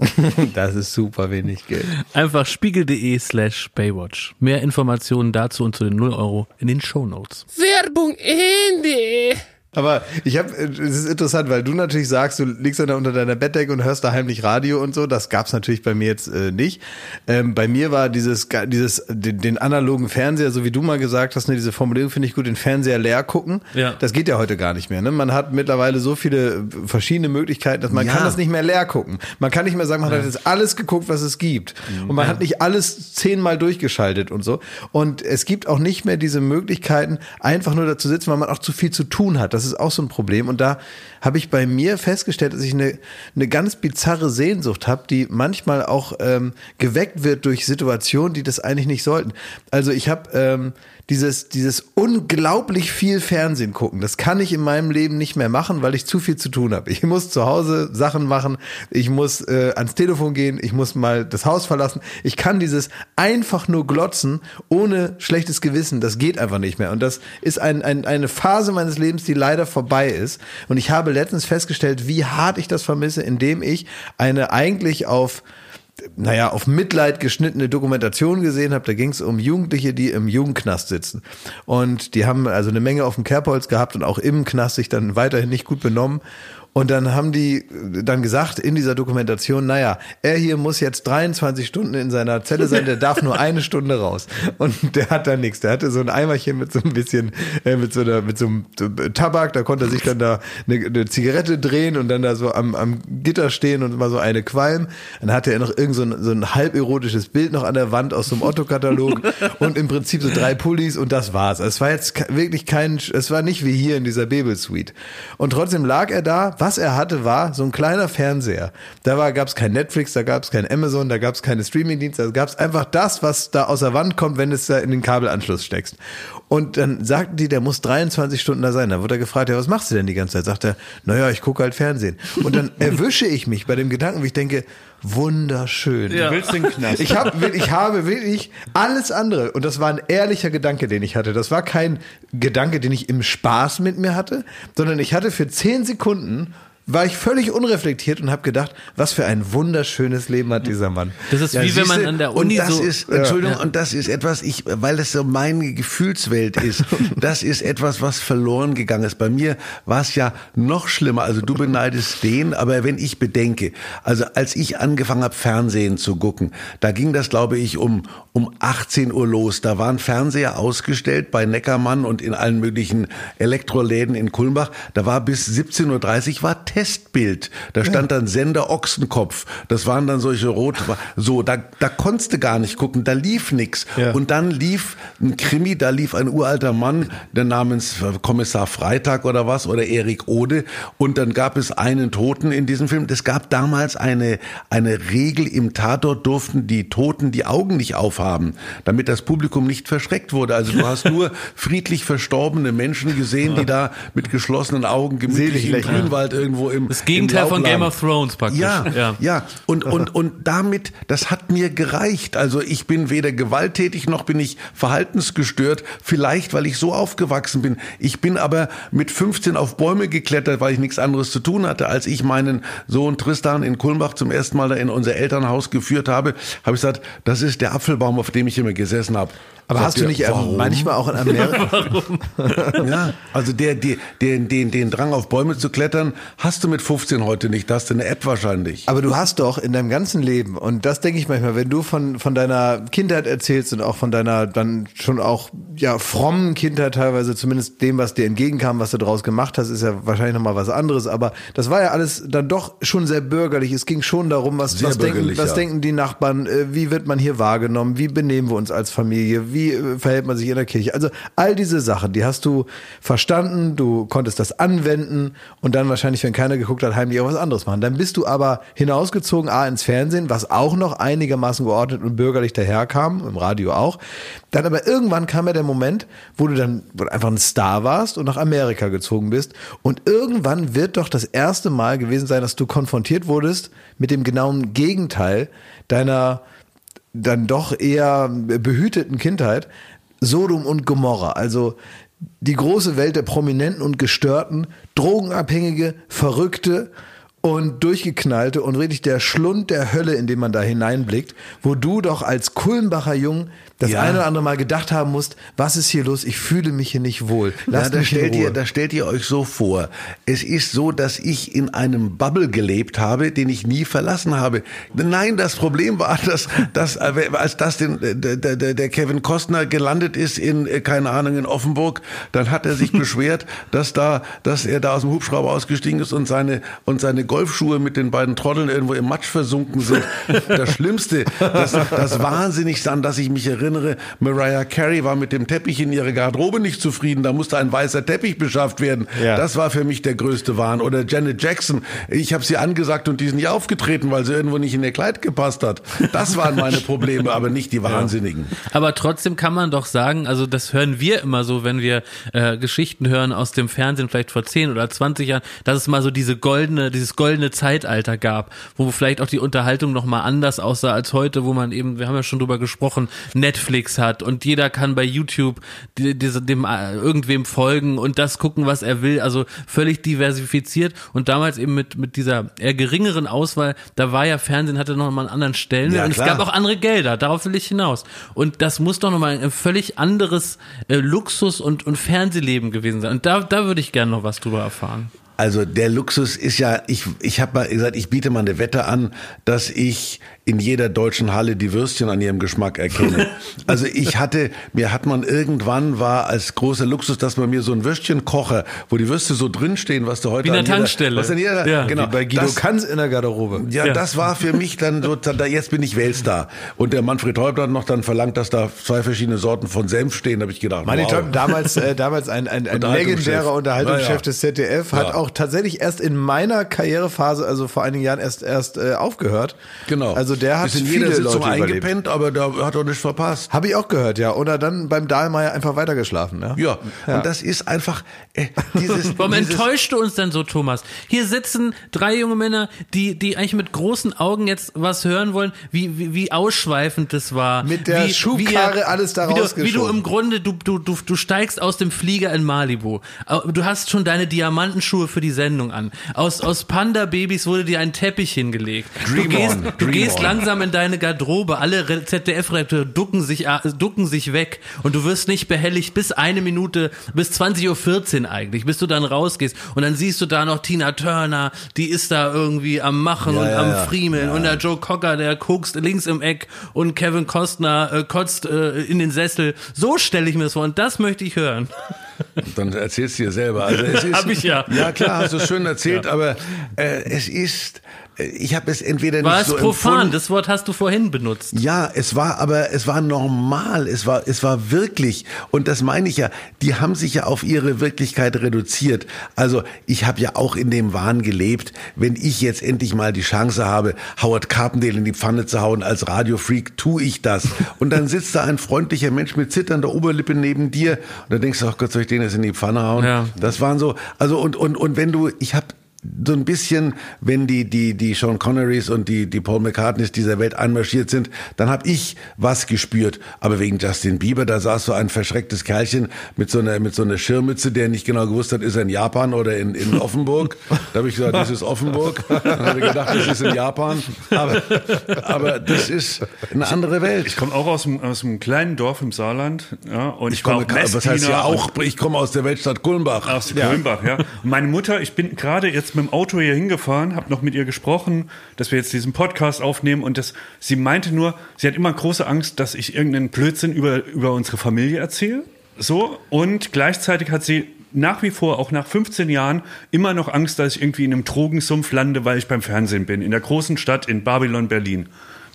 Das ist super wenig Geld. Einfach spiegel.de slash Baywatch. Mehr Informationen dazu und zu den 0 Euro in den Shownotes. Werbung Ende. Aber ich habe, es ist interessant, weil du natürlich sagst, du liegst dann da unter deiner Bettdecke und hörst da heimlich Radio und so. Das gab's natürlich bei mir jetzt äh, nicht. Ähm, bei mir war dieses, dieses, den, den analogen Fernseher, so wie du mal gesagt hast, ne, diese Formulierung finde ich gut, den Fernseher leer gucken. Ja. Das geht ja heute gar nicht mehr. Ne? Man hat mittlerweile so viele verschiedene Möglichkeiten, dass man Ja. kann das nicht mehr leer gucken. Man kann nicht mehr sagen, man hat jetzt alles geguckt, was es gibt. Und man hat nicht alles zehnmal durchgeschaltet und so. Und es gibt auch nicht mehr diese Möglichkeiten, einfach nur da zu sitzen, weil man auch zu viel zu tun hat. Das ist auch so ein Problem. Und da habe ich bei mir festgestellt, dass ich eine, eine ganz bizarre Sehnsucht habe, die manchmal auch ähm, geweckt wird durch Situationen, die das eigentlich nicht sollten. Also ich habe ähm, dieses, dieses unglaublich viel Fernsehen gucken, das kann ich in meinem Leben nicht mehr machen, weil ich zu viel zu tun habe. Ich muss zu Hause Sachen machen, ich muss äh, ans Telefon gehen, ich muss mal das Haus verlassen. Ich kann dieses einfach nur glotzen ohne schlechtes Gewissen, das geht einfach nicht mehr. Und das ist ein, ein, eine Phase meines Lebens, die leider vorbei ist. Und ich habe letztens festgestellt, wie hart ich das vermisse, indem ich eine eigentlich auf naja, auf Mitleid geschnittene Dokumentation gesehen habe. Da ging es um Jugendliche, die im Jugendknast sitzen. Und die haben also eine Menge auf dem Kerbholz gehabt und auch im Knast sich dann weiterhin nicht gut benommen. Und dann haben die dann gesagt in dieser Dokumentation, naja, er hier muss jetzt 23 Stunden in seiner Zelle sein, der darf nur eine Stunde raus. Und der hat da nichts. Der hatte so ein Eimerchen mit so ein bisschen, äh, mit so einer, mit so einem Tabak, da konnte er sich dann da eine, eine Zigarette drehen und dann da so am, am Gitter stehen und mal so eine qualmen. Dann hatte er noch irgend so ein, so ein halb erotisches Bild noch an der Wand aus so einem Otto-Katalog und im Prinzip so drei Pullis und das war's. Es war jetzt wirklich kein, es war nicht wie hier in dieser Babel-Suite. Und trotzdem lag er da, was er hatte, war so ein kleiner Fernseher. Da war, gab's kein Netflix, da gab's kein Amazon, da gab's keine Streamingdienste, da gab's einfach das, was da aus der Wand kommt, wenn es da in den Kabelanschluss steckst. Und dann sagten die, der muss 23 Stunden da sein. Da wurde er gefragt, ja, was machst du denn die ganze Zeit? Sagt er, naja, ich gucke halt Fernsehen. Und dann erwische ich mich bei dem Gedanken, wie ich denke, wunderschön. Du willst den Knast. Ich, hab, ich habe wirklich alles andere, und das war ein ehrlicher Gedanke, den ich hatte. Das war kein Gedanke, den ich im Spaß mit mir hatte, sondern ich hatte für zehn Sekunden war ich völlig unreflektiert und habe gedacht, was für ein wunderschönes Leben hat dieser Mann. Das ist wie wenn man an der Uni und das so. ist, Entschuldigung, und das ist etwas, ich, weil es so meine Gefühlswelt ist, das ist etwas, was verloren gegangen ist. Bei mir war es ja noch schlimmer. Also du beneidest den, aber wenn ich bedenke, also als ich angefangen habe, Fernsehen zu gucken, da ging das, glaube ich, um, um 18 Uhr los. Da waren Fernseher ausgestellt bei Neckermann und in allen möglichen Elektroläden in Kulmbach. Da war bis 17.30 Uhr war Testbild. Da stand dann Sender Ochsenkopf. Das waren dann solche rot, so, da, da konntest du gar nicht gucken, da lief nix. Ja. Und dann lief ein Krimi, da lief ein uralter Mann, der namens Kommissar Freitag oder was, oder Erik Ode. Und dann gab es einen Toten in diesem Film. Es gab damals eine, eine Regel im Tatort durften die Toten die Augen nicht aufhaben, damit das Publikum nicht verschreckt wurde. Also du hast nur friedlich verstorbene Menschen gesehen, die da mit geschlossenen Augen gemütlich im. Grünwald irgendwo im Das Gegenteil im von Game of Thrones praktisch. Ja, ja, Ja. Und, und, und damit, das hat mir gereicht. Also ich bin weder gewalttätig noch bin ich verhaltensgestört. Vielleicht, weil ich so aufgewachsen bin. Ich bin aber mit 15 auf Bäume geklettert, weil ich nichts anderes zu tun hatte. Als ich meinen Sohn Tristan in Kulmbach zum ersten Mal da in unser Elternhaus geführt habe, habe ich gesagt, das ist der Apfelbaum, auf dem ich immer gesessen habe. Aber Sagt hast du nicht warum? manchmal auch in Amerika? Ja, also der, der, den, den, den Drang auf Bäume zu klettern, hast du mit 15 heute nicht. Da hast du eine App wahrscheinlich. Aber du hast doch in deinem ganzen Leben, und das denke ich manchmal, wenn du von, von deiner Kindheit erzählst und auch von deiner dann schon auch ja frommen Kindheit teilweise, zumindest dem, was dir entgegenkam, was du draus gemacht hast, ist ja wahrscheinlich nochmal was anderes. Aber das war ja alles dann doch schon sehr bürgerlich. Es ging schon darum, was, Sehr was, denken, was ja. denken die Nachbarn, äh, wie wird man hier wahrgenommen, wie benehmen wir uns als Familie, wie äh, verhält man sich in der Kirche. Also all diese Sachen, die hast du verstanden, du konntest das anwenden und dann wahrscheinlich, wenn keiner geguckt hat, heimlich auch was anderes machen. Dann bist du aber hinausgezogen, A, ins Fernsehen, was auch noch einigermaßen geordnet und bürgerlich daherkam, im Radio auch. Dann aber irgendwann kam ja der Moment, wo du dann einfach ein Star warst und nach Amerika gezogen bist. Und irgendwann wird doch das erste Mal gewesen sein, dass du konfrontiert wurdest mit dem genauen Gegenteil deiner dann doch eher behüteten Kindheit, Sodom und Gomorra. Also die große Welt der Prominenten und Gestörten, Drogenabhängige, Verrückte und Durchgeknallte und wirklich der Schlund der Hölle, in den man da hineinblickt, wo du doch als Kulmbacher Jung das Ja. eine oder andere Mal gedacht haben musst, was ist hier los? Ich fühle mich hier nicht wohl. Ja, Lasst da mich in stellt, ihr, stellt ihr euch so vor. Es ist so, dass ich in einem Bubble gelebt habe, den ich nie verlassen habe. Nein, das Problem war, dass, dass äh, als das den, der, der, der Kevin Costner gelandet ist in, äh, keine Ahnung, in Offenburg, dann hat er sich beschwert, dass da, dass er da aus dem Hubschrauber ausgestiegen ist und seine, und seine Golfschuhe mit den beiden Trotteln irgendwo im Matsch versunken sind. Das Schlimmste, das, das Wahnsinnigste, an das ich mich erinnere, Mariah Carey war mit dem Teppich in ihrer Garderobe nicht zufrieden, da musste ein weißer Teppich beschafft werden. Ja. Das war für mich der größte Wahn. Oder Janet Jackson, ich habe sie angesagt und die ist nicht aufgetreten, weil sie irgendwo nicht in ihr Kleid gepasst hat. Das waren meine Probleme, aber nicht die Wahnsinnigen. Aber trotzdem kann man doch sagen, also das hören wir immer so, wenn wir äh, Geschichten hören aus dem Fernsehen, vielleicht vor 10 oder 20 Jahren, dass es mal so diese goldene, dieses goldene Zeitalter gab, wo vielleicht auch die Unterhaltung noch mal anders aussah als heute, wo man eben, wir haben ja schon drüber gesprochen, Netflix hat und jeder kann bei YouTube die, diese, dem äh, irgendwem folgen und das gucken, was er will, also völlig diversifiziert und damals eben mit mit dieser eher geringeren Auswahl, da war ja Fernsehen hatte noch mal einen anderen Stellen Ja, und es klar. gab auch andere Gelder, darauf will ich hinaus. Und das muss doch nochmal ein völlig anderes äh, Luxus- und, und Fernsehleben gewesen sein. Und da, da würde ich gerne noch was drüber erfahren. Also der Luxus ist ja, ich, ich habe mal gesagt, ich biete mal eine Wette an, dass ich in jeder deutschen Halle die Würstchen an ihrem Geschmack erkenne. Also ich hatte, mir hat man irgendwann war als großer Luxus, dass man mir so ein Würstchenkocher, wo die Würste so drinstehen, was du heute Wie in an der jeder- Tankstelle. Was in jeder, Ja, genau, Wie bei Guido das, Kanz in der Garderobe. ja, Ja. das war für mich dann so, da, jetzt bin ich Weltstar. Und der Manfred Häupter hat noch dann verlangt, dass da zwei verschiedene Sorten von Senf stehen, habe ich gedacht, Manny wow. Damals, äh, damals ein, ein, ein Unterhaltungschef. legendärer Unterhaltungschef Ja, ja. des ZDF, hat Ja. auch tatsächlich erst in meiner Karrierephase, also vor einigen Jahren erst erst äh, aufgehört. Genau. Also der hat ist in jeder viele Sitzung Leute überlebt. eingepennt, aber da hat er nichts verpasst. Habe ich auch gehört, ja. Oder dann beim Dahlmeier einfach weitergeschlafen. Ja? Ja, und das ist einfach äh, dieses. Warum dieses enttäuscht du uns denn so, Thomas? Hier sitzen drei junge Männer, die, die eigentlich mit großen Augen jetzt was hören wollen, wie, wie, wie ausschweifend das war. Mit der wie, Schubkarre ihr- alles da wie du, wie du im Grunde, du, du, du, du steigst aus dem Flieger in Malibu. Du hast schon deine Diamantenschuhe für die Sendung an. Aus, aus Panda-Babys wurde dir ein Teppich hingelegt. Dream du gehst, on, du gehst on. Langsam in deine Garderobe. Alle ZDF-Redakteure ducken sich, äh, ducken sich weg und du wirst nicht behelligt bis eine Minute, bis 20.14 Uhr eigentlich, bis du dann rausgehst. Und dann siehst du da noch Tina Turner, die ist da irgendwie am Machen Ja, und ja, am ja. Friemeln. Und der Joe Cocker, der guckst links im Eck und Kevin Costner äh, kotzt äh, in den Sessel. So stelle ich mir das vor und das möchte ich hören. Dann erzählst du dir selber. Also es ist, Hab ich ja. Ja, klar, hast du schön erzählt, aber äh, es ist, ich habe es entweder War nicht es so profan? empfunden. Das Wort hast du vorhin benutzt. Ja, es war aber, es war normal, es war, es war wirklich, und das meine ich ja, die haben sich ja auf ihre Wirklichkeit reduziert. Also ich habe ja auch in dem Wahn gelebt, wenn ich jetzt endlich mal die Chance habe, Howard Carpendale in die Pfanne zu hauen als Radiofreak, tue ich das. Und dann sitzt da ein freundlicher Mensch mit zitternder Oberlippe neben dir und dann denkst du, ach Gott, soll ich den jetzt in die Pfanne hauen? Ja. Das waren so, also und, und, und wenn du, ich habe so ein bisschen, wenn die die die Sean Connerys und die die Paul McCartneys dieser Welt einmarschiert sind, dann habe ich was gespürt. Aber wegen Justin Bieber, da saß so ein verschrecktes Kerlchen mit so einer mit so einer Schirmmütze, der nicht genau gewusst hat, ist er in Japan oder in, in Offenburg. Da habe ich gesagt, das ist Offenburg. Dann habe ich gedacht, das ist in Japan. Aber aber das ist eine andere Welt. Ich komme auch aus einem, aus einem kleinen Dorf im Saarland. Ja, und ich, Ich komme, was heißt ja auch, ich komme aus der Weltstadt Kulmbach. Aus Kölnbach, ja. Und meine Mutter, ich bin gerade jetzt mit dem Auto hier hingefahren, habe noch mit ihr gesprochen, dass wir jetzt diesen Podcast aufnehmen und das, sie meinte nur, sie hat immer große Angst, dass ich irgendeinen Blödsinn über, über unsere Familie erzähle. So, und gleichzeitig hat sie nach wie vor, auch nach 15 Jahren, immer noch Angst, dass ich irgendwie in einem Drogensumpf lande, weil ich beim Fernsehen bin, in der großen Stadt in Babylon, Berlin.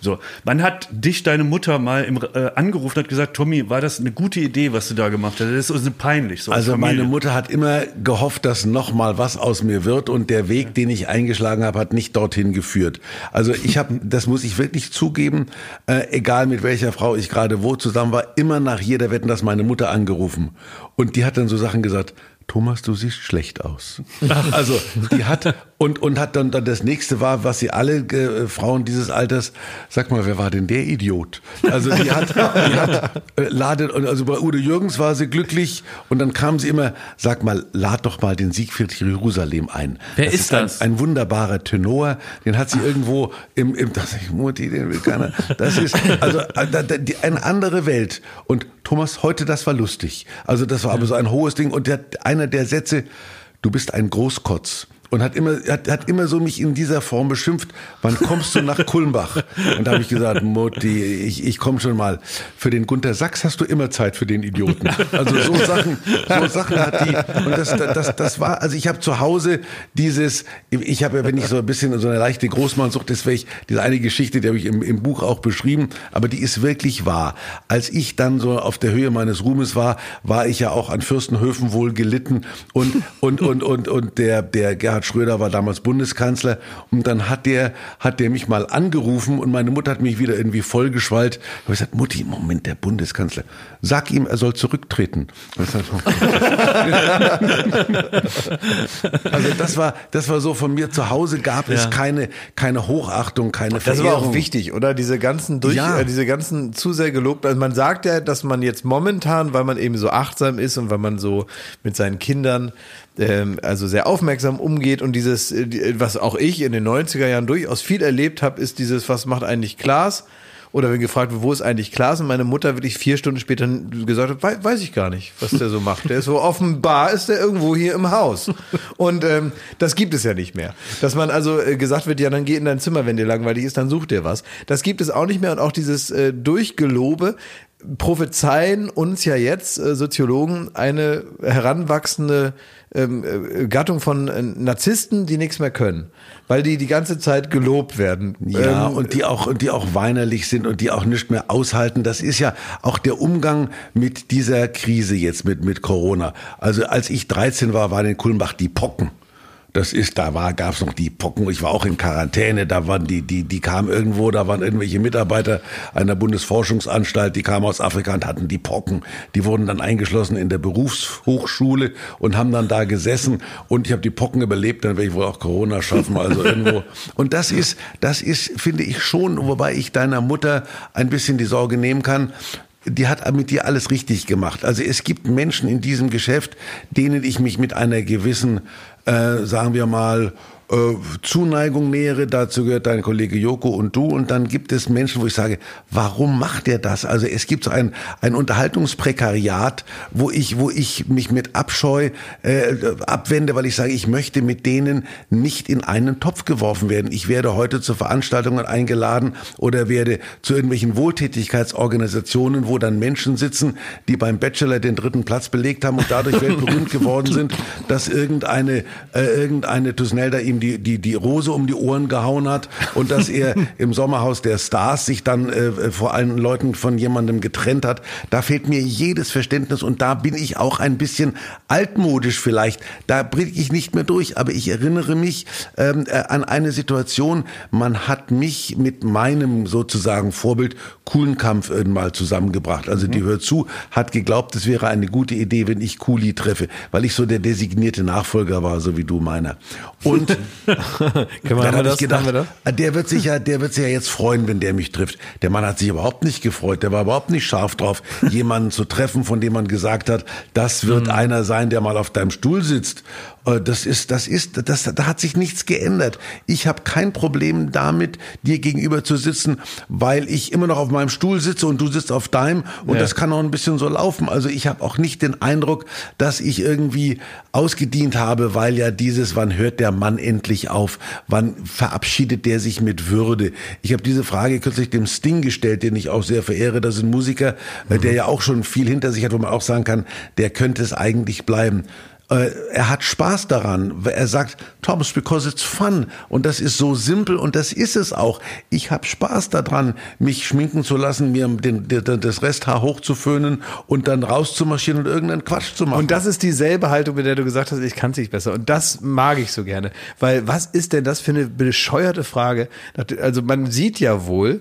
So, wann hat dich deine Mutter mal im, äh, angerufen und hat gesagt, Tommy, war das eine gute Idee, was du da gemacht hast? Das ist uns peinlich. So als Also Familie. meine Mutter hat immer gehofft, dass noch mal was aus mir wird und der Weg, den ich eingeschlagen habe, hat nicht dorthin geführt. Also ich habe, das muss ich wirklich zugeben, äh, egal mit welcher Frau ich gerade wo zusammen war, immer nach jeder Wetten, dass meine Mutter angerufen und die hat dann so Sachen gesagt. Thomas, du siehst schlecht aus. Also die hat und und hat dann dann das nächste war, was sie alle äh, Frauen dieses Alters, sag mal, wer war denn der Idiot? Also die hat, die hat äh, ladet also bei Udo Jürgens war sie glücklich und dann kam sie immer, sag mal, lad doch mal den Siegfried Jerusalem ein. Wer ist das? Ein, ein wunderbarer Tenor, den hat sie irgendwo im im das ich Mutti, den will keiner. Das ist also äh, eine andere Welt und Thomas heute das war lustig. Also das war aber so ein hohes Ding und der, einer der Sätze, du bist ein Großkotz. Und hat immer, hat, hat immer so mich in dieser Form beschimpft. Wann kommst du nach Kulmbach? Und da habe ich gesagt, Mutti, ich, ich komme schon mal. Für den Gunter Sachs hast du immer Zeit für den Idioten. Also so Sachen, so Sachen hat die. Und das, das, das war, also ich habe zu Hause dieses, ich habe ja, wenn ich so ein bisschen so eine leichte Großmannsucht, das wäre ich, diese eine Geschichte, die habe ich im, im Buch auch beschrieben, aber die ist wirklich wahr. Als ich dann so auf der Höhe meines Ruhmes war, war ich ja auch an Fürstenhöfen wohl gelitten und, und, und, und, und der, der Gerhard Schröder war damals Bundeskanzler und dann hat der, hat der mich mal angerufen und meine Mutter hat mich wieder irgendwie vollgeschwallt. Da habe ich gesagt, Mutti, Moment, der Bundeskanzler, sag ihm, er soll zurücktreten. Also das war, das war so von mir zu Hause gab es keine, keine Hochachtung, keine Das Verehrung. war auch wichtig, oder? Diese ganzen durch, Ja. äh, diese ganzen zu sehr gelobten. Also man sagt ja, dass man jetzt momentan, weil man eben so achtsam ist und weil man so mit seinen Kindern ähm, also sehr aufmerksam umgeht und dieses, äh, was auch ich in den 90er Jahren durchaus viel erlebt habe, ist dieses, was macht eigentlich Klaas? Oder wenn gefragt wird, wo ist eigentlich Klaas? Und meine Mutter wirklich vier Stunden später gesagt hat, "Wei- weiß ich gar nicht, was der so macht. Der ist so offenbar, ist der irgendwo hier im Haus. Und ähm, das gibt es ja nicht mehr. Dass man also äh, gesagt wird, ja, dann geh in dein Zimmer, wenn dir langweilig ist, dann such dir was. Das gibt es auch nicht mehr. Und auch dieses äh, Durchgelobe prophezeien uns ja jetzt äh, Soziologen eine heranwachsende ähm, äh, Gattung von äh, Narzissten, die nichts mehr können, weil die die ganze Zeit gelobt werden. Ja, Ähm, und die auch, und die auch weinerlich sind und die auch nicht mehr aushalten. Das ist ja auch der Umgang mit dieser Krise jetzt, mit, mit Corona. Also als ich 13 war, waren in Kulmbach die Pocken. Das ist, da war, gab's noch die Pocken. Ich war auch in Quarantäne. Da waren die, die, die kamen irgendwo. Da waren irgendwelche Mitarbeiter einer Bundesforschungsanstalt. Die kamen aus Afrika und hatten die Pocken. Die wurden dann eingeschlossen in der Berufshochschule und haben dann da gesessen. Und ich habe die Pocken überlebt. Dann werde ich wohl auch Corona schaffen. Also irgendwo. Und das ist, das ist, finde ich schon, wobei ich deiner Mutter ein bisschen die Sorge nehmen kann die hat mit dir alles richtig gemacht. Also es gibt Menschen in diesem Geschäft, denen ich mich mit einer gewissen äh, sagen wir mal, äh, Zuneigung nähere, dazu gehört dein Kollege Joko und du. Und dann gibt es Menschen, wo ich sage, warum macht er das? Also es gibt so ein, ein Unterhaltungsprekariat, wo ich, wo ich mich mit Abscheu äh, abwende, weil ich sage, ich möchte mit denen nicht in einen Topf geworfen werden. Ich werde heute zu Veranstaltungen eingeladen oder werde zu irgendwelchen Wohltätigkeitsorganisationen, wo dann Menschen sitzen, die beim Bachelor den dritten Platz belegt haben und dadurch weltberühmt geworden sind, dass irgendeine, äh, irgendeine Tusnelda ihm die, die, die Rose um die Ohren gehauen hat und dass er im Sommerhaus der Stars sich dann äh, vor allen Leuten von jemandem getrennt hat. Da fehlt mir jedes Verständnis und da bin ich auch ein bisschen altmodisch vielleicht. Da bringe ich nicht mehr durch, aber ich erinnere mich ähm, äh, an eine Situation, man hat mich mit meinem sozusagen Vorbild Kuhlenkampf irgendwann zusammengebracht. Also die Hör zu hat geglaubt, es wäre eine gute Idee, wenn ich Kuli treffe, weil ich so der designierte Nachfolger war, so wie du meiner. Und Können wir, dann habe das, gedacht, haben wir das? der wird sich ja, der wird sich ja jetzt freuen, wenn der mich trifft. Der Mann hat sich überhaupt nicht gefreut. Der war überhaupt nicht scharf drauf, jemanden zu treffen, von dem man gesagt hat, das wird einer sein, der mal auf deinem Stuhl sitzt. Äh, Das ist, das ist, das, da hat sich nichts geändert. Ich habe kein Problem damit, dir gegenüber zu sitzen, weil ich immer noch auf meinem Stuhl sitze und du sitzt auf deinem und Ja. das kann auch ein bisschen so laufen. Also ich habe auch nicht den Eindruck, dass ich irgendwie ausgedient habe, weil ja dieses, wann hört der Mann endlich auf, wann verabschiedet der sich mit Würde. Ich habe diese Frage kürzlich dem Sting gestellt, den ich auch sehr verehre. Das ist ein Musiker, äh, der ja auch schon viel hinter sich hat, wo man auch sagen kann, der könnte es eigentlich bleiben. Äh, Er hat Spaß daran. Er sagt, Thomas, because it's fun. Und das ist so simpel und das ist es auch. Ich habe Spaß daran, mich schminken zu lassen, mir den, den, das Resthaar hochzuföhnen und dann rauszumarschieren und irgendeinen Quatsch zu machen. Und das ist dieselbe Haltung, mit der du gesagt hast, ich kann es nicht besser. Und das mag ich so gerne. Weil was ist denn das für eine bescheuerte Frage? Also man sieht ja wohl,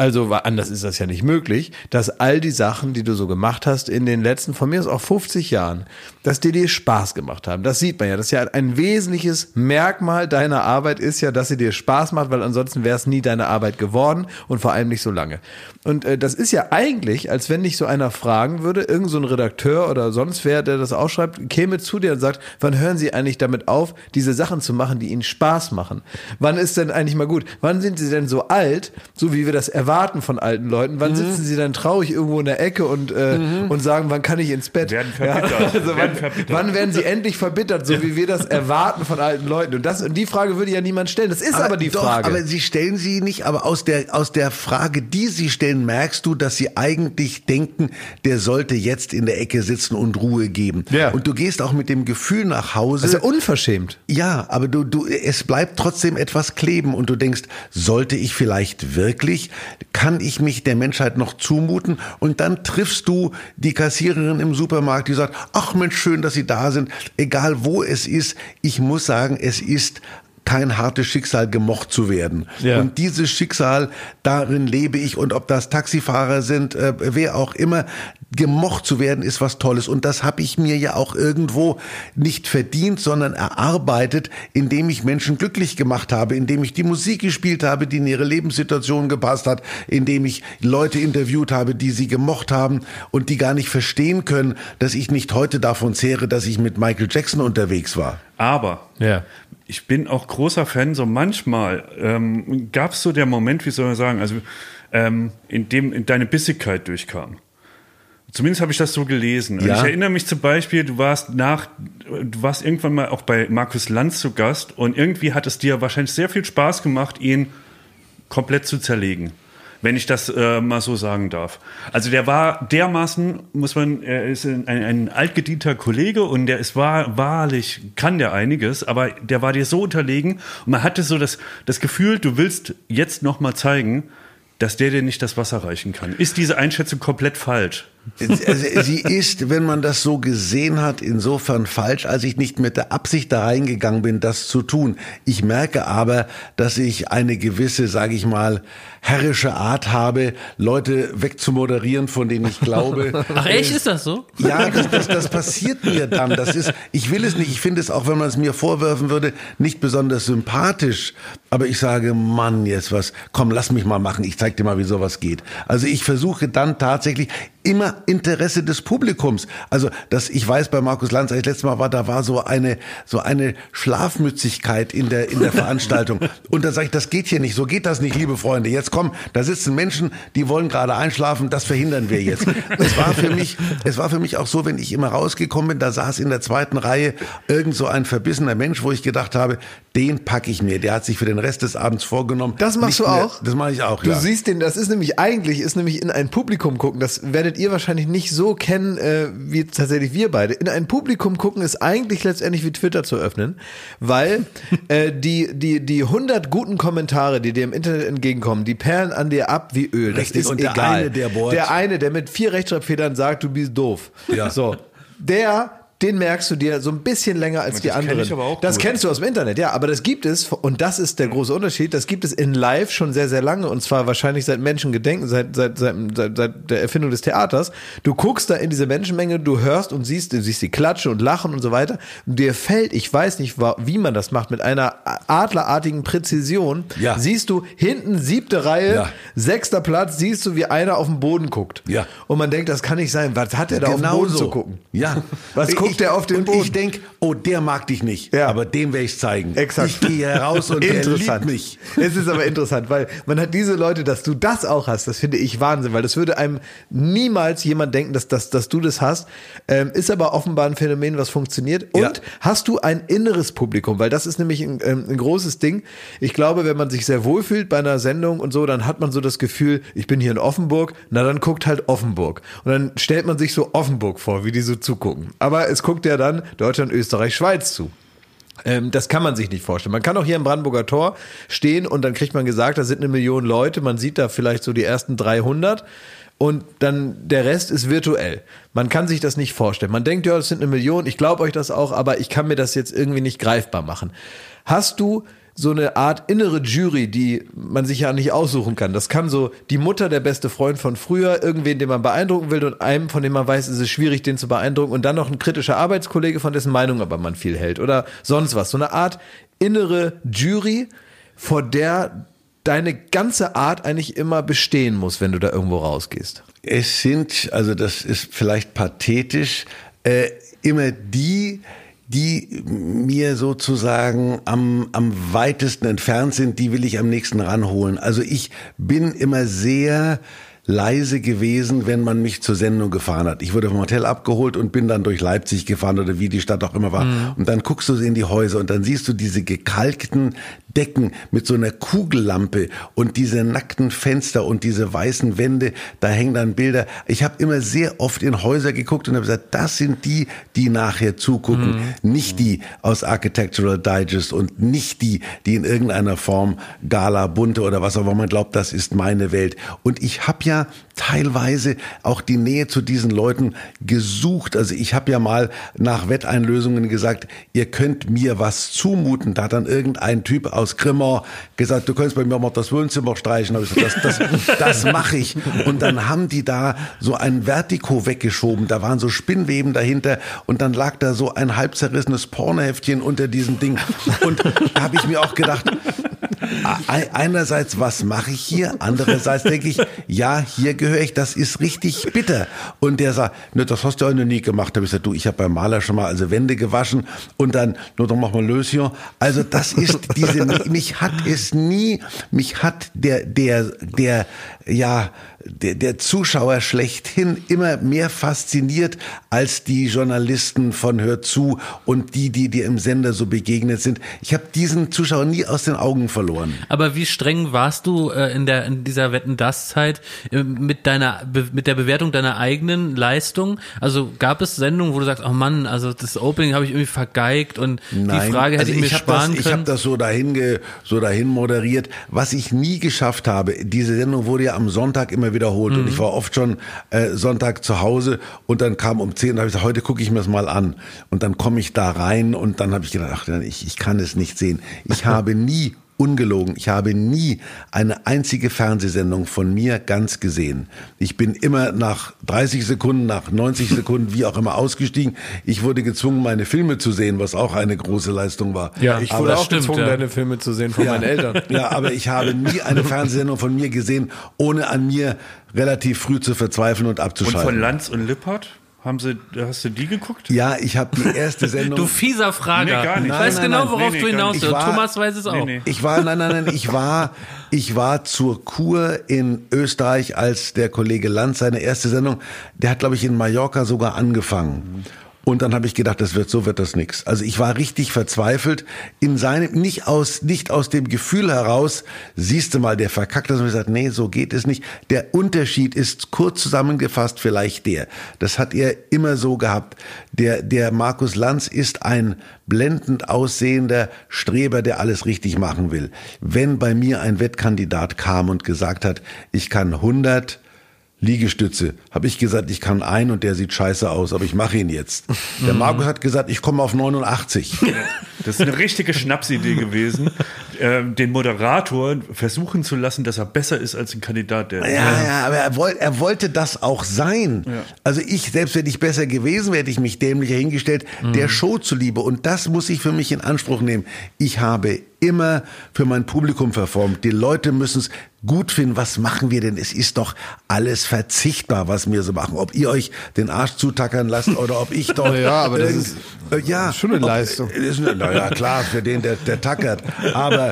also anders ist das ja nicht möglich, dass all die Sachen, die du so gemacht hast in den letzten, von mir aus auch 50 Jahren, dass die dir Spaß gemacht haben. Das sieht man ja. Das ist ja ein wesentliches Merkmal deiner Arbeit ist ja, dass sie dir Spaß macht, weil ansonsten wäre es nie deine Arbeit geworden und vor allem nicht so lange. Und äh, das ist ja eigentlich, als wenn dich so einer fragen würde, irgend so ein Redakteur oder sonst wer, der das ausschreibt, käme zu dir und sagt, wann hören Sie eigentlich damit auf, diese Sachen zu machen, die Ihnen Spaß machen? Wann ist denn eigentlich mal gut? Wann sind Sie denn so alt, so wie wir das erwarten von alten Leuten? Wann sitzen Sie dann traurig irgendwo in der Ecke und, äh, und sagen, wann kann ich ins Bett? Werden verbittert. also wann, Werden verbittert. wann werden Sie endlich verbittert, so wie wir das erwarten von alten Leuten? Und, das, und die Frage würde ja niemand stellen. Das ist aber, die doch, Frage. Aber sie stellen sie nicht, aber aus der, aus der Frage, die sie stellen, merkst du, dass sie eigentlich denken, der sollte jetzt in der Ecke sitzen und Ruhe geben. Ja. Und du gehst auch mit dem Gefühl nach Hause. das ist ja unverschämt. Ja, aber du, du, es bleibt trotzdem etwas kleben und du denkst, sollte ich vielleicht wirklich, kann ich mich der Menschheit noch zumuten? Und dann triffst du die Kassiererin im Supermarkt, die sagt, ach Mensch, schön, dass Sie da sind, egal wo es ist. Ich muss sagen, es ist kein hartes Schicksal, gemocht zu werden. Ja. Und dieses Schicksal, darin lebe ich. Und ob das Taxifahrer sind, äh, wer auch immer, gemocht zu werden, ist was Tolles. Und das habe ich mir ja auch irgendwo nicht verdient, sondern erarbeitet, indem ich Menschen glücklich gemacht habe, indem ich die Musik gespielt habe, die in ihre Lebenssituation gepasst hat, indem ich Leute interviewt habe, die sie gemocht haben und die gar nicht verstehen können, dass ich nicht heute davon zehre, dass ich mit Michael Jackson unterwegs war. Aber Ja. ich bin auch großer Fan, so manchmal ähm, gab es so der Moment, wie soll man sagen, also ähm, in dem in deine Bissigkeit durchkam. Zumindest habe ich das so gelesen. Ja. Ich erinnere mich zum Beispiel, du warst nach, du warst irgendwann mal auch bei Markus Lanz zu Gast und irgendwie hat es dir wahrscheinlich sehr viel Spaß gemacht, ihn komplett zu zerlegen. Wenn ich das äh, mal so sagen darf. Also der war dermaßen, muss man, er ist ein, ein altgedienter Kollege und der ist wahr, wahrlich, kann der einiges, aber der war dir so unterlegen und man hatte so das, das Gefühl, du willst jetzt noch mal zeigen, dass der dir nicht das Wasser reichen kann. Ist diese Einschätzung komplett falsch? Also, sie ist, wenn man das so gesehen hat, insofern falsch, als ich nicht mit der Absicht da reingegangen bin, das zu tun. Ich merke aber, dass ich eine gewisse, sage ich mal, herrische Art habe, Leute wegzumoderieren, von denen ich glaube. Ach echt, ist das so? Ja, das, das, das passiert mir dann. Das ist, ich will es nicht. Ich finde es auch, wenn man es mir vorwerfen würde, nicht besonders sympathisch. Aber ich sage, Mann, jetzt was, komm, lass mich mal machen. Ich zeig dir mal, wie sowas geht. Also ich versuche dann tatsächlich immer Interesse des Publikums. Also, dass ich weiß bei Markus Lanz, als ich letztes Mal war, da war so eine, so eine Schlafmützigkeit in der, in der Veranstaltung. Und da sage ich, das geht hier nicht. So geht das nicht, liebe Freunde. Jetzt komm, da sitzen Menschen, die wollen gerade einschlafen. Das verhindern wir jetzt. Es war für mich, es war für mich auch so, wenn ich immer rausgekommen bin, da saß in der zweiten Reihe irgend so ein verbissener Mensch, wo ich gedacht habe, den packe ich mir. Der hat sich für den Rest des Abends vorgenommen. Das machst du mehr, auch? Das mache ich auch, Du ja. siehst den, das ist nämlich eigentlich, ist nämlich in ein Publikum gucken. Das werdet ihr wahrscheinlich nicht so kennen, äh, wie tatsächlich wir beide. In ein Publikum gucken ist eigentlich letztendlich wie Twitter zu öffnen, weil äh, die, die, die 100 guten Kommentare, die dir im Internet entgegenkommen, die perlen an dir ab wie Öl. Das Richtig, ist und der egal. eine, der bohrt. der eine, der mit vier Rechtschreibfehlern sagt, du bist doof. Ja. So. Der den merkst du dir so ein bisschen länger als die das kenn anderen. das gut. kennst du aus dem Internet, ja, aber das gibt es und das ist der große Unterschied. Das gibt es in Live schon sehr, sehr lange und zwar wahrscheinlich seit Menschengedenken, seit, seit, seit, seit, seit der Erfindung des Theaters. Du guckst da in diese Menschenmenge, du hörst und siehst, du siehst die klatschen und lachen und so weiter. Und dir fällt, ich weiß nicht, wie man das macht, mit einer adlerartigen Präzision, Ja. siehst du hinten siebte Reihe, Ja. sechster Platz, siehst du, wie einer auf den Boden guckt. Ja. Und man denkt, das kann nicht sein. Was hat der da auf den Boden zu gucken? Ja. Was guckt ich, der auf den und Boden? Ich denke, oh, der mag dich nicht. Ja. Aber dem werde ich zeigen. Exakt. Ich gehe heraus und er liebt mich. Es ist aber interessant, weil man hat diese Leute, dass du das auch hast, das finde ich Wahnsinn, weil das würde einem niemals jemand denken, dass, dass, dass du das hast. Ähm, ist aber offenbar ein Phänomen, was funktioniert. Und Ja. hast du ein inneres Publikum, weil das ist nämlich ein, ähm, ein großes Ding. Ich glaube, wenn man sich sehr wohlfühlt bei einer Sendung und so, dann hat man so das Gefühl, ich bin hier in Offenburg, na dann guckt halt Offenburg. Und dann stellt man sich so Offenburg vor, wie die so zugucken. Aber es guckt ja dann Deutschland, Österreich, Schweiz zu. Ähm, das kann man sich nicht vorstellen. Man kann auch hier im Brandenburger Tor stehen und dann kriegt man gesagt, da sind eine Million Leute. Man sieht da vielleicht so die ersten 300 und dann der Rest ist virtuell. Man kann sich das nicht vorstellen. Man denkt, ja, das sind eine Million. Ich glaube euch das auch, aber ich kann mir das jetzt irgendwie nicht greifbar machen. Hast du so eine Art innere Jury, die man sich ja nicht aussuchen kann. Das kann so die Mutter, der beste Freund von früher, irgendwen, den man beeindrucken will und einem, von dem man weiß, ist es schwierig, den zu beeindrucken und dann noch ein kritischer Arbeitskollege, von dessen Meinung aber man viel hält oder sonst was. So eine Art innere Jury, vor der deine ganze Art eigentlich immer bestehen muss, wenn du da irgendwo rausgehst. Es sind, also das ist vielleicht pathetisch, äh, immer die, die mir sozusagen am, am weitesten entfernt sind, die will ich am nächsten ranholen. Also ich bin immer sehr leise gewesen, wenn man mich zur Sendung gefahren hat. Ich wurde vom Hotel abgeholt und bin dann durch Leipzig gefahren oder wie die Stadt auch immer war. Und dann guckst du in die Häuser und dann siehst du diese gekalkten Decken mit so einer Kugellampe und diese nackten Fenster und diese weißen Wände, da hängen dann Bilder. Ich habe immer sehr oft in Häuser geguckt und habe gesagt, das sind die, die nachher zugucken, nicht die aus Architectural Digest und nicht die, die in irgendeiner Form Gala, Bunte oder was auch immer man glaubt, das ist meine Welt. Und ich habe ja teilweise auch die Nähe zu diesen Leuten gesucht. Also ich habe ja mal nach Wetteinlösungen gesagt, ihr könnt mir was zumuten. Da hat dann irgendein Typ aus Grimmer gesagt, du kannst bei mir mal das Wohnzimmer streichen. Hab ich gesagt, das, das, das mache ich. Und dann haben die da so ein Vertigo weggeschoben. Da waren so Spinnweben dahinter und dann lag da so ein halb zerrissenes Pornoheftchen unter diesem Ding. Und da habe ich mir auch gedacht, einerseits, was mache ich hier? Andererseits denke ich, ja, hier gehöre ich, das ist richtig bitter. Und der sagt, ne, das hast du auch noch nie gemacht. Da habe ich gesagt, du, ich habe beim Maler schon mal also Wände gewaschen und dann, nur dann machen wir Löschen. Also das ist diese, mich hat es nie, mich hat der, der, der, ja, der, der Zuschauer schlechthin immer mehr fasziniert als die Journalisten von Hör zu und die, die dir im Sender so begegnet sind. Ich habe diesen Zuschauer nie aus den Augen verloren. Aber wie streng warst du äh, in der in dieser Wetten das Zeit äh, mit deiner mit der Bewertung deiner eigenen Leistung? Also gab es Sendungen, wo du sagst, oh Mann, also das Opening habe ich irgendwie vergeigt und Nein, die Frage hätte also ich mir ich sparen das, Ich können. habe das so dahin, ge, so dahin moderiert. Was ich nie geschafft habe, diese Sendung wurde ja am Sonntag immer wiederholt Mhm. und ich war oft schon äh, Sonntag zu Hause und dann kam um 10 und habe ich gesagt, heute gucke ich mir das mal an. Und dann komme ich da rein und dann habe ich gedacht, ach, ich, ich kann es nicht sehen. Ich habe nie ungelogen. Ich habe nie eine einzige Fernsehsendung von mir ganz gesehen. Ich bin immer nach 30 Sekunden, nach 90 Sekunden, wie auch immer ausgestiegen. Ich wurde gezwungen, meine Filme zu sehen, was auch eine große Leistung war. Ja, ich wurde auch stimmt, gezwungen, ja. deine Filme zu sehen von meinen Eltern. Ja, aber ich habe nie eine Fernsehsendung von mir gesehen, ohne an mir relativ früh zu verzweifeln und Und abzuschalten. von Lanz und Lippert? Haben sie, hast du die geguckt? ja, ich habe die erste Sendung. Du fieser Frager. Nee, gar nicht. Ich weiß nein, genau, nein. worauf Nee, du hinaus willst. Thomas weiß es auch. Nee, nee. Ich war, nein, nein, nein, ich war, ich war zur Kur in Österreich, als der Kollege Lanz seine erste Sendung, der hat, glaube ich, in Mallorca sogar angefangen. Und dann habe ich gedacht, das wird so wird das nix. Also ich war richtig verzweifelt in seinem nicht aus nicht aus dem Gefühl heraus. Siehst du mal, der verkackt das und gesagt, nee, so geht es nicht. Der Unterschied ist kurz zusammengefasst vielleicht der. Das hat er immer so gehabt. Der der Markus Lanz ist ein blendend aussehender Streber, der alles richtig machen will. Wenn bei mir ein Wettkandidat kam und gesagt hat, ich kann 100 Liegestütze. Habe ich gesagt, ich kann ein und der sieht scheiße aus, aber ich mache ihn jetzt. Der Markus hat gesagt, ich komme auf 89. Das ist eine richtige Schnapsidee gewesen, ähm, den Moderator versuchen zu lassen, dass er besser ist als ein Kandidat, der. Ja, ja, aber er, wollte, er wollte das auch sein. Also ich, selbst wenn ich besser gewesen wäre, hätte ich mich dämlicher hingestellt, der Show zuliebe. Und das muss ich für mich in Anspruch nehmen. Ich habe immer für mein Publikum verformt. Die Leute müssen es gut finden. Was machen wir denn? Es ist doch alles verzichtbar, was wir so machen. Ob ihr euch den Arsch zutackern lasst oder ob ich doch... Ja, aber das ist- äh, ja, schon eine ob- Leistung. Ist eine, naja, klar, für den, der, der tackert. Aber,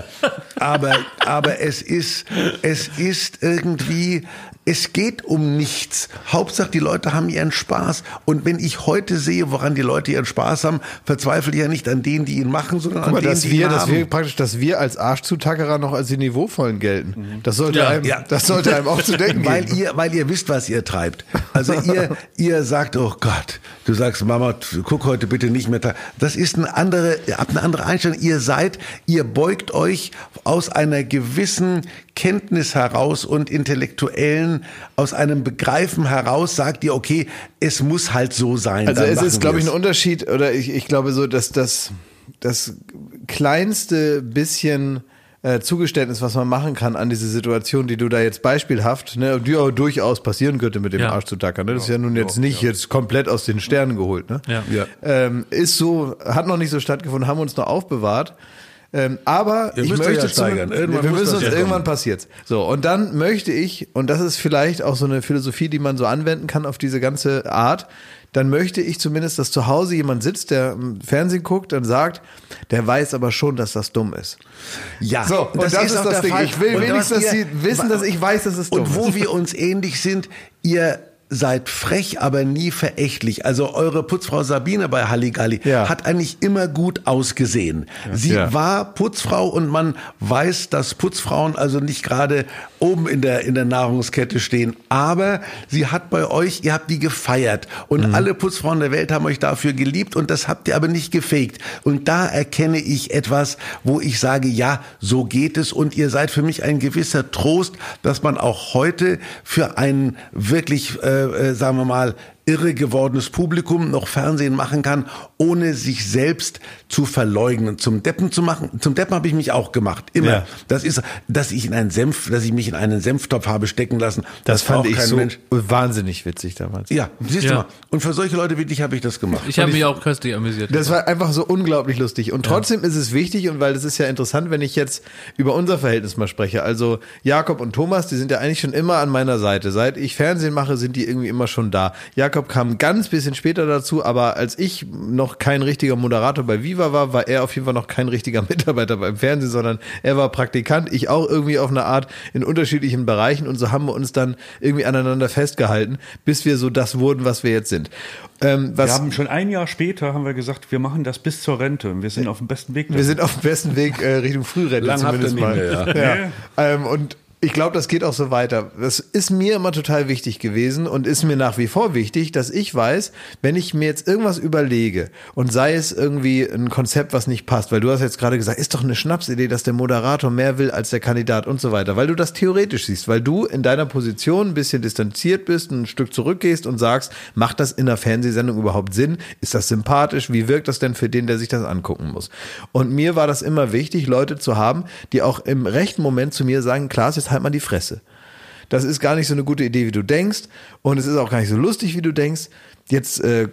aber, aber es ist, es ist irgendwie, es geht um nichts. Hauptsache, die Leute haben ihren Spaß. Und wenn ich heute sehe, woran die Leute ihren Spaß haben, verzweifle ich ja nicht an denen, die ihn machen, sondern Guck an mal, denen, dass die wir, ihn dass haben. wir praktisch, dass wir als Arschzutackerer noch als die Niveauvollen gelten. Das sollte Ja. einem, Ja. das sollte einem auch zu denken weil geben. ihr, weil ihr wisst, was ihr treibt. Also ihr, ihr sagt, oh Gott, du sagst, Mama, guck heute bitte nicht mehr. Das ist eine andere, ihr habt eine andere Einstellung. Ihr seid, ihr beugt euch aus einer gewissen Kenntnis heraus und intellektuellen, aus einem Begreifen heraus, sagt ihr, okay, es muss halt so sein. Also es ist, glaube ich, ein Unterschied, oder ich, ich glaube so, dass das, das kleinste bisschen äh, Zugeständnis, was man machen kann an diese Situation, die du da jetzt beispielhaft, ne, die auch durchaus passieren könnte mit dem Ja. Arsch zu tackern. Ne? Das ist ja nun jetzt nicht jetzt komplett aus den Sternen geholt. Ne? Ja. Ja. Ähm, ist so, hat noch nicht so stattgefunden, haben uns noch aufbewahrt. Ähm, aber Ihr ich möchte ja steigern. Irgendwann wir müssen das uns ja irgendwann passiert. So und dann möchte ich und das ist vielleicht auch so eine Philosophie, die man so anwenden kann auf diese ganze Art. Dann möchte ich zumindest, dass zu Hause jemand sitzt, der im Fernsehen guckt und sagt, der weiß aber schon, dass das dumm ist. Ja, So, und das, ist auch das Ding. Fall. Ich will Und wenigstens, dass ihr- sie wissen, dass ich weiß, dass es dumm Und wo ist. wir uns ähnlich sind, ihr seid frech, aber nie verächtlich. Also eure Putzfrau Sabine bei Halligalli Ja. hat eigentlich immer gut ausgesehen. Sie Ja. war Putzfrau und man weiß, dass Putzfrauen also nicht gerade oben in der, in der Nahrungskette stehen. Aber sie hat bei euch, ihr habt die gefeiert. Und alle Putzfrauen der Welt haben euch dafür geliebt und das habt ihr aber nicht gefaked. Und da erkenne ich etwas, wo ich sage, ja, so geht es. Und ihr seid für mich ein gewisser Trost, dass man auch heute für einen wirklich, äh, äh, sagen wir mal, irre gewordenes Publikum noch Fernsehen machen kann, ohne sich selbst zu verleugnen, zum Deppen zu machen. Zum Deppen habe ich mich auch gemacht, immer. Ja. Das ist, dass ich in einen Senf, dass ich mich in einen Senftopf habe stecken lassen. Das fand braucht ich kein so Mensch. wahnsinnig witzig damals. Ja, siehst Ja. du mal. Und für solche Leute wie dich habe ich das gemacht. Ich habe mich auch köstlich amüsiert. Das war einfach so unglaublich lustig. Und trotzdem ist es wichtig, und weil das ist ja interessant, wenn ich jetzt über unser Verhältnis mal spreche. Also Jakob und Thomas, die sind ja eigentlich schon immer an meiner Seite. Seit ich Fernsehen mache, sind die irgendwie immer schon da. Jakob Jakob kam ein ganz bisschen später dazu, aber als ich noch kein richtiger Moderator bei Viva war, war er auf jeden Fall noch kein richtiger Mitarbeiter beim Fernsehen, sondern er war Praktikant, ich auch irgendwie auf eine Art in unterschiedlichen Bereichen und so haben wir uns dann irgendwie aneinander festgehalten, bis wir so das wurden, was wir jetzt sind. Ähm, wir haben schon ein Jahr später haben wir gesagt, wir machen das bis zur Rente. Wir sind auf dem besten Weg. Wir sind auf dem besten Weg äh, Richtung Frührente Lang zumindest habt ihr mal. mehr, ja. ja. Ähm, und ich glaube, das geht auch so weiter. Das ist mir immer total wichtig gewesen und ist mir nach wie vor wichtig, dass ich weiß, wenn ich mir jetzt irgendwas überlege und sei es irgendwie ein Konzept, was nicht passt, weil du hast jetzt gerade gesagt, ist doch eine Schnapsidee, dass der Moderator mehr will als der Kandidat und so weiter, weil du das theoretisch siehst, weil du in deiner Position ein bisschen distanziert bist, ein Stück zurückgehst und sagst, macht das in einer Fernsehsendung überhaupt Sinn? Ist das sympathisch? Wie wirkt das denn für den, der sich das angucken muss? Und mir war das immer wichtig, Leute zu haben, die auch im rechten Moment zu mir sagen, Klaas, jetzt halt mal die Fresse. Das ist gar nicht so eine gute Idee, wie du denkst. Und es ist auch gar nicht so lustig, wie du denkst. Jetzt äh,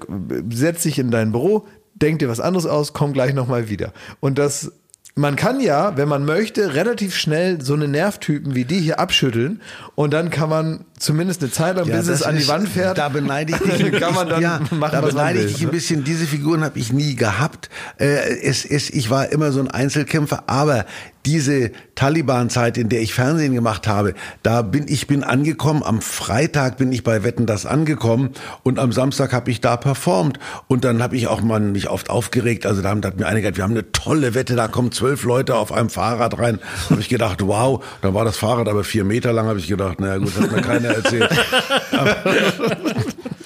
setz dich in dein Büro, denk dir was anderes aus, komm gleich nochmal wieder. Und das man kann ja, wenn man möchte, relativ schnell so eine Nervtypen wie die hier abschütteln und dann kann man zumindest eine Zeit lang, Ja, bis es an die ist- Wand fährt, Da beneide ich dich. kann man dann ja, machen, da beneide ich dich ein ne? bisschen. Diese Figuren habe ich nie gehabt. Äh, es, es, ich war immer so ein Einzelkämpfer, aber diese Taliban-Zeit, in der ich Fernsehen gemacht habe, da bin ich bin angekommen. Am Freitag bin ich bei Wetten das angekommen und am Samstag habe ich da performt und dann habe ich auch mal mich oft aufgeregt. Also da haben hat mir einige gesagt, wir haben eine tolle Wette, da kommen zwölf Leute auf einem Fahrrad rein. Habe ich gedacht, wow. Dann war das Fahrrad aber vier Meter lang. Habe ich gedacht, naja gut, hat mir keiner erzählt.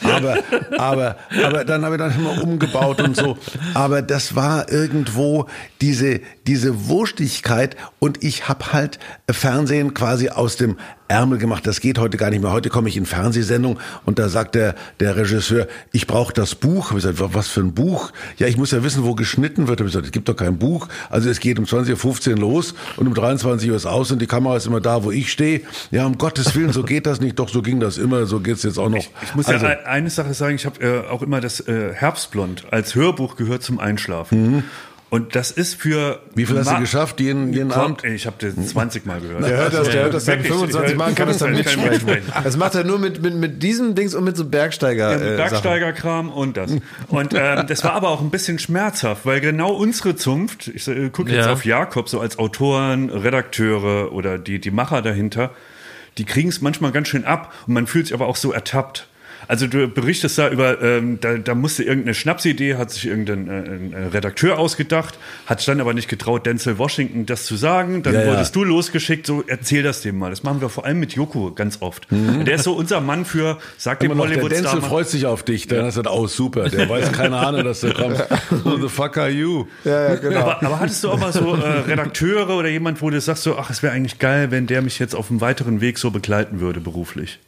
aber, aber, aber dann habe ich dann immer umgebaut und so. Aber das war irgendwo diese, diese Wurstigkeit und ich habe halt Fernsehen quasi aus dem Ärmel gemacht. Das geht heute gar nicht mehr. Heute komme ich in Fernsehsendung und da sagt der, der Regisseur, ich brauche das Buch. Ich gesagt, was für ein Buch? Ja, ich muss ja wissen, wo geschnitten wird. Ich gesagt, es gibt doch kein Buch. Also es geht um 20.15 Uhr los und um 23 Uhr ist aus und die Kamera ist immer da, wo ich stehe. Ja, um Gottes Willen, so geht das nicht. Doch, so ging das immer. So geht's jetzt auch noch. Ich muss also, ja e- eine Sache sagen, ich habe äh, auch immer das äh, Herbstblond als Hörbuch gehört zum Einschlafen. Und das ist für. Wie viel hast du geschafft jeden, jeden Komm, Abend? ey, Ich habe das 20 Mal gehört. Der hört das, der hört das dann Wirklich, 25 ich- Mal und kann das dann mitsprechen. Das macht er nur mit, mit, mit diesem Dings und mit so Bergsteiger. Ja, äh, Bergsteigerkram und das. Und ähm, das war aber auch ein bisschen schmerzhaft, weil genau unsere Zunft, ich äh, gucke jetzt Ja. auf Jakob, so als Autoren, Redakteure oder die, die Macher dahinter, die kriegen es manchmal ganz schön ab und man fühlt sich aber auch so ertappt. Also du berichtest da über, ähm, da, da musste irgendeine Schnapsidee, hat sich irgendein äh, ein, äh, Redakteur ausgedacht, hat sich dann aber nicht getraut, Denzel Washington das zu sagen. Dann Ja, ja. wurdest du losgeschickt, so erzähl das dem mal. Das machen wir vor allem mit Joko ganz oft. Der ist so unser Mann für, sag dem Immer noch, der Hollywood-Star Denzel freut sich auf dich. Dann hast du gesagt, oh super, der weiß keine Ahnung, dass du kommst. Who the fuck are you? Ja, ja, genau. Aber, aber hattest du auch mal so äh, Redakteure oder jemand, wo du sagst so, ach, es wäre eigentlich geil, wenn der mich jetzt auf einem weiteren Weg so begleiten würde beruflich?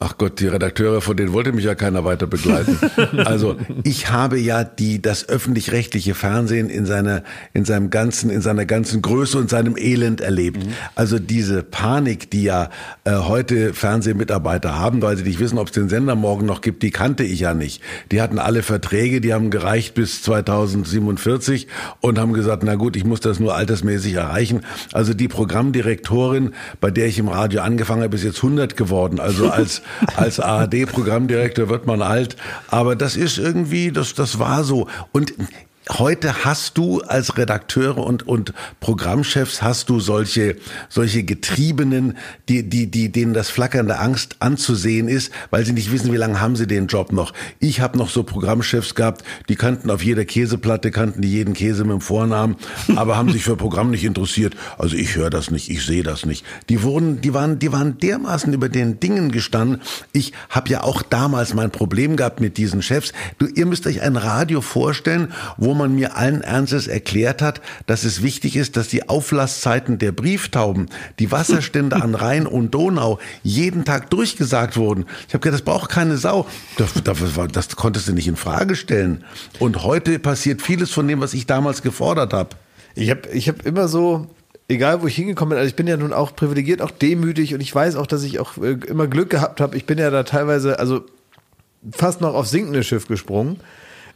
Ach Gott, die Redakteure, von denen wollte mich ja keiner weiter begleiten. Also ich habe ja die das öffentlich-rechtliche Fernsehen in seiner in seinem ganzen in seiner ganzen Größe und seinem Elend erlebt. Also diese Panik, die ja äh, heute Fernsehmitarbeiter haben, weil sie nicht wissen, ob es den Sender morgen noch gibt, die kannte ich ja nicht. Die hatten alle Verträge, die haben gereicht bis 2047 und haben gesagt, na gut, ich muss das nur altersmäßig erreichen. Also die Programmdirektorin, bei der ich im Radio angefangen habe, ist jetzt 100 geworden. Also als als ARD-Programmdirektor wird man alt. Aber das ist irgendwie, das, das war so. Und Heute hast du als Redakteure und, und Programmchefs hast du solche, solche Getriebenen, die, die, die, denen das Flackern der Angst anzusehen ist, weil sie nicht wissen, wie lange haben sie den Job noch. Ich habe noch so Programmchefs gehabt, die kannten auf jeder Käseplatte, kannten die jeden Käse mit dem Vornamen, aber haben sich für Programm nicht interessiert. Also ich höre das nicht, ich sehe das nicht. Die wurden, die waren, die waren dermaßen über den Dingen gestanden. Ich habe ja auch damals mein Problem gehabt mit diesen Chefs. Du, ihr müsst euch ein Radio vorstellen, wo man mir allen Ernstes erklärt hat, dass es wichtig ist, dass die Auflasszeiten der Brieftauben, die Wasserstände an Rhein und Donau jeden Tag durchgesagt wurden. Ich habe gedacht, das braucht keine Sau. Das, das, das konntest du nicht in Frage stellen. Und heute passiert vieles von dem, was ich damals gefordert habe. Ich habe ich hab immer so, egal wo ich hingekommen bin, also ich bin ja nun auch privilegiert, auch demütig und ich weiß auch, dass ich auch äh, immer Glück gehabt habe. Ich bin ja da teilweise, also fast noch aufs sinkende Schiff gesprungen.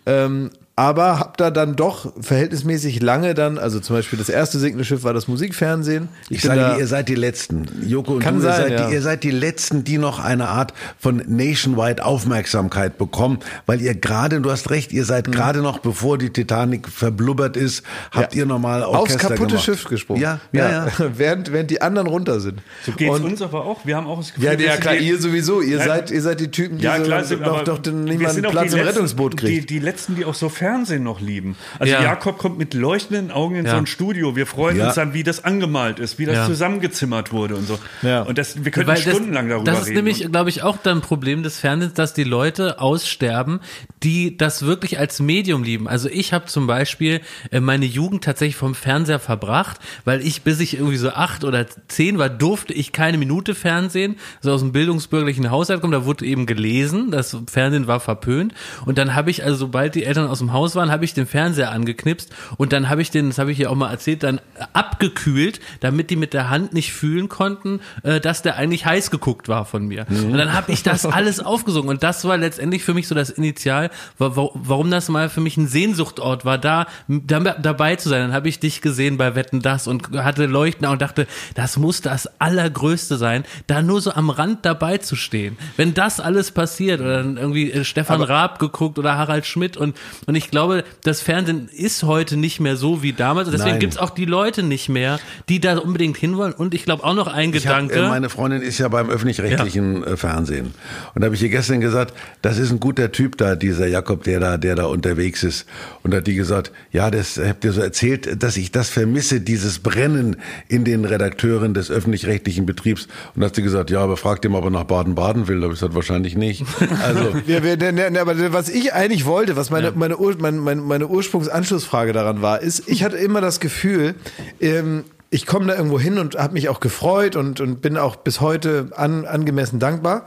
Ähm, aber hab da dann doch verhältnismäßig lange dann, also zum Beispiel das erste sinkende Schiff war das Musikfernsehen. Ich, ich sage, ihr seid die Letzten. Joko und Kann du, sein, ihr, seid ja. die, ihr seid die Letzten, die noch eine Art von nationwide Aufmerksamkeit bekommen, weil ihr gerade, du hast recht, ihr seid gerade noch, bevor die Titanic verblubbert ist, habt Ja. ihr normal aufs kaputte gemacht. Schiff gesprungen. Ja, ja, ja. während, während die anderen runter sind. So geht's Und- uns aber auch. Wir haben auch das Gefühl, Ja, wir ja klar, die- ihr sowieso. Ihr Ja, seid, ihr seid die Typen, die Ja, so klar, sind, doch, aber doch nicht wir mal sind einen auch Platz die im letzten, Rettungsboot Die, kriegt. die letzten, die auch so Fernsehen noch lieben. Also Ja. Jakob kommt mit leuchtenden Augen in Ja. so ein Studio. Wir freuen Ja. uns dann, wie das angemalt ist, wie das Ja. zusammengezimmert wurde und so. Ja. Und das, wir könnten Weil das- stundenlang darüber Das ist reden. nämlich, glaube ich, auch dann ein Problem des Fernsehens, dass die Leute aussterben, die das wirklich als Medium lieben. Also ich habe zum Beispiel äh, meine Jugend tatsächlich vom Fernseher verbracht, weil ich, bis ich irgendwie so acht oder zehn war, durfte ich keine Minute Fernsehen. So aus dem bildungsbürgerlichen Haushalt kommen, da wurde eben gelesen, das Fernsehen war verpönt. Und dann habe ich, also sobald die Eltern aus dem Haus waren, habe ich den Fernseher angeknipst und dann habe ich den, das habe ich hier auch mal erzählt, dann abgekühlt, damit die mit der Hand nicht fühlen konnten, äh, dass der eigentlich heiß geguckt war von mir. Und dann habe ich das alles aufgesogen und das war letztendlich für mich so das Initial, wa- wa- warum das mal für mich ein Sehnsuchtort war, da, da dabei zu sein. Dann habe ich dich gesehen bei Wetten das und hatte Leuchten und dachte, das muss das allergrößte sein, da nur so am Rand dabei zu stehen. Wenn das alles passiert oder dann irgendwie äh, Stefan Raab geguckt oder Harald Schmidt und und ich glaube, das Fernsehen ist heute nicht mehr so wie damals. Und deswegen Nein. gibt's auch die Leute nicht mehr, die da unbedingt hinwollen. Und ich glaube auch noch ein Ich hab, Gedanke. äh, meine Freundin ist ja beim öffentlich-rechtlichen äh, Fernsehen. Und da habe ich ihr gestern gesagt, das ist ein guter Typ da, dieser Jakob, der da, der da unterwegs ist. Und da hat die gesagt, ja, das habt ihr so erzählt, dass ich das vermisse, dieses Brennen in den Redakteuren des öffentlich-rechtlichen Betriebs. Und da hat sie gesagt, ja, aber fragt ihm, ob er nach Baden-Baden will. Da habe ich gesagt, wahrscheinlich nicht. Also, Ja, wir, ne, ne, aber was ich eigentlich wollte, was meine, meine, Ur, meine, meine, meine Ursprungsanschlussfrage daran war, ist, ich hatte immer das Gefühl, ähm, ich komme da irgendwo hin und habe mich auch gefreut und, und bin auch bis heute an, angemessen dankbar.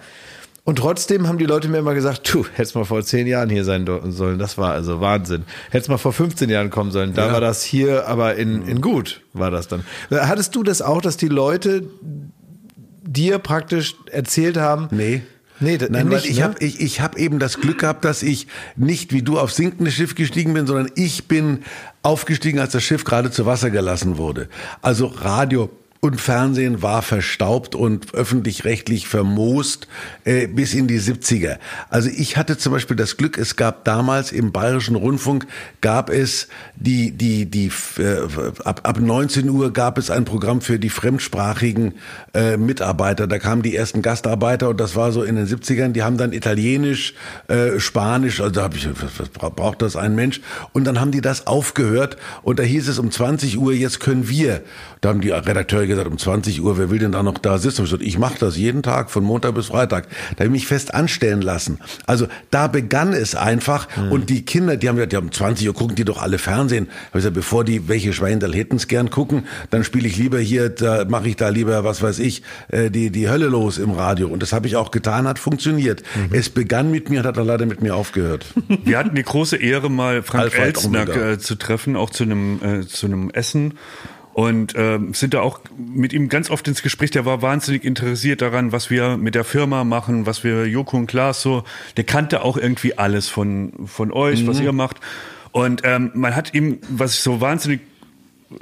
Und trotzdem haben die Leute mir immer gesagt, du, hättest mal vor zehn Jahren hier sein sollen, das war also Wahnsinn. Hättest mal vor 15 Jahren kommen sollen, da war das hier, aber in, in gut war das dann. Hattest du das auch, dass die Leute dir praktisch erzählt haben, nee. Nee, das- Nein, nicht, weil ich ne? habe ich, ich hab eben das Glück gehabt, dass ich nicht wie du aufs sinkende Schiff gestiegen bin, sondern ich bin aufgestiegen, als das Schiff gerade zu Wasser gelassen wurde. Also Radio und Fernsehen war verstaubt und öffentlich-rechtlich vermoost äh, bis in die 70er. Also ich hatte zum Beispiel das Glück, es gab damals im Bayerischen Rundfunk, gab es die, die, die, äh, ab, ab 19 Uhr gab es ein Programm für die fremdsprachigen äh, Mitarbeiter. Da kamen die ersten Gastarbeiter und das war so in den 70ern, die haben dann Italienisch, äh, Spanisch, also habe ich, was, was bra- braucht das ein Mensch? Und dann haben die das aufgehört und da hieß es um 20 Uhr, jetzt können wir. Da haben die Redakteure gesagt, um 20 Uhr, wer will denn da noch da sitzen? Ich, ich mache das jeden Tag, von Montag bis Freitag. Da habe ich mich fest anstellen lassen. Also da begann es einfach und die Kinder, die haben gesagt, ja, um 20 Uhr gucken die doch alle Fernsehen. Da habe ich gesagt, bevor die welche Schweindel hätten's gern gucken, dann spiele ich lieber hier, da mache ich da lieber, was weiß ich, äh, die, die Hölle los im Radio. Und das habe ich auch getan, hat funktioniert. Es begann mit mir und hat dann leider mit mir aufgehört. Wir hatten die große Ehre, mal Frank Elstner Omega. äh, zu treffen, auch zu einem, äh, zu einem Essen. Und ähm, sind da auch mit ihm ganz oft ins Gespräch. Der war wahnsinnig interessiert daran, was wir mit der Firma machen, was wir Joko und Klaas so. Der kannte auch irgendwie alles von, von euch, was ihr macht. Und ähm, man hat ihm, was ich so wahnsinnig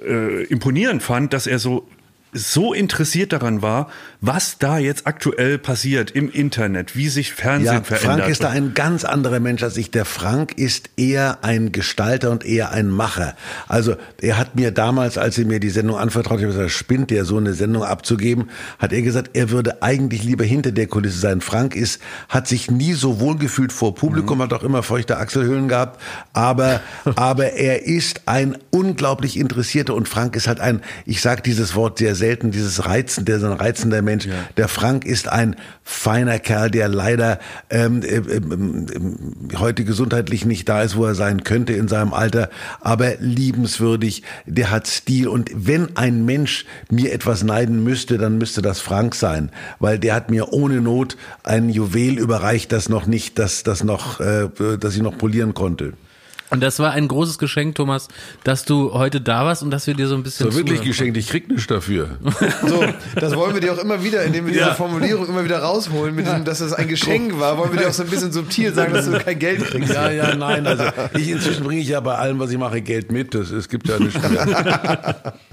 äh, imponierend fand, dass er so so interessiert daran war, was da jetzt aktuell passiert im Internet, wie sich Fernsehen Ja, verändert. Frank ist da ein ganz anderer Mensch als ich. Der Frank ist eher ein Gestalter und eher ein Macher. Also er hat mir damals, als er mir die Sendung anvertraut, ich habe gesagt, spinnt der so eine Sendung abzugeben, hat er gesagt, er würde eigentlich lieber hinter der Kulisse sein. Frank ist, hat sich nie so wohl gefühlt vor Publikum, hat auch immer feuchte Achselhöhlen gehabt, aber, aber er ist ein unglaublich interessierter und Frank ist halt ein, ich sage dieses Wort sehr selten, dieses Reizen, der so ein reizender Mensch. Der Frank ist ein feiner Kerl, der leider ähm, ähm, ähm, heute gesundheitlich nicht da ist, wo er sein könnte in seinem Alter, aber liebenswürdig, der hat Stil und wenn ein Mensch mir etwas neiden müsste, dann müsste das Frank sein, weil der hat mir ohne Not ein Juwel überreicht, das noch nicht, das, das noch, äh, das ich noch polieren konnte. Und das war ein großes Geschenk, Thomas, dass du heute da warst und dass wir dir so ein bisschen. So wirklich geschenkt, ich krieg nichts dafür. So, das wollen wir dir auch immer wieder, indem wir diese Ja. Formulierung immer wieder rausholen, mit diesem, dass das ein Geschenk war, wollen wir dir auch so ein bisschen subtil sagen, dass du kein Geld kriegst. Ja, ja, nein. Also ich inzwischen bringe ich ja bei allem, was ich mache, Geld mit. Das, es gibt ja nichts mehr.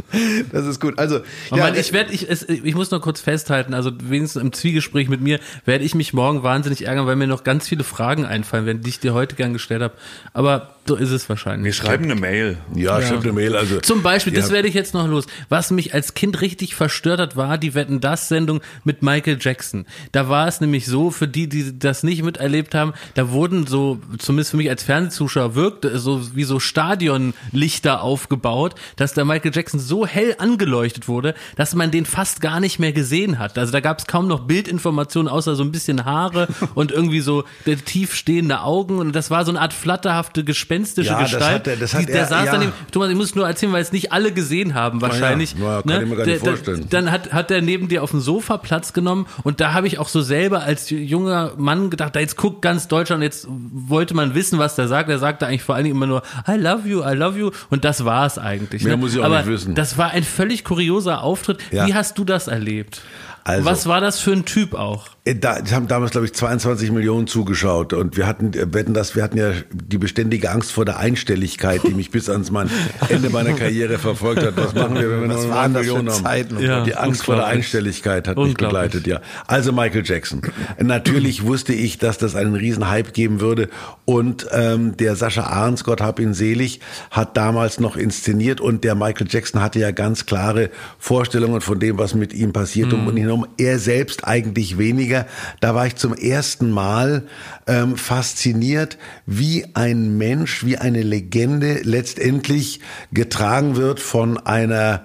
Das ist gut. Also, Oh ja, Mann, ich werde, ich, es, ich muss noch kurz festhalten, also wenigstens im Zwiegespräch mit mir werde ich mich morgen wahnsinnig ärgern, weil mir noch ganz viele Fragen einfallen werden, die ich dir heute gern gestellt habe. Aber so ist es Wir wahrscheinlich. schreiben eine Mail. Ja, stimmt eine Mail. Also Zum Beispiel, das Ja. werde ich jetzt noch los. Was mich als Kind richtig verstört hat, war die Wetten das Sendung mit Michael Jackson. Da war es nämlich so, für die, die das nicht miterlebt haben, da wurden so, zumindest für mich als Fernsehzuschauer wirkt, so wie so Stadionlichter aufgebaut, dass der Michael Jackson so hell angeleuchtet wurde, dass man den fast gar nicht mehr gesehen hat. Also da gab es kaum noch Bildinformationen, außer so ein bisschen Haare und irgendwie so der tief stehende Augen und das war so eine Art flatterhafte, gespenstische Ja, das Gestalt. hat er- das hat die, der er- saß ja. daneben, Thomas, ich muss nur erzählen, weil es nicht alle gesehen haben wahrscheinlich. Ja, ja, kann ich mir gar Der- nicht der- vorstellen. Dann hat, hat er neben dir auf dem Sofa Platz genommen und da habe ich auch so selber als junger Mann gedacht, da jetzt guckt ganz Deutschland, jetzt wollte man wissen, was der sagt. Er sagte eigentlich vor allen Dingen immer nur, I love you, I love you und das war es eigentlich. Mehr ne? muss ich auch Aber nicht wissen. das war ein völlig kurioser Auftritt. Ja. Wie hast du das erlebt? Also- was war das für ein Typ auch? Äh, Da haben damals, glaube ich, 22 Millionen zugeschaut und wir hatten, äh, wetten das, wir hatten ja die beständige Angst vor der Einstelligkeit, die mich bis ans mein Ende meiner Karriere verfolgt hat. Was machen wir, wenn wir Was nur waren 9 das für Millionen haben? Zeiten? Ja. Die Angst vor der. Einstelligkeit hat mich begleitet, ja. Also Michael Jackson. Natürlich wusste ich, dass das einen riesen Hype geben würde und ähm, der Sascha Ahrens, Gott hab ihn selig, hat damals noch inszeniert und der Michael Jackson hatte ja ganz klare Vorstellungen von dem, was mit ihm passiert und um ihn herum. Er selbst eigentlich weniger. Da war ich zum ersten Mal ähm, fasziniert, wie ein Mensch, wie eine Legende letztendlich getragen wird von einer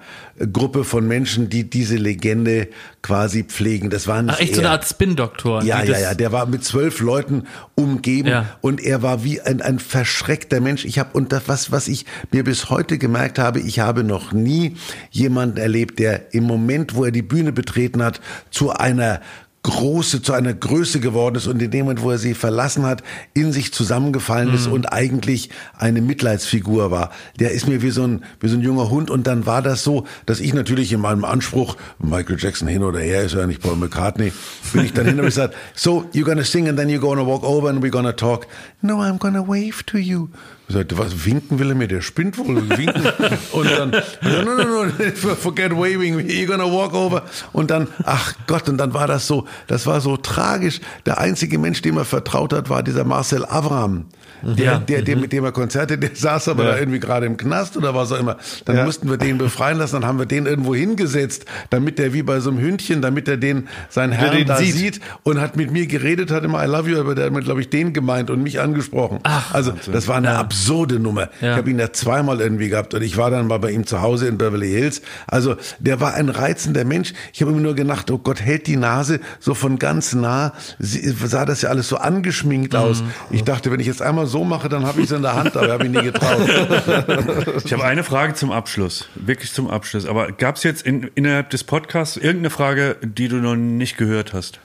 Gruppe von Menschen, die diese Legende quasi pflegen. Das war nicht Ach, echt so er. eine Art Spin-Doktor. Ja, ja, ja. Der war mit zwölf Leuten umgeben Ja. und er war wie ein, ein verschreckter Mensch. Ich habe und das, was was ich mir bis heute gemerkt habe, ich habe noch nie jemanden erlebt, der im Moment, wo er die Bühne betreten hat, zu einer große zu einer Größe geworden ist und in dem Moment, wo er sie verlassen hat, in sich zusammengefallen Mhm. ist und eigentlich eine Mitleidsfigur war. Der ist mir wie so ein wie so ein junger Hund und dann war das so, dass ich natürlich in meinem Anspruch Michael Jackson hin oder her ist ja nicht Paul McCartney, bin ich dann hin und gesagt, so you're gonna sing and then you're gonna walk over and we're gonna talk. No, I'm gonna wave to you. Ich sagte, was winken will er mir? Der spinnt wohl. Winken. Und dann, no, no, no, no, forget waving, you're gonna walk over. Und dann, ach Gott, und dann war das so, das war so tragisch. Der einzige Mensch, dem er vertraut hat, war dieser Marcel Avram. Der, Ja. der, der, mit dem er Konzerte, der saß aber da irgendwie gerade im Knast oder was auch immer. Dann mussten wir den befreien lassen, dann haben wir den irgendwo hingesetzt, damit der wie bei so einem Hündchen, damit er den, seinen Herrn den da sieht. sieht. und hat mit mir geredet, hat immer I love you, aber der hat, glaube ich, den gemeint und mich angesprochen. Ach, also, das war eine absurde Nummer. Ja. Ich habe ihn ja zweimal irgendwie gehabt und ich war dann mal bei ihm zu Hause in Beverly Hills. Also, der war ein reizender Mensch. Ich habe immer nur gedacht, oh Gott, hält die Nase so von ganz nah. Sie, sah das ja alles so angeschminkt aus. Mhm. Ich dachte, wenn ich jetzt einmal so mache, dann habe ich es in der Hand, aber habe ich nie getraut. Ich habe eine Frage zum Abschluss, wirklich zum Abschluss. Aber gab es jetzt in, innerhalb des Podcasts irgendeine Frage, die du noch nicht gehört hast?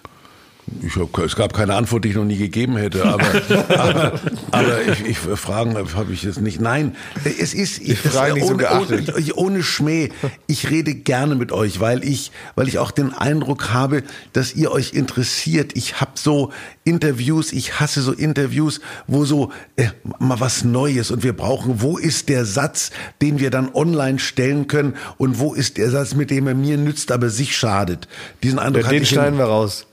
Ich hab, es gab keine Antwort, die ich noch nie gegeben hätte, aber, aber, aber ich, ich Fragen habe ich jetzt nicht. Nein, es ist ich, Fragen nicht so ohne, geachtet. ohne, ohne Schmäh. Ich rede gerne mit euch, weil ich, weil ich auch den Eindruck habe, dass ihr euch interessiert. Ich habe so Interviews, ich hasse so Interviews, wo so äh, mal was Neues und wir brauchen. Wo ist der Satz, den wir dann online stellen können und wo ist der Satz, mit dem er mir nützt, aber sich schadet? Diesen Eindruck hatte Den ich. in- schneiden wir raus.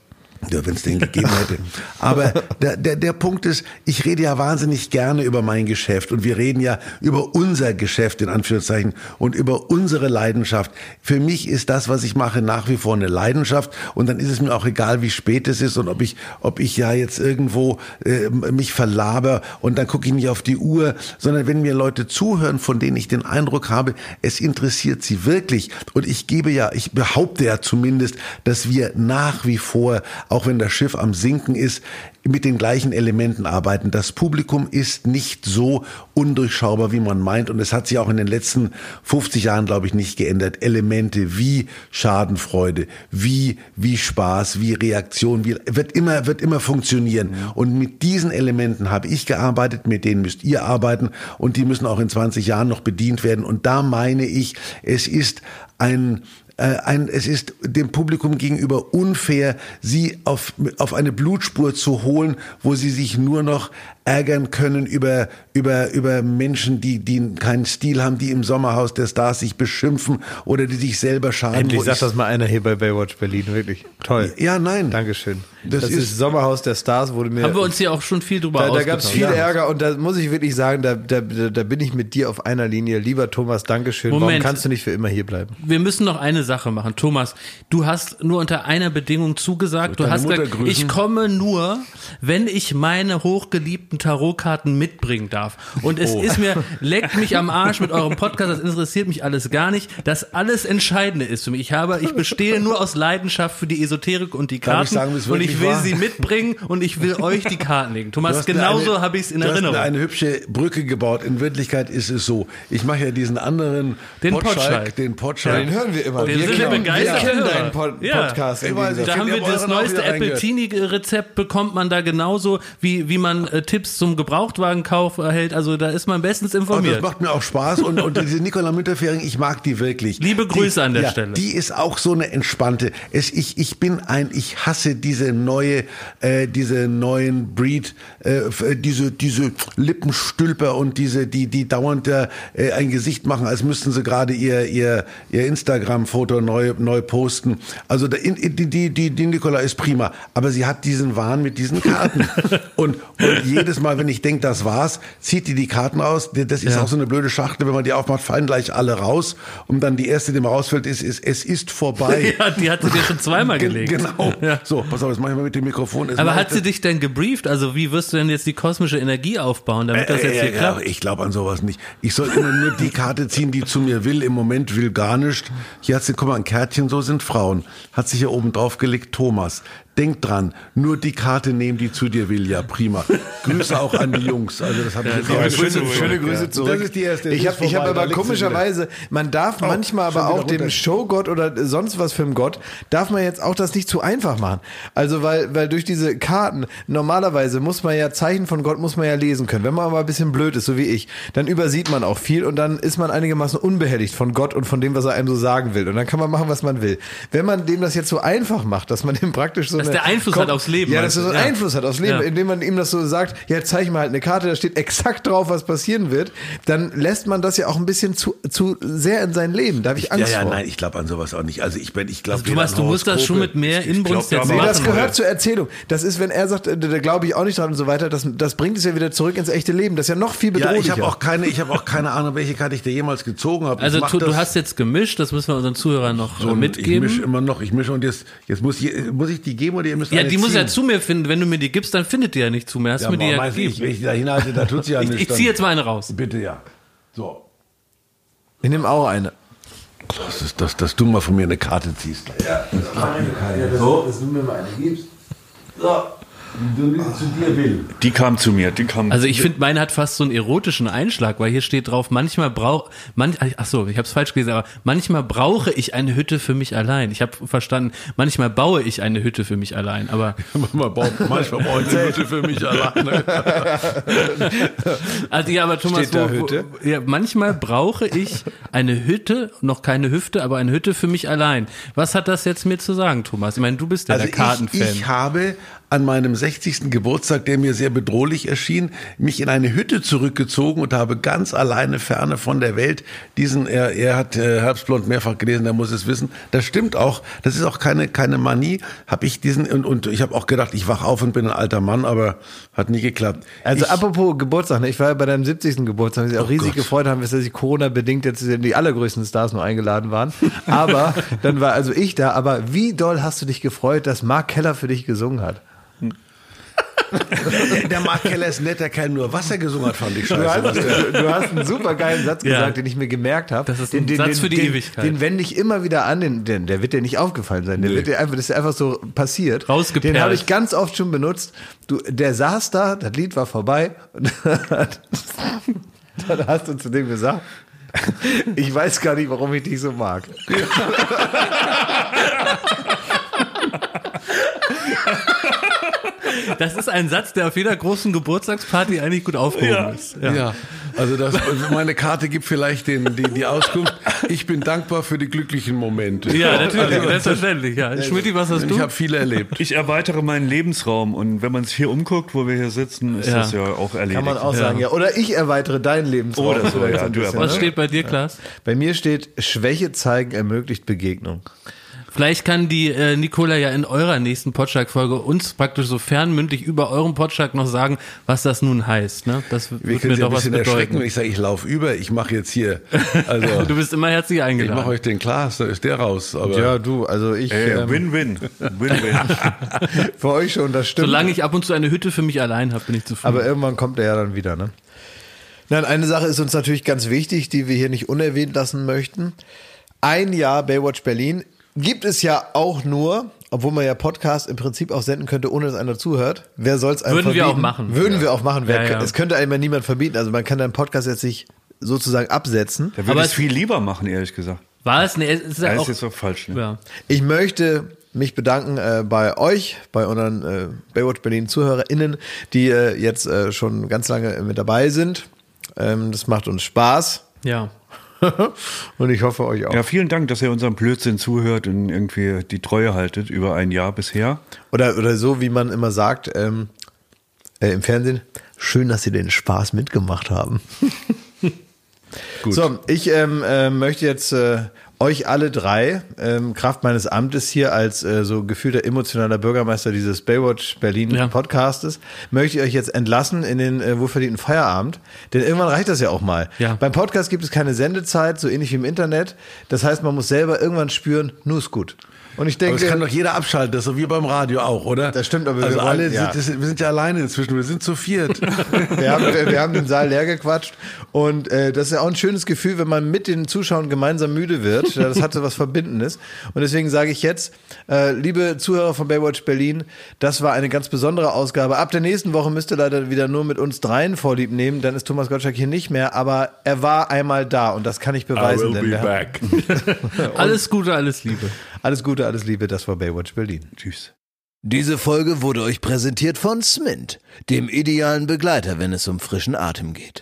Ja, wenn es den gegeben hätte. Aber der, der, der Punkt ist, ich rede ja wahnsinnig gerne über mein Geschäft und wir reden ja über unser Geschäft in Anführungszeichen und über unsere Leidenschaft. Für mich ist das, was ich mache, nach wie vor eine Leidenschaft und dann ist es mir auch egal, wie spät es ist und ob ich, ob ich ja jetzt irgendwo äh, mich verlaber und dann gucke ich nicht auf die Uhr, sondern wenn mir Leute zuhören, von denen ich den Eindruck habe, es interessiert sie wirklich und ich gebe ja, ich behaupte ja zumindest, dass wir nach wie vor auch wenn das Schiff am Sinken ist, mit den gleichen Elementen arbeiten. Das Publikum ist nicht so undurchschaubar, wie man meint. Und es hat sich auch in den letzten 50 Jahren, glaube ich, nicht geändert. Elemente wie Schadenfreude, wie, wie Spaß, wie Reaktion, wie, wird immer, wird immer funktionieren. Und mit diesen Elementen habe ich gearbeitet, mit denen müsst ihr arbeiten. Und die müssen auch in 20 Jahren noch bedient werden. Und da meine ich, es ist ein, ein, es ist dem Publikum gegenüber unfair, sie auf, auf eine Blutspur zu holen, wo sie sich nur noch ärgern können über, über, über Menschen, die, die keinen Stil haben, die im Sommerhaus der Stars sich beschimpfen oder die sich selber schaden. Endlich sagt das mal einer hier bei Baywatch Berlin, wirklich. Toll. Ja, nein. Dankeschön. Das Das, ist- ist, Sommerhaus der Stars, wurde mir. Haben wir uns hier auch schon viel drüber da, da gab es viel Ärger und da muss ich wirklich sagen, da, da, da bin ich mit dir auf einer Linie. Lieber Thomas, Dankeschön. Warum Moment. kannst du nicht für immer hier bleiben? Wir müssen noch eine Sache machen. Thomas, du hast nur unter einer Bedingung zugesagt. Du hast Mutter gesagt, grüßen? ich komme nur, wenn ich meine hochgeliebten Tarotkarten mitbringen darf. Und es ist mir, leckt mich am Arsch mit eurem Podcast, das interessiert mich alles gar nicht. Das alles Entscheidende ist für mich. Ich habe, ich bestehe nur aus Leidenschaft für die Esoterik und die Darf ich Karten. sagen, und ich will war? sie mitbringen und ich will euch die Karten legen. Thomas, genauso habe ich es in Erinnerung. Hast eine hübsche Brücke gebaut. In Wirklichkeit ist es so. Ich mache ja diesen anderen Den Potschalk, den Potschalk. Den hören wir immer. Den wir sind wir kennen, begeistert. wir kennen Hörer. deinen Pod Ja. Podcast. Gegensatz. Da haben wir das neueste Apple reingehört. Teenie-Rezept, bekommt man da genauso, wie, wie man äh, Tipps zum Gebrauchtwagenkauf erhält. Also da ist man bestens Und das informiert. macht mir auch Spaß und, und diese Nicola Müntefering, ich mag die wirklich. Liebe Grüße die, an der ja, Stelle. Die ist auch so eine entspannte. Es, ich, ich bin ein, ich hasse diese neue, äh, diese neuen Breed, äh, äh, diese, diese Lippenstülper und diese, die, die dauernd äh, ein Gesicht machen, als müssten sie gerade ihr, ihr, ihr Instagram-Foto neu, neu posten. Also da, in, in, die, die, die, Nicola ist prima, aber sie hat diesen Wahn mit diesen Karten. und, und jedes Mal, wenn ich denke, das war's, zieht die die Karten aus. Das ist Ja. auch so eine blöde Schachtel, wenn man die aufmacht, fallen gleich alle raus. Und dann die erste, die mir rausfällt, ist, ist es ist vorbei. ja, die hat sie dir schon zweimal Ge- gelegt. Genau. Ja. So, pass auf, jetzt mach ich mal mit dem Mikrofon. Jetzt Aber hat sie dich denn gebrieft? Also wie wirst du denn jetzt die kosmische Energie aufbauen, damit das Äh, jetzt äh, hier ja, klappt? ich glaube an sowas nicht. Ich soll immer nur die Karte ziehen, die zu mir will. Im Moment will gar nicht. Hier hat sie, guck mal, ein Kärtchen, so sind Frauen. Hat sich hier oben drauf gelegt, Thomas. Denk dran, nur die Karte nehmen, die zu dir will. Ja, prima. Grüße auch an die Jungs. Also das habe ich jetzt Ja, auch schöne, zurück. schöne Grüße zurück. Das ist die erste. Ich habe hab aber komischerweise, man darf Oh, manchmal aber auch dem. Showgott oder sonst was für einen Gott, darf man jetzt auch das nicht zu einfach machen. Also weil, weil durch diese Karten, normalerweise muss man ja Zeichen von Gott muss man ja lesen können. Wenn man aber ein bisschen blöd ist, so wie ich, dann übersieht man auch viel und dann ist man einigermaßen unbehelligt von Gott und von dem, was er einem so sagen will. Und dann kann man machen, was man will. Wenn man dem das jetzt so einfach macht, dass man dem praktisch so Dass der Einfluss hat aufs Leben, Ja, dass er so du? einen Ja. Einfluss hat aufs Leben, Ja. indem man ihm das so sagt, ja, zeig mir halt eine Karte, da steht exakt drauf, was passieren wird, dann lässt man das ja auch ein bisschen zu, zu sehr in sein Leben. Da habe ich Ja, Angst ja, vor. nein, ich glaube an sowas auch nicht. Also ich bin, ich glaube Also, Thomas, du musst das schon mit mehr Inbrunst jetzt da Nee, aber machen. das gehört zur Erzählung. Das ist, wenn er sagt, äh, da glaube ich auch nicht dran und so weiter, das, das bringt es ja wieder zurück ins echte Leben. Das ist ja noch viel Ja, bedrohlicher. ich habe auch keine, ich habe auch keine Ahnung, welche Karte ich dir jemals gezogen habe. Also mach du, du hast jetzt gemischt, das müssen wir unseren Zuhörern noch so äh, ein- mitgeben. Ich mische immer noch, ich mische und jetzt, jetzt muss ich, muss ich die geben oder ihr müsst ja, die muss ziehen? ja zu mir finden. Wenn du mir die gibst, dann findet die ja nicht zu mir. Hast Ja, du mir die ja ich, wenn ich da hinhalte, da tut sie ja Ich, nichts. ich ziehe jetzt mal eine raus. Bitte, ja. So. ich nehme auch eine. Das ist, dass, dass du mal von mir eine Karte ziehst. Ja, so, dass du mir mal eine gibst. So. Zu dir will. Die kam zu mir, die kam. Also ich finde, meine hat fast so einen erotischen Einschlag, weil hier steht drauf, manchmal brauch, man, ach so, ich habe es falsch gelesen, aber manchmal brauche ich eine Hütte für mich allein. Ich habe verstanden, manchmal baue ich eine Hütte für mich allein, aber Manchmal brauche ich eine Hütte für mich alleine. also ja, aber Thomas, Steht da wo, Hütte? Wo, ja, manchmal brauche ich eine Hütte, noch keine Hüfte, aber eine Hütte für mich allein. Was hat das jetzt mir zu sagen, Thomas? Ich meine, du bist ja Also der Kartenfan. ich, ich habe an meinem 60. Geburtstag, der mir sehr bedrohlich erschien, mich in eine Hütte zurückgezogen und habe ganz alleine ferne von der Welt diesen, er, er hat äh, Herbstblond mehrfach gelesen, der muss es wissen. Das stimmt auch. Das ist auch keine, keine Manie. Habe ich diesen, und, und ich habe auch gedacht, ich wach auf und bin ein alter Mann, aber hat nie geklappt. Also ich, apropos Geburtstag, ne? ich war ja bei deinem 70. Geburtstag, sich auch riesig Gott. gefreut haben, dass sich Corona-bedingt jetzt die allergrößten Stars nur eingeladen waren. Aber dann war also ich da, aber wie doll hast du dich gefreut, dass Mark Keller für dich gesungen hat? Der Mark Keller ist nett, der kein nur Wasser gesungen hat, fand ich scheiße. Du hast, du, hast einen super geilen Satz Ja. gesagt, den ich mir gemerkt habe. Das ist ein Satz für die den, Ewigkeit. Den wende ich immer wieder an, den, den, der wird dir nicht aufgefallen sein. Der wird dir einfach, das ist einfach so passiert. Rausgeperlt. Den habe ich ganz oft schon benutzt. Du, der saß da, das Lied war vorbei und dann hast du zu dem gesagt, ich weiß gar nicht, warum ich dich so mag. Das ist ein Satz, der auf jeder großen Geburtstagsparty eigentlich gut aufgehoben ist. Ja. also das, meine Karte gibt vielleicht den, die, die Auskunft. Ich bin dankbar für die glücklichen Momente. Ja, natürlich, selbstverständlich. Ja. Schmidti, was hast Ich du? habe viele erlebt. Ich erweitere meinen Lebensraum und wenn man sich hier umguckt, wo wir hier sitzen, ist Ja. das ja auch erledigt. Kann man auch sagen, ja. Oder ich erweitere deinen Lebensraum. Oder so, ja, du bisschen, Was steht bei dir, Klaas? Bei mir steht, Schwäche zeigen ermöglicht Begegnung. Vielleicht kann die äh, Nicola ja in eurer nächsten Podschlag-Folge uns praktisch so fernmündlich über euren Podschlag noch sagen, was das nun heißt. Ne? Das Wir wird können mir Sie ein doch was bisschen erschrecken, wenn ich sage, ich laufe über, ich mache jetzt hier, also Du bist immer herzlich ich mache eingeladen. euch den Glas, da ist der raus. Aber Ja, du, also ich, Ey, ähm, Win-win. Win-win. für euch schon, das stimmt. Solange ich ab und zu eine Hütte für mich allein habe, bin ich zufrieden. Aber irgendwann kommt er ja dann wieder, ne? Nein, eine Sache ist uns natürlich ganz wichtig, die wir hier nicht unerwähnt lassen möchten. Ein Jahr Baywatch Berlin gibt es ja auch nur, obwohl man ja Podcast im Prinzip auch senden könnte, ohne dass einer zuhört. Wer soll es einem Würden wir verbieten? auch machen. Würden wir auch machen. Wer, Ja, ja. Es könnte einem ja niemand verbieten. Also man kann deinen Podcast jetzt nicht sozusagen absetzen. Da würde ich es- viel lieber machen, ehrlich gesagt. War es? Nee, es ist ja Das auch. ist jetzt auch falsch. Ne? ja. Ich möchte mich bedanken äh, bei euch, bei unseren äh, Baywatch Berlin ZuhörerInnen, die äh, jetzt äh, schon ganz lange äh, mit dabei sind. Ähm, das macht uns Spaß ja. und ich hoffe euch auch. Ja, vielen Dank, dass ihr unserem Blödsinn zuhört und irgendwie die Treue haltet über ein Jahr bisher. Oder, oder so, wie man immer sagt ähm, äh, im Fernsehen, schön, dass Sie den Spaß mitgemacht haben. Gut. So, ich ähm, äh, möchte jetzt äh, euch alle drei, ähm, Kraft meines Amtes hier als äh, so gefühlter emotionaler Bürgermeister dieses Baywatch Berlin Ja. Podcastes, möchte ich euch jetzt entlassen in den äh, wohlverdienten Feierabend. Denn irgendwann reicht das ja auch mal. Ja. Beim Podcast gibt es keine Sendezeit, so ähnlich wie im Internet. Das heißt, man muss selber irgendwann spüren, nur ist gut. Und ich Aber denke, das kann doch jeder abschalten, das ist so wie beim Radio auch, oder? Das stimmt, aber wir also wollen- alle ja. sind, das, wir sind ja alleine inzwischen, wir sind zu viert. wir, haben, wir, wir haben den Saal leer gequatscht und äh, das ist ja auch ein schönes Gefühl, wenn man mit den Zuschauern gemeinsam müde wird. Ja, Das hat so was Verbindendes. Und deswegen sage ich jetzt, äh, liebe Zuhörer von Baywatch Berlin, das war eine ganz besondere Ausgabe. Ab der nächsten Woche müsst ihr leider wieder nur mit uns dreien Vorlieb nehmen, dann ist Thomas Gottschalk hier nicht mehr, aber er war einmal da und das kann ich beweisen. denn wir haben- Alles Gute, alles Liebe. Alles Gute, alles Liebe, das war Baywatch Berlin. Tschüss. Diese Folge wurde euch präsentiert von Smint, dem idealen Begleiter, wenn es um frischen Atem geht.